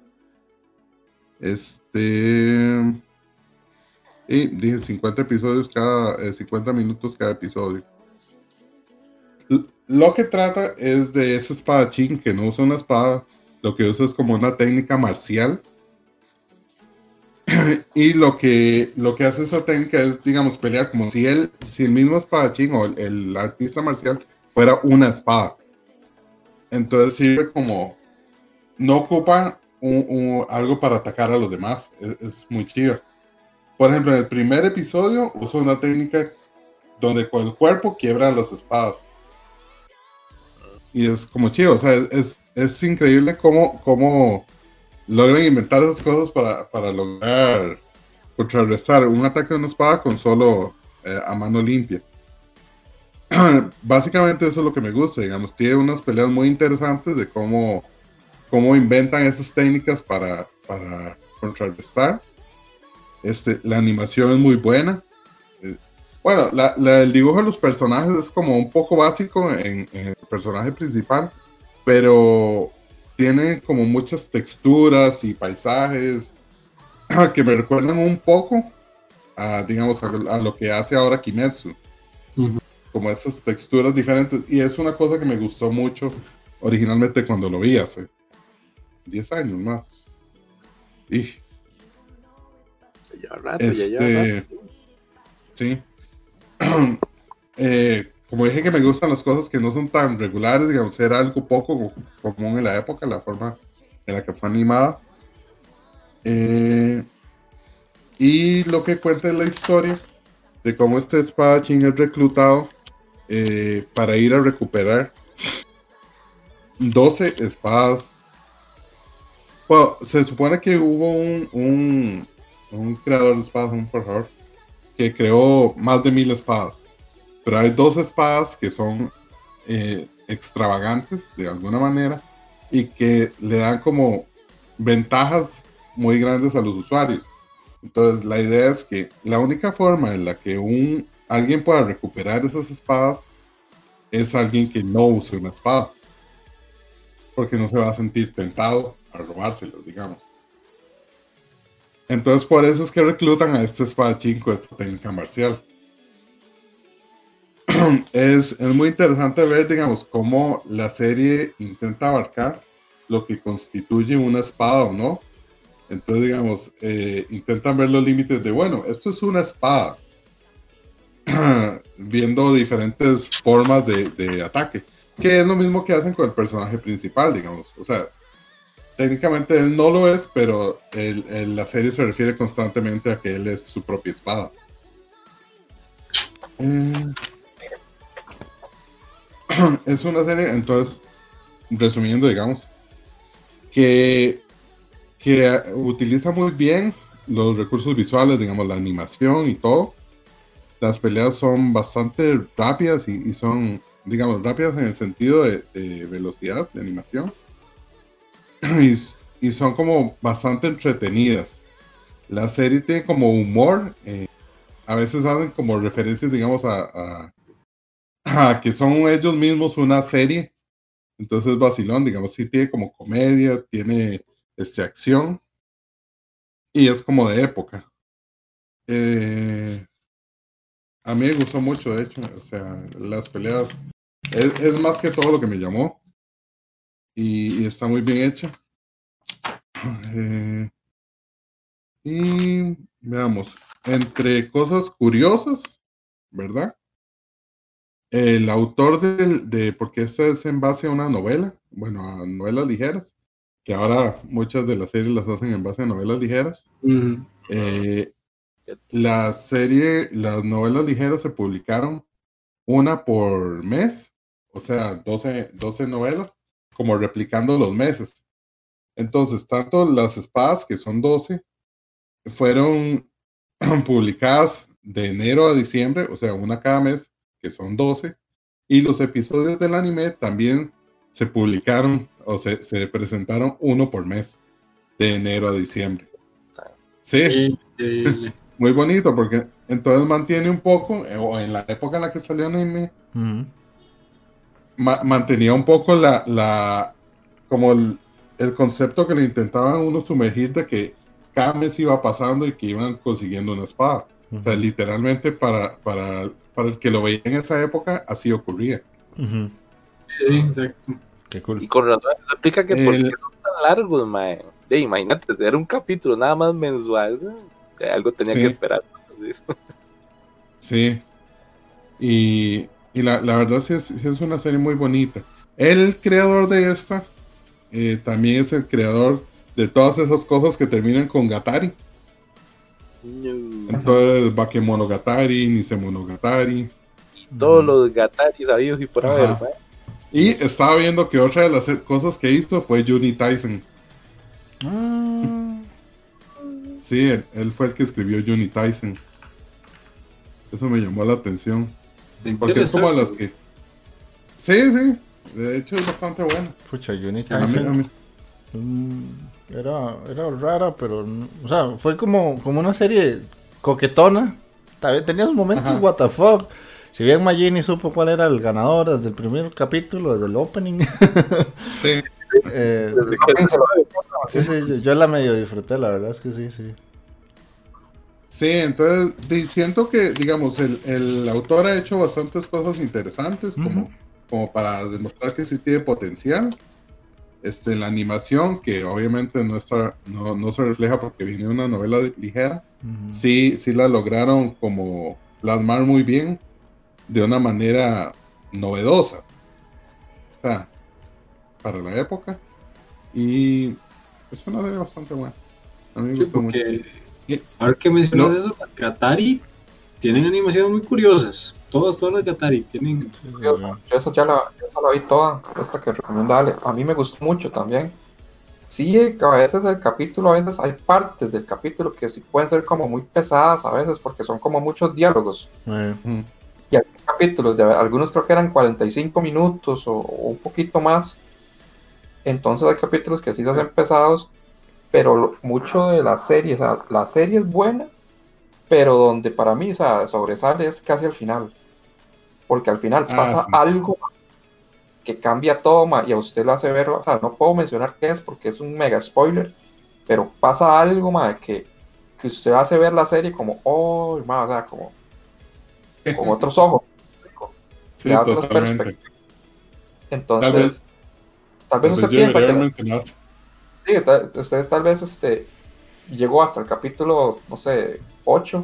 Este. Y dije 50 episodios cada. eh, 50 minutos cada episodio. Lo que trata es de ese espadachín que no usa una espada. Lo que usa es como una técnica marcial. y lo que, lo que hace esa técnica es, digamos, pelear como si él, si el mismo espadachín o el, artista marcial fuera una espada. Entonces sirve como, no ocupa algo para atacar a los demás. Es, muy chido. Por ejemplo, en el primer episodio usa una técnica donde con el cuerpo quiebra las espadas. Y es como chido, o sea, es, es, es increíble cómo, cómo logran inventar esas cosas para, para lograr contrarrestar un ataque de una espada con solo eh, a mano limpia. Básicamente eso es lo que me gusta, digamos, tiene unas peleas muy interesantes de cómo, cómo inventan esas técnicas para, para contrarrestar. Este, la animación es muy buena. Eh, bueno, la- la- el dibujo de los personajes es como un poco básico en, en el personaje principal, pero tiene como muchas texturas y paisajes que me recuerdan un poco a, digamos, a, a lo que hace ahora Kimetsu. Como esas texturas diferentes. Y es una cosa que me gustó mucho originalmente cuando lo vi hace 10 años más. Y Ya lleva rato, ya este, rato. sí. Eh, como dije que me gustan las cosas que no son tan regulares, digamos, era algo poco común en la época, la forma en la que fue animada. Eh, y lo que cuenta es la historia de cómo este espadachín es reclutado eh, para ir a recuperar 12 espadas. Bueno, se supone que hubo un, un, un creador de espadas, un forjador, que creó más de mil espadas. Pero hay dos espadas que son eh, extravagantes de alguna manera y que le dan como ventajas muy grandes a los usuarios. Entonces la idea es que la única forma en la que un, alguien pueda recuperar esas espadas es alguien que no use una espada. Porque no se va a sentir tentado a robárselos, digamos. Entonces por eso es que reclutan a este espadachín con esta técnica marcial. es, es muy interesante ver, digamos, cómo la serie intenta abarcar lo que constituye una espada o no. Entonces, digamos, eh, intentan ver los límites de, bueno, esto es una espada. Viendo diferentes formas de, de ataque. Que es lo mismo que hacen con el personaje principal, digamos. O sea, técnicamente él no lo es, pero la serie se refiere constantemente a que él es su propia espada. Eh, es una serie, entonces, resumiendo, digamos, que, que utiliza muy bien los recursos visuales, digamos, la animación y todo. Las peleas son bastante rápidas y, son, digamos, rápidas en el sentido de, velocidad de animación. Y, y son como bastante entretenidas. La serie tiene como humor. eh, a veces hacen como referencias, digamos, a que son ellos mismos una serie. Entonces es vacilón, digamos, sí tiene como comedia, tiene este, acción. y es como de época. Eh, a mí me gustó mucho, de hecho, o sea, las peleas es, más que todo lo que me llamó y, y está muy bien hecha. Eh, y veamos, entre cosas curiosas, ¿verdad? El autor del, de, porque esto es en base a una novela, bueno, a novelas ligeras, que ahora muchas de las series las hacen en base a novelas ligeras. Ujú. Eh, la serie, las novelas ligeras se publicaron una por mes, o sea, 12, 12 novelas, como replicando los meses. Entonces, tanto las espadas, que son 12, fueron publicadas de enero a diciembre, o sea, una cada mes, que son 12, y los episodios del anime también se publicaron o se, se presentaron uno por mes, de enero a diciembre. Sí, Increíble. muy bonito porque entonces mantiene un poco, eh, o en la época en la que salió anime, Ujú. ma- mantenía un poco la, la como el, el concepto que le intentaban uno sumergir de que cada mes iba pasando y que iban consiguiendo una espada. O sea, literalmente para, para, para el que lo veía en esa época, así ocurría. Sí, sí, exacto. Qué cool. Y con razón, eso explica que por qué El- son tan largos, mae. Sí, imagínate, era un capítulo nada más mensual. algo tenía Sí. que esperar. Sí. Y, y la, la verdad sí es, sí es una serie muy bonita. El creador de esta eh, también es el creador de todas esas cosas que terminan con Gatari. No. Entonces, Bakemonogatari, Nisemonogatari. Todos los gataris sabidos y por haber. Y estaba viendo que otra de las cosas que hizo fue Juni Tyson. Ah, Sí, él, él fue el que escribió Juni Tyson. Eso me llamó la atención. Porque es como las que. Sí, sí. De hecho, es bastante buena. pucha, Unity. A mí- a mí- Era, era rara, pero. O sea, fue como, como una serie coquetona. Tenía sus momentos, Ajá. what the fuck. Si bien Magini supo cuál era el ganador desde el primer capítulo, desde el opening. sí. eh, Desde que- sí, sí, yo, yo la medio disfruté, la verdad es que sí, sí. Sí, entonces siento que, digamos, el, el autor ha hecho bastantes cosas interesantes, como, como para demostrar que sí tiene potencial. Este, la animación, que obviamente no, está, no, no se refleja porque viene de una novela de- ligera, sí, sí la lograron como plasmar muy bien de una manera novedosa. O sea, para la época. Y es una serie bastante buena. A mí me Sí, gustó mucho. ahora que mencionas No. eso, las Gatari tienen animaciones muy curiosas. Todas, todas las Gatari tienen. Sí, sí, Yo, yo esa ya la, yo esa la vi toda, esta que recomienda Ale. A mí me gustó mucho también. Sí, eh, a veces el capítulo, a veces hay partes del capítulo que sí pueden ser como muy pesadas a veces porque son como muchos diálogos. Mm. Y hay capítulos, de, algunos creo que eran 45 minutos o, o un poquito más. Entonces hay capítulos que sí se hacen pesados, pero lo- mucho de la serie, o sea, la serie es buena, pero donde para mí o sea, sobresale es casi al final. Porque al final Ah, pasa sí. algo que cambia todo ma, y a usted lo hace ver, o sea, no puedo mencionar qué es porque es un mega spoiler, pero pasa algo ma, que, que usted hace ver la serie como, oh, ma, o sea, como con otros ojos. Sí, de otras perspectivas. Entonces, Tal vez- tal vez usted piensa que sí, tal- usted tal vez este, llegó hasta el capítulo, no sé, 8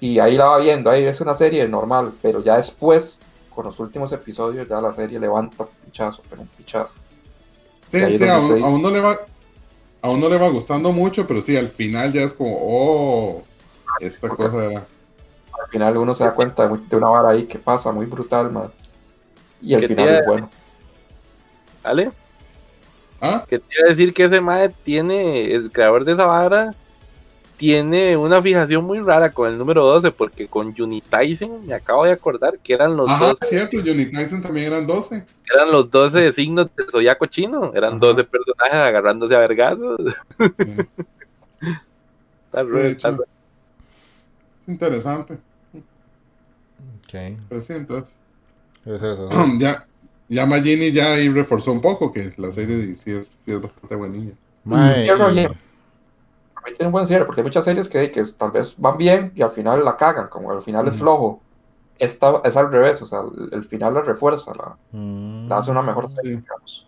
y ahí la va viendo, ahí es una serie normal, pero ya después, con los últimos episodios, ya la serie levanta un pichazo, pero un pichazo. Sí, sí, a, un- se a uno le va a uno le va gustando mucho, pero sí, al final ya es como, oh, esta cosa era. Al final uno se da cuenta de, muy- de una vara ahí que pasa muy brutal, man. Y al ¿Qué final es bueno. ¿Vale? Ah, Que te iba a decir que ese mae tiene, el creador de esa vara, tiene una fijación muy rara con el número 12, porque con Juni Tyson me acabo de acordar que eran los ajá, 12, cierto, Johnny Tyson también eran 12. eran los 12 signos del zodiaco chino, eran Ajá. 12 personajes agarrándose a vergazos. Sí, Está Sí, está es interesante. ok. Pero sí, entonces. Es eso. ya, ya Magini ya ahí reforzó un poco que la serie sí es, sí es bastante buenilla. Mae, Quiero y- leer. para mí tiene un buen cierre, porque hay muchas series que, que tal vez van bien y al final la cagan, como el final es Ujú. flojo. Esta es al revés, o sea, el, el final la refuerza, la, Mm. la hace una mejor serie, Sí. digamos.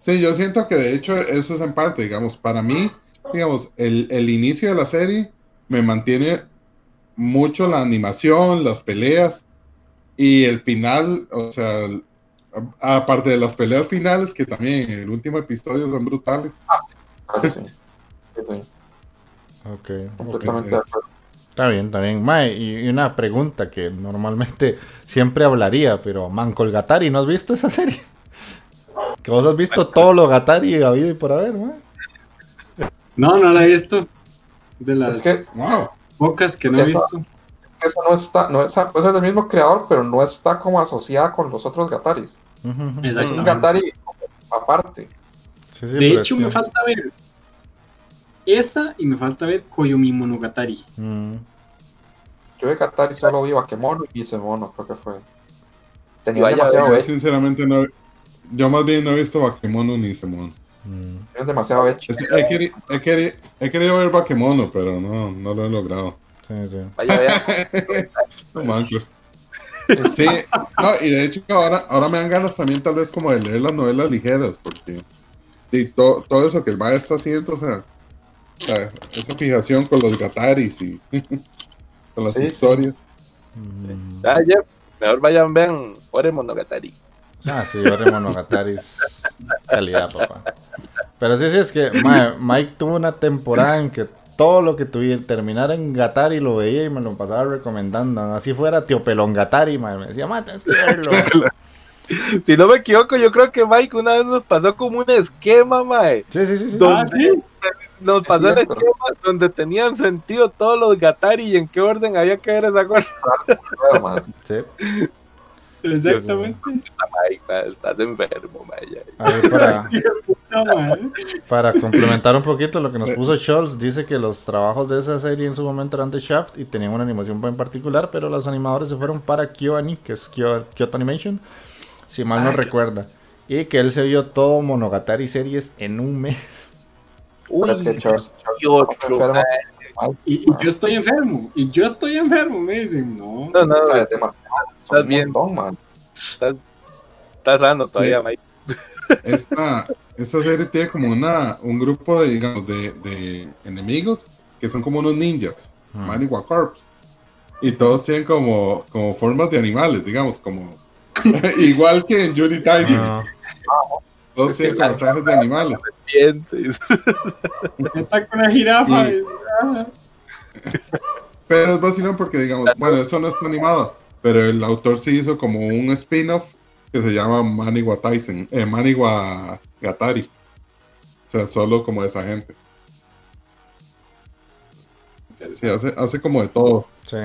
Sí, yo siento que de hecho eso es en parte, digamos, para mí, digamos, el, el inicio de la serie me mantiene mucho la animación, las peleas y el final, o sea, aparte de las peleas finales que también en el último episodio son brutales. Claro, sí. Sí, sí, Ok. completamente acuerdo. Está bien, está bien. Mae, y una pregunta que normalmente siempre hablaría, pero Manco Gatari, ¿no has visto esa serie? Que vos has visto todo lo Gatari habido y por haber, mae. No, no la he visto. De las Es que Wow. pocas que no he Esa- visto. esa no está, no es, pues es del mismo creador, pero no está como asociada con los otros Gataris. Es un Gatari aparte. Sí, sí, De hecho, me falta ver esa y me falta ver Koyomi Monogatari. Mm, Yo de Gatari solo vi Bakemono y Isemono, creo que fue. Tenía Vaya, demasiado Yo sinceramente no, yo más bien no he visto Bakemono ni Semon. mm. tenía demasiado hecho. Es- He, queri- he queri- he querido ver Bakemono, pero no, no lo he logrado. Sí, sí. Vaya, vaya. No manches. Sí, no, y de hecho ahora, ahora me dan ganas también tal vez como de leer las novelas ligeras, porque y to- todo eso que el MAE está haciendo, o sea, esa fijación con los gataris y con las Sí, sí. historias. Mm. Ah, Jeff, mejor vayan, vean Ore Monogatari. Ah, sí, Ore Monogatari es calidad, papá. Pero sí, sí, es que Mike tuvo una temporada en que todo lo que tuviera, terminara en Gatari lo veía y me lo pasaba recomendando. Así fuera Tío Pelón Gatari, mae, me decía, mae, tienes que verlo. Si no me equivoco, yo creo que Mike una vez nos pasó como un esquema, mae. Sí, sí, sí. sí. Ah, sí. Nos pasó el esquema donde tenían sentido todos los Gatari y en qué orden había que ver esa cosa. Sí. Exactamente. Estás enfermo, mae. ya. A ver, para, complementar un poquito lo que nos puso Scholz, dice que los trabajos de esa serie en su momento eran de Shaft y tenían una animación en particular, pero los animadores se fueron para KyoAni, que es Kyo- Kyoto Animation, si mal no recuerda. Y que él se vio todo Monogatari series en un mes. Pero es que Charles, Charles Dios, está enfermo. Mal. Y, y yo estoy enfermo. Y yo estoy enfermo, me dicen. No. No, no, O sea, es demasiado. Estás bien. montón, man. estás, estás sano todavía, Mike. Esta, esta serie tiene como una, un grupo de, digamos, de, de enemigos que son como unos ninjas, Mm. Maniwa Corps. Y todos tienen como, como formas de animales, digamos, como igual que en Judy Tyson. Ah, Todos tienen como trajes de animales. Está con una jirafa. Y-. Pero es vacilón porque, digamos, bueno, eso no está animado, pero el autor sí hizo como un spin-off que se llama Maniwa Tyson, eh, Maniwa Gatari. O sea, solo como esa gente. Sí, hace, hace como de todo. sí.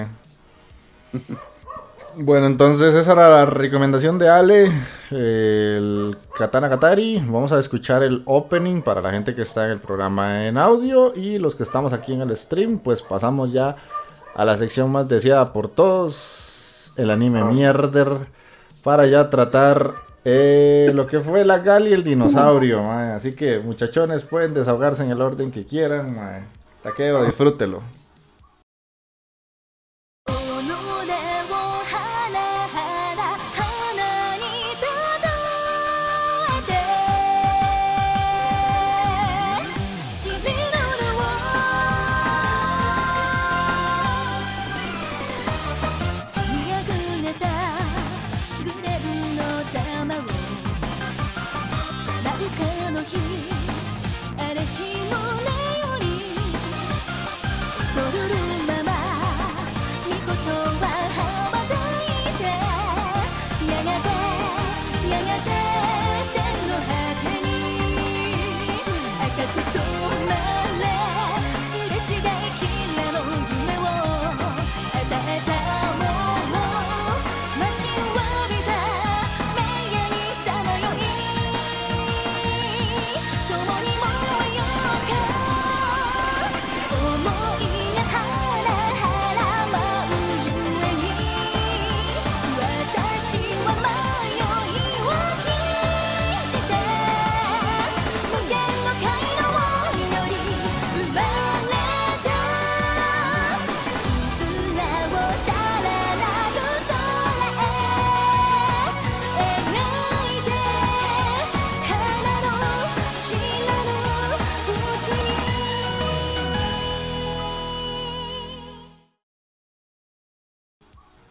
Bueno, entonces esa era la recomendación de Ale, el Katana Katari. Vamos a escuchar el opening para la gente que está en el programa en audio y los que estamos aquí en el stream, pues pasamos ya a la sección más deseada por todos, el anime mierder, para ya tratar eh, lo que fue la Gali y el dinosaurio. Así que muchachones pueden desahogarse en el orden que quieran. Taqueo, disfrútelo.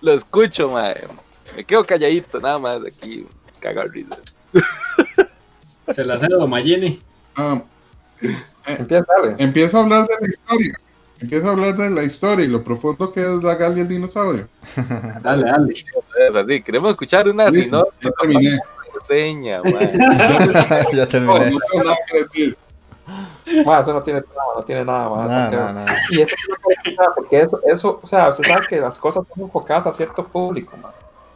Lo escucho, mae. Me quedo calladito, nada más aquí, cagar risa. Se la cedo, Mayini. Ah, Empieza, dale. empiezo a hablar de la historia. Empiezo a hablar de la historia y lo profundo que es la gal y el dinosaurio. Dale, dale. Es así, queremos escuchar una Listo, sino ya terminé. reseña, ya No, terminé. no sé nada que decir. Ma, eso no tiene nada, no tiene nada, Nada, porque- nada, nada. Y eso porque eso, eso, o sea, usted sabe que las cosas son enfocadas a cierto público.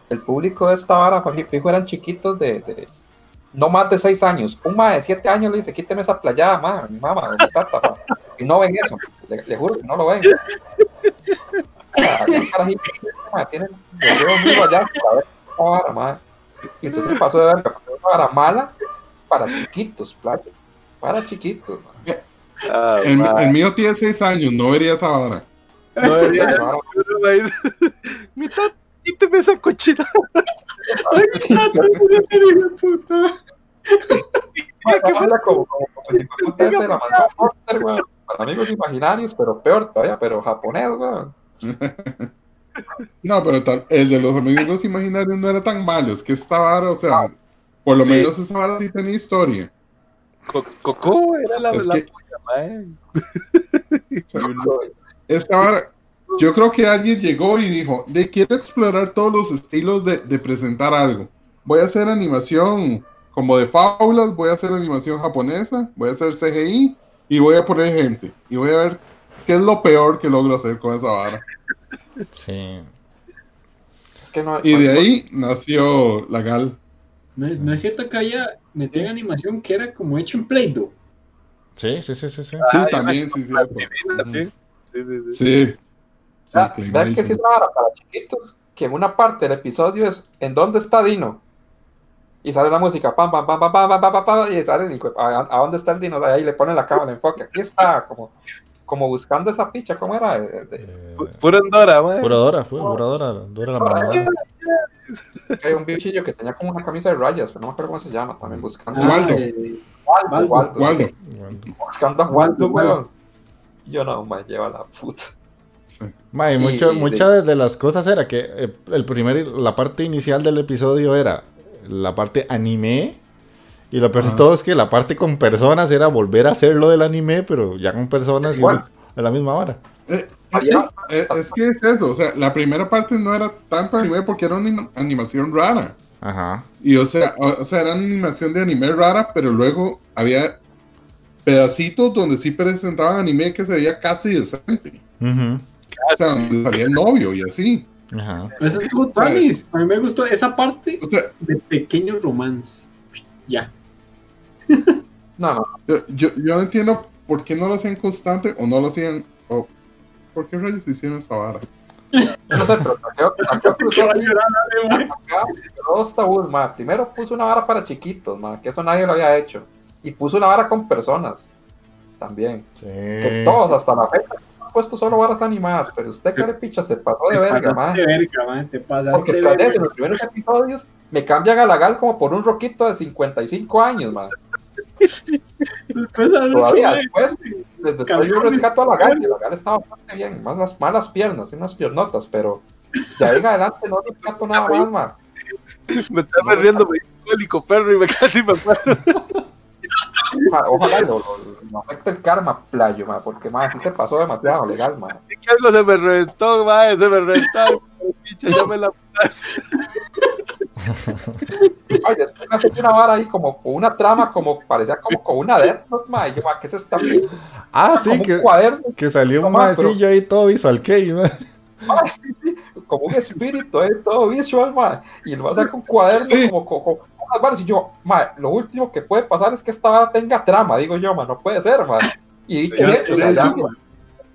El público de esta vara, fijo, eran chiquitos de, de no más de 6 años. Un ma de 7 años le dice, quíteme esa playada, ma, mi mamá, mi tata, ma. Y no ven eso, le, le juro que no lo ven. O sea, ma, tienen muy para ver esta vara, ma. Y usted se pasó de verga, porque es una vara mala para chiquitos, playa. Para chiquitos, ma. Ah, El, mío tiene seis años, no vería esa vara. No debería Esa vara. Mi como, como el hijo de puta ese de la mansión Foster, weón. Para amigos imaginarios, pero peor todavía, pero japonés, weón. No, pero tal, el de los amigos imaginarios no era tan malo. Es que esta vara, o sea, por lo Sí. menos esa vara sí tenía historia. Co- Coco era la, Es la que- mae. Esta vara, yo creo que alguien llegó y dijo, de quiero explorar todos los estilos de, de presentar algo. Voy a hacer animación como de fábulas, voy a hacer animación japonesa, voy a hacer CGI y voy a poner gente. Y voy a ver qué es lo peor que logro hacer con esa vara. Sí. Es que no, Y de ahí nació la Gal. No es, no es cierto que había metían animación que era como hecho en Play-Doh. Sí, sí, sí, sí, sí. Sí, también, sí. Sí, sí, sí, sí. Sí. Ah, Sí, ¿Ven que sí es una vara para chiquitos? Que en una parte del episodio es ¿En dónde está Dino? Y sale la música, pam, pam, pam, pam, pam, pam, pam, pam, pam, y sale el hijo, ¿a, a dónde está el Dino? Ahí le ponen la cámara, enfoque, aquí está, como, como buscando esa picha, ¿cómo era? Eh, Eh, Pu- Puro Andorra, mae. Pura Dora, fue, pura Dora, Dora la mamá. Hay un bichillo que tenía como una camisa de rayas, pero no me acuerdo cómo se llama, también buscando. Ah, Waldo. eh, Waldo, Waldo. Waldo, buscando a Waldo, weón. Yo no, me lleva la puta. Ma, y Y- mucho- muchas de las cosas era que eh, el primer, la parte inicial del episodio era la parte anime. Y lo peor de Ajá. todo es que la parte con personas era volver a hacer lo del anime, pero ya con personas y Igual. de la misma hora. Eh, es que es eso, o sea, la primera parte no era tanto anime porque era una anima- animación rara. Ajá. Y o sea, o, o sea, era una animación de anime rara, pero luego había pedacitos donde sí presentaban anime que se veía casi decente. Ujú. O sea, donde salía el novio y así. Ajá. Eso estuvo tuanis. A mí me gustó esa parte O sea, de pequeño romance. Ya. No, no, yo, yo, yo no entiendo por qué no lo hacían constante o no lo hacían. O, ¿Por qué rayos hicieron esa vara? no sé, pero Que dos tabús, ma. Primero puso una vara para chiquitos, ma, que eso nadie lo había hecho. Y puso una vara con personas también. Que Sí. todos hasta la fecha han puesto solo varas animadas, pero usted, Sí. carepicha, se pasó de Te verga, ma. pasaste de verga, man. Te pasaste Porque de eso, en verga. los primeros episodios me cambian a la gal como por un roquito de 55 años, man. Después Todavía después, desde después yo rescato a la gal, la gal está bastante bien, más las malas piernas, unas piernotas, pero de ahí en adelante no rescato nada más, man. Me estaba riendo, me cólico, perro, y me casi me acuerdo. Ojalá, ojalá lo, lo- lo afecte el karma, playo, man, porque más así se pasó demasiado legal. Que algo se me reventó, mae, se me reventó. Pinche, ya me la Ay, después me hace una vara ahí como una trama, como parecía como con una Death Note, man. Y yo, man, ¿qué es esta? Ah, como sí, un que, cuaderno, que salió un ma, pero- maecillo ahí todo visual kei, ma. Ah, sí, sí, como un espíritu, eh, todo visual, man. Y lo va a hacer con cuadernos, Sí. como con, Y yo, man, lo último que puede pasar es que esta vara tenga trama, digo yo, man, no puede ser, man. Y De- hecho, de hecho,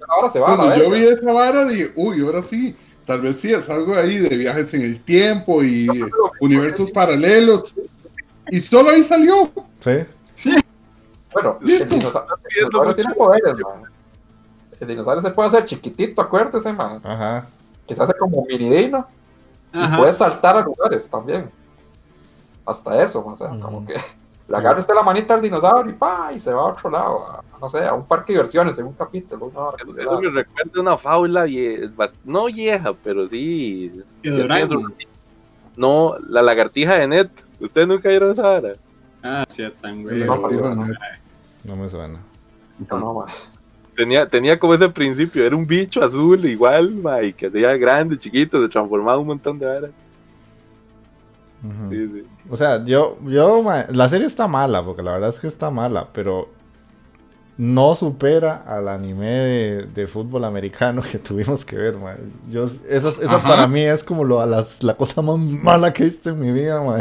ahora se va a Cuando yo vi esa vara, dije, uy, ahora sí, tal vez sí es algo ahí de viajes en el tiempo y eh, universos paralelos. Y solo ahí salió. Sí. Bueno, el dinosaurio, el tiene poderes, man. El dinosaurio se puede hacer chiquitito, acuérdese, man. Ajá. Que se hace como mini dino. Y puede saltar a lugares también. Hasta eso, o sea, como que Le agarra usted la manita al dinosaurio y pa, y se va a otro lado, a, no sé, a un parque de diversiones en un capítulo. hora, Eso, eso me recuerda una fábula vie- no vieja, pero sí. No, la lagartija de Net. ¿Ustedes nunca vieron esa vara? Ah, ciertan, güey. No, No me suena. No, no, ma. Tenía, tenía como ese principio, era un bicho azul igual, ma, y que hacía grande, chiquito, se transformaba un montón de varas. Ujú. Sí, sí. O sea, yo, yo, la serie está mala, porque la verdad es que está mala, pero no supera al anime de, de fútbol americano que tuvimos que ver, ma. Yo, eso, eso Ajá. para mí es como lo, las- la cosa más mala que he visto en mi vida, ma.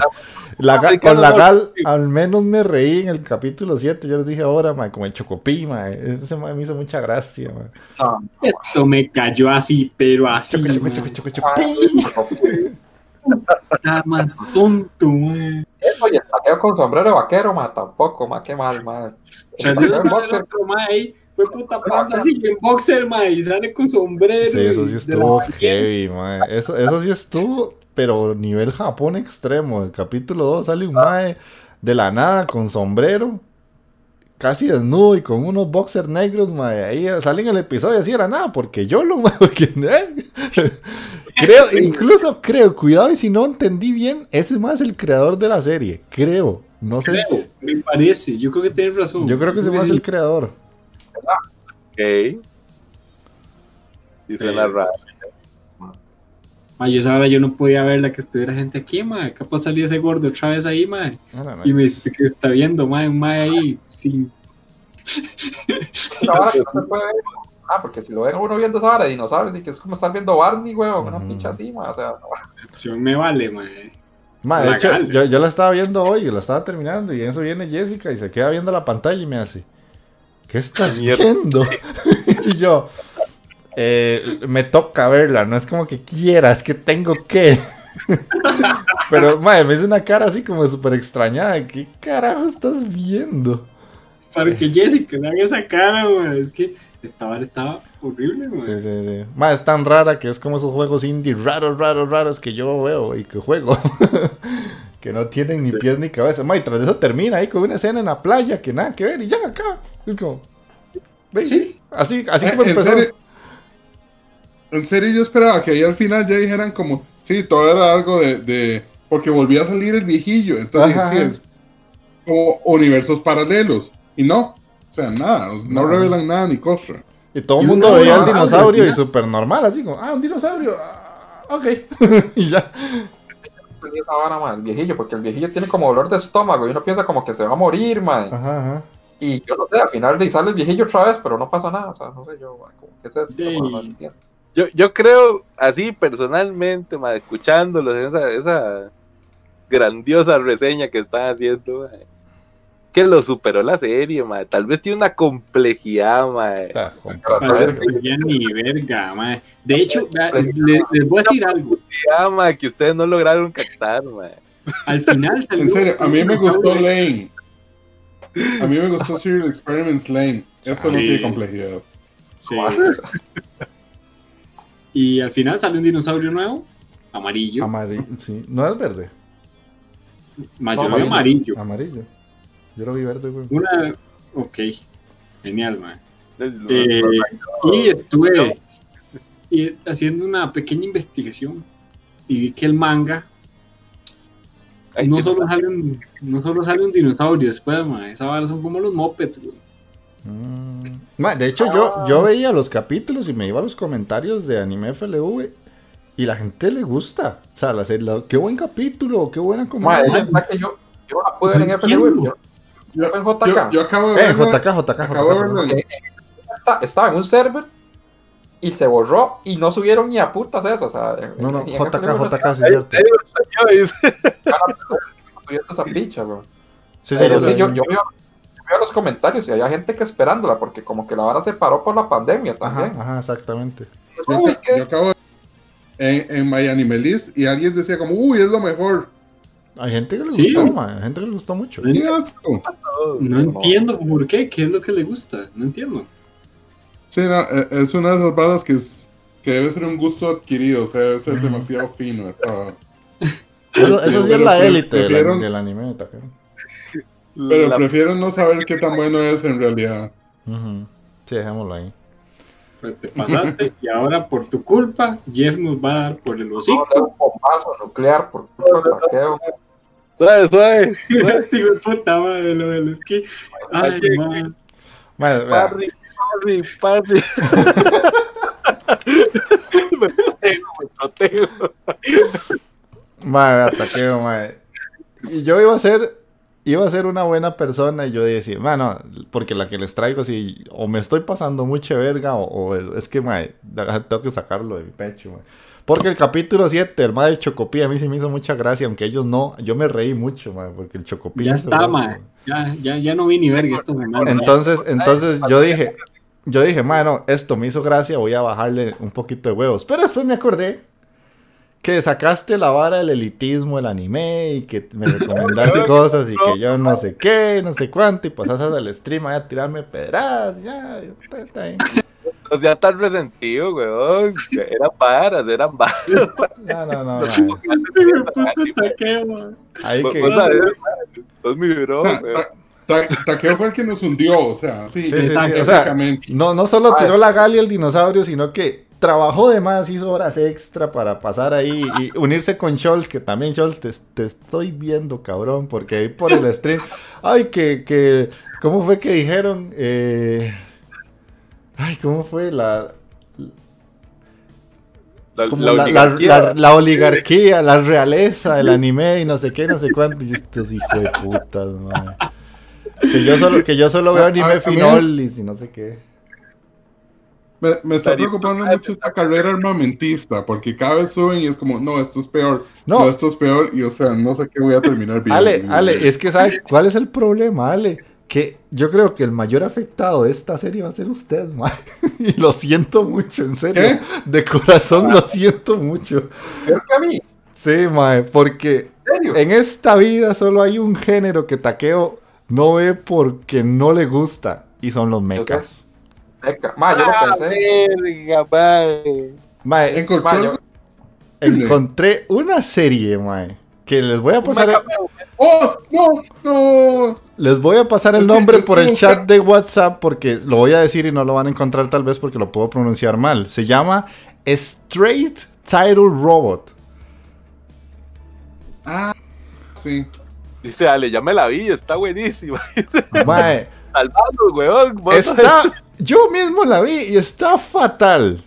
La ga- Americano con la gal, al menos me reí en el capítulo 7, yo les dije ahora, ma, como el Chocopí, ma. Ese me hizo mucha gracia, ma. No, Eso me cayó así, pero así. Choco, choco, man. Está más tonto, güey. Eso y el saqueo con sombrero vaquero, ma, tampoco, ma, qué mal, El el boxer, otro ahí, fue puta panza así en boxer, mae, y sale con sombrero. Sí, eso sí y de estuvo heavy, mae. Eso, eso sí estuvo, pero nivel Japón extremo. El capítulo 2 sale un mae de la nada con sombrero, casi desnudo y con unos boxers negros, mae. Ahí sale en el episodio así era nada, porque yo lo, mae, porque, ¿eh? Creo, incluso creo, cuidado y si no entendí bien, ese es más el creador de la serie, creo. No sé. Creo, si- me parece. Yo creo que tienes razón. yo creo que ese más es sí. el creador. Ok. Sí, suena Sí. Ma, yo esa hora yo no podía ver la que estuviera gente aquí, mae. Capaz salía ese gordo otra vez ahí, mae. No, no, no. Y me dice ¿usted qué está viendo, mae? Un mae ahí sin. esa vara que no se puede ver. Ah, porque si lo ven uno viendo esa vara de dinosaurios, y que es como estar viendo Barney, weón, una Ujú. pincha así, ma, o sea, no. Pues me vale. Ma, de hecho, yo, yo la estaba viendo hoy, yo la estaba terminando y en eso viene Jessica y se queda viendo la pantalla y me hace, ¿qué estás viendo? y yo, "Eh, me toca verla, no es como que quiera, es que tengo que. Pero, madre, me hizo una cara así como súper extrañada, ¿qué carajo estás viendo? Para que Jessica le haga esa cara, mae. Es que esta vara estaba horrible, mae. Sí, sí, sí. Es tan rara que es como esos juegos indie raros, raros, raros que yo veo y que juego. que no tienen ni Sí. pies ni cabeza. Ma, y tras eso termina ahí con una escena en la playa que nada que ver y ya acá. Es como. ve, Sí. Así, así Eh, como empezó. serio, en serio, yo esperaba que ahí al final ya dijeran como, sí, todo era algo de, de- porque volvía a salir el viejillo, entonces Ajá. sí es como universos paralelos, y no, o sea, nada, no No. revelan nada ni cosa. Y todo el mundo veía hora, dinosaurio y súper normal, así como, ah, un dinosaurio. ah, ok. y ya. ma, el viejillo, porque el viejillo tiene como dolor de estómago y uno piensa como que se va a morir, ma. Ajá, ajá. Y yo no sé, al final de sale el viejillo otra vez, pero no pasa nada, o sea, no sé yo, ma, como, ¿qué es esto? Sí. ma? No entiendo. Yo, yo creo, así personalmente, ma, escuchándolos, esa, esa grandiosa reseña que están haciendo, ma, que lo superó la serie, ma. tal vez tiene una complejidad, ma. Compa. Pero, a ver, Ya ni verga. De hecho, les voy a decir algo. Que ustedes no lograron captar, ma. Al final salió. En serio, a mí me gustó. Lane. A mí me gustó Serial Experiments Lane. Esto no tiene complejidad. Sí. Y al final sale un dinosaurio nuevo, amarillo. Amarillo, sí. No es verde, mayor No, amarillo. amarillo. Yo lo vi verde, güey. Una. Ok. Genial, man. Eh, y estuve y- haciendo una pequeña investigación y vi que el manga no solo sale un, no solo sale un dinosaurio después, man. Esa vara son como los mopeds, güey. Mm. De hecho, yo, yo veía los capítulos y me iba a los comentarios de Anime FLV y la gente le gusta. O sea, la serie, la- qué buen capítulo, qué buena comedia. es verdad que yo, la pude ver en FLV, yo, en Yo, JK. yo acabo de Eh, verla- JK, JK, acabo JK. Está- estaba en un server y se borró y no subieron ni a putas eso, o sea, en- No, no, JK, FLV no JK, sí, es cierto. Ahí lo salió, dice. estaba subiendo esa picha, bro. Sí, sí, Pero yo sí, yo, yo veo los comentarios y había gente que esperándola porque como que la vara se paró por la pandemia Ajá, también. ajá, exactamente. Yo, Uy, ca- ¿qué? yo acabo de en, en My Anime List y alguien decía como, uy, es lo mejor. Hay gente que le Sí. gustó, hay gente que le gustó mucho. Sí. ¡Qué asco! No entiendo por qué, qué es lo que le gusta, no entiendo. Sí, no, eh, es una de esas balas que, es- que debe ser un gusto adquirido, o sea, debe ser demasiado fino. esa. Eso, eso sí es la élite del, del anime, también. Pero La- prefiero no saber qué tan bueno es en realidad. Sí, dejémoslo ahí. Pues te pasaste y ahora por tu culpa Jeff nos va a dar por el Vamos a dar hocico. un bombazo nuclear por culpa del taqueo. Suave, suave. Digo, puta madre, lo del esquí. Ay, man. Mae, vea, Parry, parry, parry. me protejo, me protejo. mae, vea, taqueo, mae. Y yo iba a ser, iba a ser una buena persona y yo decía, bueno, porque la que les traigo, si o me estoy pasando mucha verga o, o es, es que, mae, tengo que sacarlo de mi pecho, mae. Porque el capítulo 7, el mae de Chocopí, a mí sí me hizo mucha gracia, aunque ellos no, yo me reí mucho, mae, porque el Chocopí... Ya está, man. Ya, ya, ya no vi ni verga esta semana. Entonces, entonces yo dije, yo dije, mano, esto me hizo gracia, voy a bajarle un poquito de huevos. Pero después me acordé que sacaste la vara del elitismo del anime y que me recomendaste cosas y que yo no sé qué, no sé cuánto, y pasaste al stream ahí a tirarme pedradas, ya, está, está bien. O sea, tan resentido, weón. Eran varas, eran varas. No, no, no, man. Ahí que... Sos mi bro, weón. Ta- Ta- Taqueo fue el que nos hundió, o sea, sí, Sí, sí, sí, Exacto. o sea, técnicamente. no, no solo Ah, tiró la gali el dinosaurio, sino que trabajó de más, hizo horas extra para pasar ahí y unirse con Scholz, que también Scholz te, te estoy viendo, cabrón, porque ahí por el stream, ay, que, que, ¿cómo fue que dijeron? Eh, ay, ¿cómo fue la, La, oligarquía. la- la oligarquía, la realeza, el anime y no sé qué, no sé cuánto, y estos hijos de putas, man. Que yo solo, que yo solo veo anime finolis y no sé qué. Me, me está Darío, preocupando mucho esta carrera armamentista, porque cada vez suben y es como, no, esto es peor, No. no, esto es peor, y o sea, no sé qué voy a terminar viendo. Ale, Ale, es que ¿sabes cuál es el problema, Ale? Que yo creo que el mayor afectado de esta serie va a ser usted, man. Y lo siento mucho, en serio. ¿Qué? De corazón lo siento mucho. Peor que a mí, Sí, mae, porque en serio. en esta vida solo hay un género que Taqueo no ve porque no le gusta. Y son los mechas. Ma, yo lo Ah, pensé. verga, mae. Mae, Ma, yo- encontré una serie, mae. Que les voy a pasar. ¡Oh! ¡No! ¡No! Les voy a pasar el nombre por el chat de WhatsApp porque lo voy a decir y no lo van a encontrar tal vez porque lo puedo pronunciar mal. Se llama Straight Title Robot. Ah, sí. Dice, Ale, ya me la vi, está buenísima. Mae, Salvando, weón. está, yo mismo la vi y está fatal.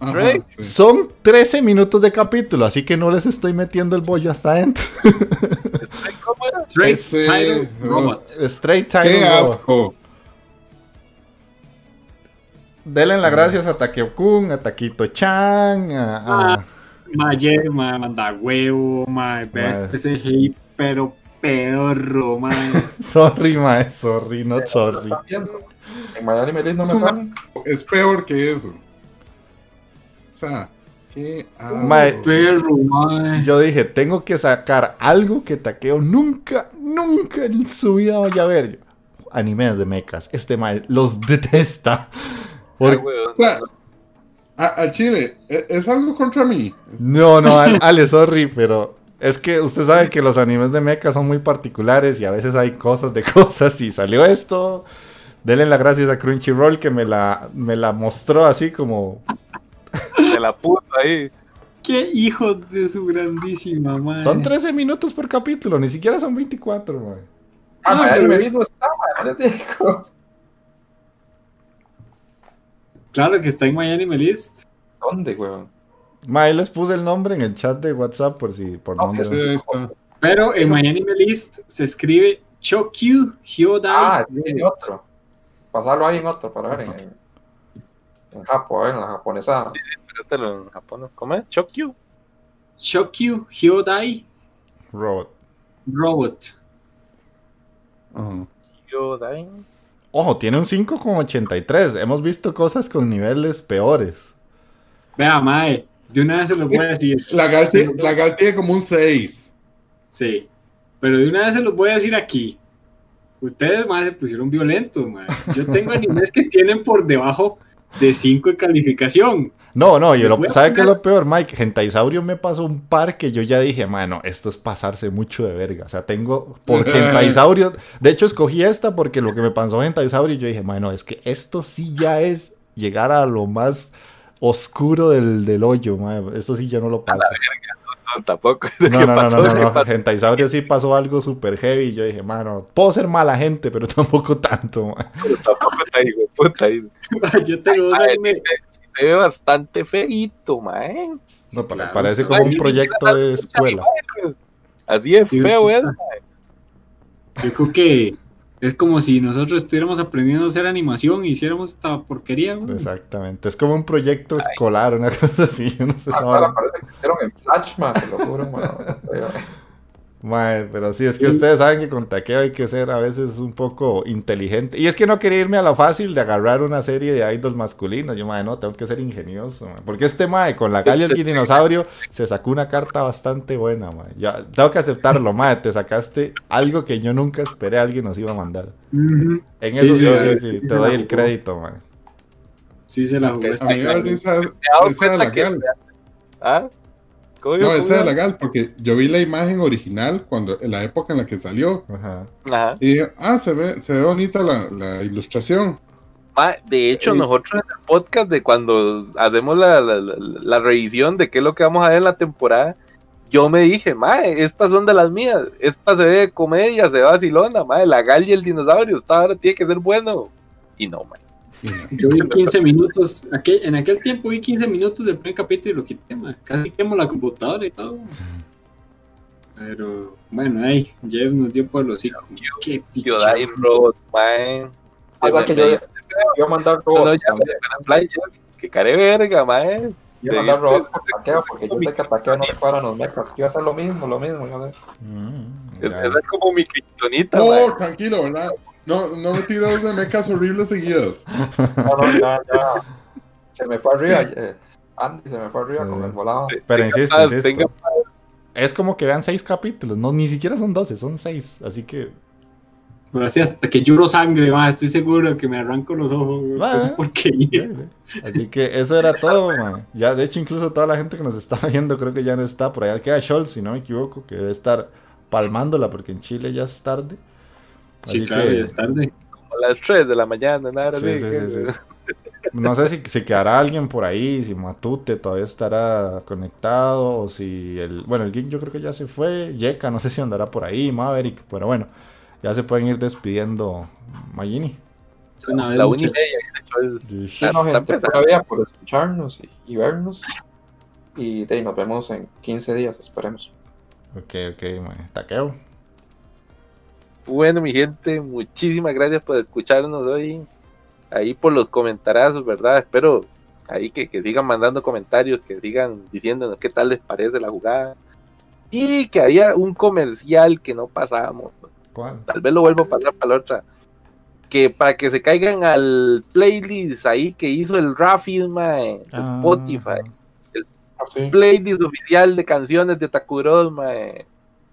Ajá, sí. Son 13 minutos de capítulo, así que no les estoy metiendo el bollo hasta adentro. Straight. Straight Ese- Title Robot. Straight Title ¡Qué Robot. asco! Denle las gracias a Takeo-kun, a Taquito-chan, a... a- Ah. Mayer, ma, manda huevo, ma, hate, pero pedorro, ma. Sorry, mae, sorry, not sorry. En Miami Melis no me salen. Es peor que eso. O sea, qué. Mae, Perro. Yo dije, tengo que sacar algo que Takeo nunca, nunca en su vida vaya a ver. Animes de mechas. Este mae los detesta. Ay, Porque- weón. O sea, a, a Chile, ¿e- ¿es algo contra mí? no, no, Ale, sorry, pero es que usted sabe que los animes de mechas son muy particulares y a veces hay cosas de cosas. Y salió esto. Denle las gracias a Crunchyroll que me la, me la mostró así como. De la puta ahí. Qué hijo de su grandísima madre. Son 13 minutos por capítulo, ni siquiera son 24, mae. Ah, Ah, Miami pero- no está, ma, ya te digo. Claro que está en My Anime List. ¿Dónde, weón? Mae, les puse el nombre en el chat de WhatsApp por si por Ah, nombre. Sí, ahí está. Pero en My Anime List se escribe Chokyu Hyodai. Ah, sí, otro. Pasarlo ahí en otro para ver en, en Japón, a ver, en la japonesa. Espératelo en Japón. ¿Cómo es? Chokyu. Chokyu Hyodai Robot. Robot. Ajá. Yo, Dain. Ojo, tiene un 5,83. Hemos visto cosas con niveles peores. Vea, mae. De una vez se los voy a decir. La Gal, Sí. la Gal tiene como un 6. Sí. Pero de una vez se los voy a decir aquí. Ustedes, mae, se pusieron violentos. Yo tengo animes que tienen por debajo de 5 en calificación. No, no, yo ¿Me lo, ¿sabe qué es lo peor, Mike? Gentaisaurio me pasó un par que yo ya dije, mano, esto es pasarse mucho de verga. O sea, tengo por Gentaisaurio. De hecho, escogí esta porque lo que me pasó Gentaisaurio, yo dije, mano, es que esto sí ya es llegar a lo más oscuro del, del hoyo, mano. Esto sí yo no lo paso. No, tampoco. No, ¿Qué no, no, pasó? no, no, ¿Qué no. pasó? Gentaisaurio sí pasó algo súper heavy. Y yo dije, mano, puedo ser mala gente, pero tampoco tanto, man. Tampoco está ahí, güey, puta, ahí. Yo tengo dos Ay, anime- se, se ve bastante feito, man. No, pa- claro, parece como un proyecto de escuela. Así de Sí, feo, ¿eh? Yo creo que es como si nosotros estuviéramos aprendiendo a hacer animación y hiciéramos esta porquería, güey. Exactamente. Es como un proyecto escolar, una cosa así. Yo no sé vara. parece que hicieron en Flash, man, se lo juro, man. Mae, pero sí, es que ustedes saben que con taqueo hay que ser a veces un poco inteligente. Y es que no quería irme a la fácil de agarrar una serie de idols masculinos. Yo, mae, no, tengo que ser ingenioso. mae. Porque este mae, con la Galia el dinosaurio, se sacó una carta bastante buena, mae. Ya, tengo que aceptarlo, mae. Te sacaste algo que yo nunca esperé alguien nos iba a mandar. En Sí, eso sí, sí, sí, sí, sí, sí te doy el jugó. crédito, mae. Sí se la jugó A esta A mí dado esa de la. ¿Ah? ¿Cómo No, esa de ¿Cómo la gal, porque yo vi la imagen original cuando en la época en la que salió. Ajá. Ajá. Y dije, ah, se ve, se ve bonita la, la ilustración. Ma, de hecho, nosotros en el podcast de cuando hacemos la, la- la- la revisión de qué es lo que vamos a ver en la temporada, yo me dije, mae, estas son de las mías. Esta se ve de comedia, se ve vacilona, mae. La gal y el dinosaurio, esta ahora tiene que ser bueno. Y no, mae. Yo vi 15 minutos, aquel- en aquel tiempo vi 15 minutos del primer capítulo y lo quité, man. casi quemo la computadora y todo. Pero bueno, ahí, Jeff nos dio por los hijos. Qué Hyundai pichón. Road, mae. O sea que yo a mandar no, no, robots Jeff, Que care verga, mae. Iba a mandar robots por taqueo, porque yo sé que taqueo no le paran los mechas. Iba a hacer lo mismo, lo mismo. yo sé. Mm. Esa es como mi criptonita. No, tranquilo, ¿verdad? No, no me tiras de mecas horribles seguidas. No, no, ya, ya. Se me fue arriba. eh, Andy se me fue arriba Sí. con el volado. Pero Tenga insisto, paz, insisto. tenga Es como que vean seis capítulos, no, ni siquiera son 12, son seis. Así que Pero así hasta que lloro sangre, man, estoy seguro que me arranco los ojos. Va, esa eh. porquería. Así que eso era todo, man. Ya, de hecho, incluso toda la gente que nos está viendo creo que ya no está. Por allá queda Scholz, si no me equivoco, que debe estar palmándola porque en Chile ya es tarde. Sí, Así claro, que- es tarde. a las 3 de la mañana, nada Sí, así, sí, que- sí, sí. No sé si se quedará alguien por ahí, si Matute todavía estará conectado, o si el... Bueno, el Geek yo creo que ya se fue, Yeka no sé si andará por ahí, Maverick, pero bueno, ya se pueden ir despidiendo Magini. Una vez, La una y media, no, gente, todavía por escucharnos y, y vernos. Y nos vemos en 15 días, esperemos. Ok, ok, man. Taqueo. Bueno, mi gente, muchísimas gracias por escucharnos hoy. Ahí por los comentarios, ¿verdad? Espero ahí que, que sigan mandando comentarios, que sigan diciéndonos qué tal les parece la jugada. Y que haya un comercial que no pasamos. ¿Cuál? Tal vez lo vuelvo a pasar para la otra. Que para que se caigan al playlist ahí que hizo el Rafi, mae, Ah. Spotify. Así. playlist oficial de canciones de Takuros, mae.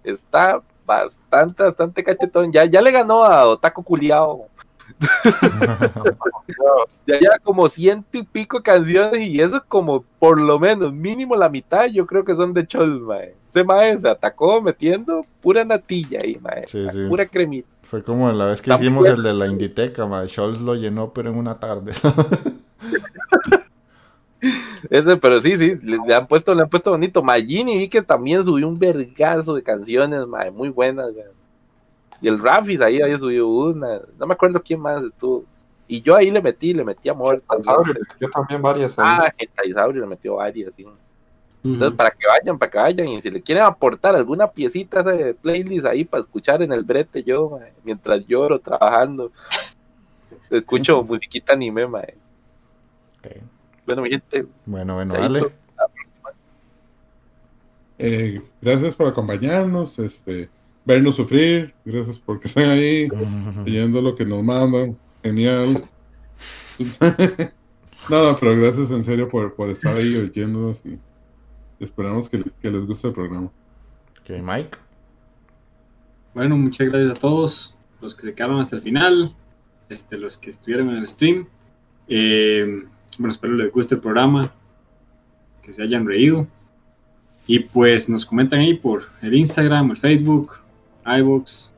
Está bastante, bastante cachetón. Ya, ya le ganó a Otaku Culiao. Ya ya como ciento y pico canciones y eso es como por lo menos mínimo la mitad yo creo que son de Chol, mae. Ese mae se atacó metiendo pura natilla ahí, mae. Sí, sí. Pura cremita. Fue como la vez que hicimos el de la Inditeca, man. Scholz lo llenó, pero en una tarde. Ese, pero sí, sí, le, le han puesto, le han puesto bonito. Magini vi que también subió un vergazo de canciones, mae, muy buenas. Y el Rafis ahí había subido una, no me acuerdo quién más estuvo. Y yo ahí le metí, le metí amor. Saurio le metió también varias. ahí. Ah, Gentaisaurio le metió varias, sí. Entonces, para que vayan, para que vayan, y si le quieren aportar alguna piecita de playlist ahí para escuchar en el brete yo, mae, mientras lloro trabajando, escucho musiquita anime, mae. Ok. Bueno, mi gente, Bueno, bueno, Chaito. dale. Eh, gracias por acompañarnos, este, vernos sufrir. Gracias por que estén ahí, leyendo lo que nos mandan. Genial. no, pero gracias en serio por, por estar ahí oyéndonos y esperamos que, que les guste el programa. Ok, Mike. Bueno, muchas gracias a todos los que se quedaron hasta el final, este, los que estuvieron en el stream. Eh, Bueno, espero les guste el programa, que se hayan reído. Y pues nos comentan ahí por el Instagram, el Facebook, iVoox.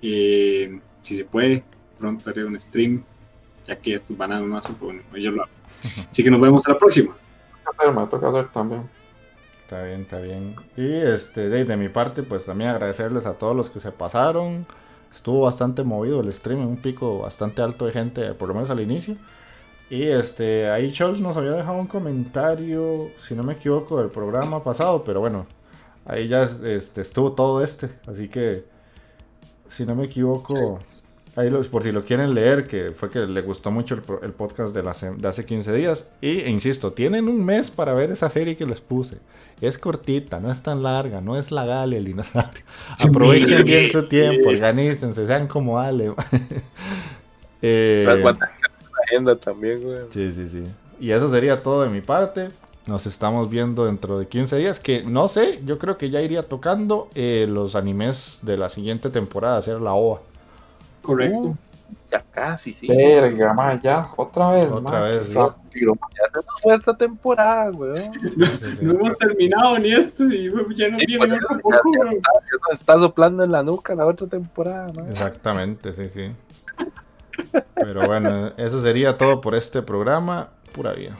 Eh, si se puede, pronto haré un stream, ya que estos bananos no hacen, pues bueno, yo lo hago. Así que nos vemos a la próxima. Toca hacer, me toca hacer también. Está bien, está bien. Y este, de, de mi parte, pues también agradecerles a todos los que se pasaron. Estuvo bastante movido el stream, un pico bastante alto de gente, por lo menos al inicio. Y este, ahí Charles nos había dejado un comentario, si no me equivoco, del programa pasado, pero bueno, ahí ya este, estuvo todo este, así que, si no me equivoco, ahí los, por si lo quieren leer, que fue que le gustó mucho el, el podcast de, la, de hace 15 días. Y e insisto, tienen un mes para ver esa serie que les puse. Es cortita, no es tan larga, no es la Galia el dinosaurio. Sí, Aprovechen bien su tiempo, organícense, sean como Ale. eh, agenda también, güey. Sí, sí, sí. Y eso sería todo de mi parte. Nos estamos viendo dentro de 15 días. Que no sé, yo creo que ya iría tocando eh, los animes de la siguiente temporada, hacer la OVA. Correcto. Uh, ya casi, sí. Verga, ma, ya, otra vez, Otra ma, vez, rápido. Ya se nos fue esta temporada, güey. No, no hemos terminado ni esto, si ya no Sí, viene pues, ya- poco, ya weón. está, ya nos está soplando en la nuca la otra temporada, ¿no? Exactamente, sí, sí. Pero bueno, eso sería todo por este programa. Pura vida.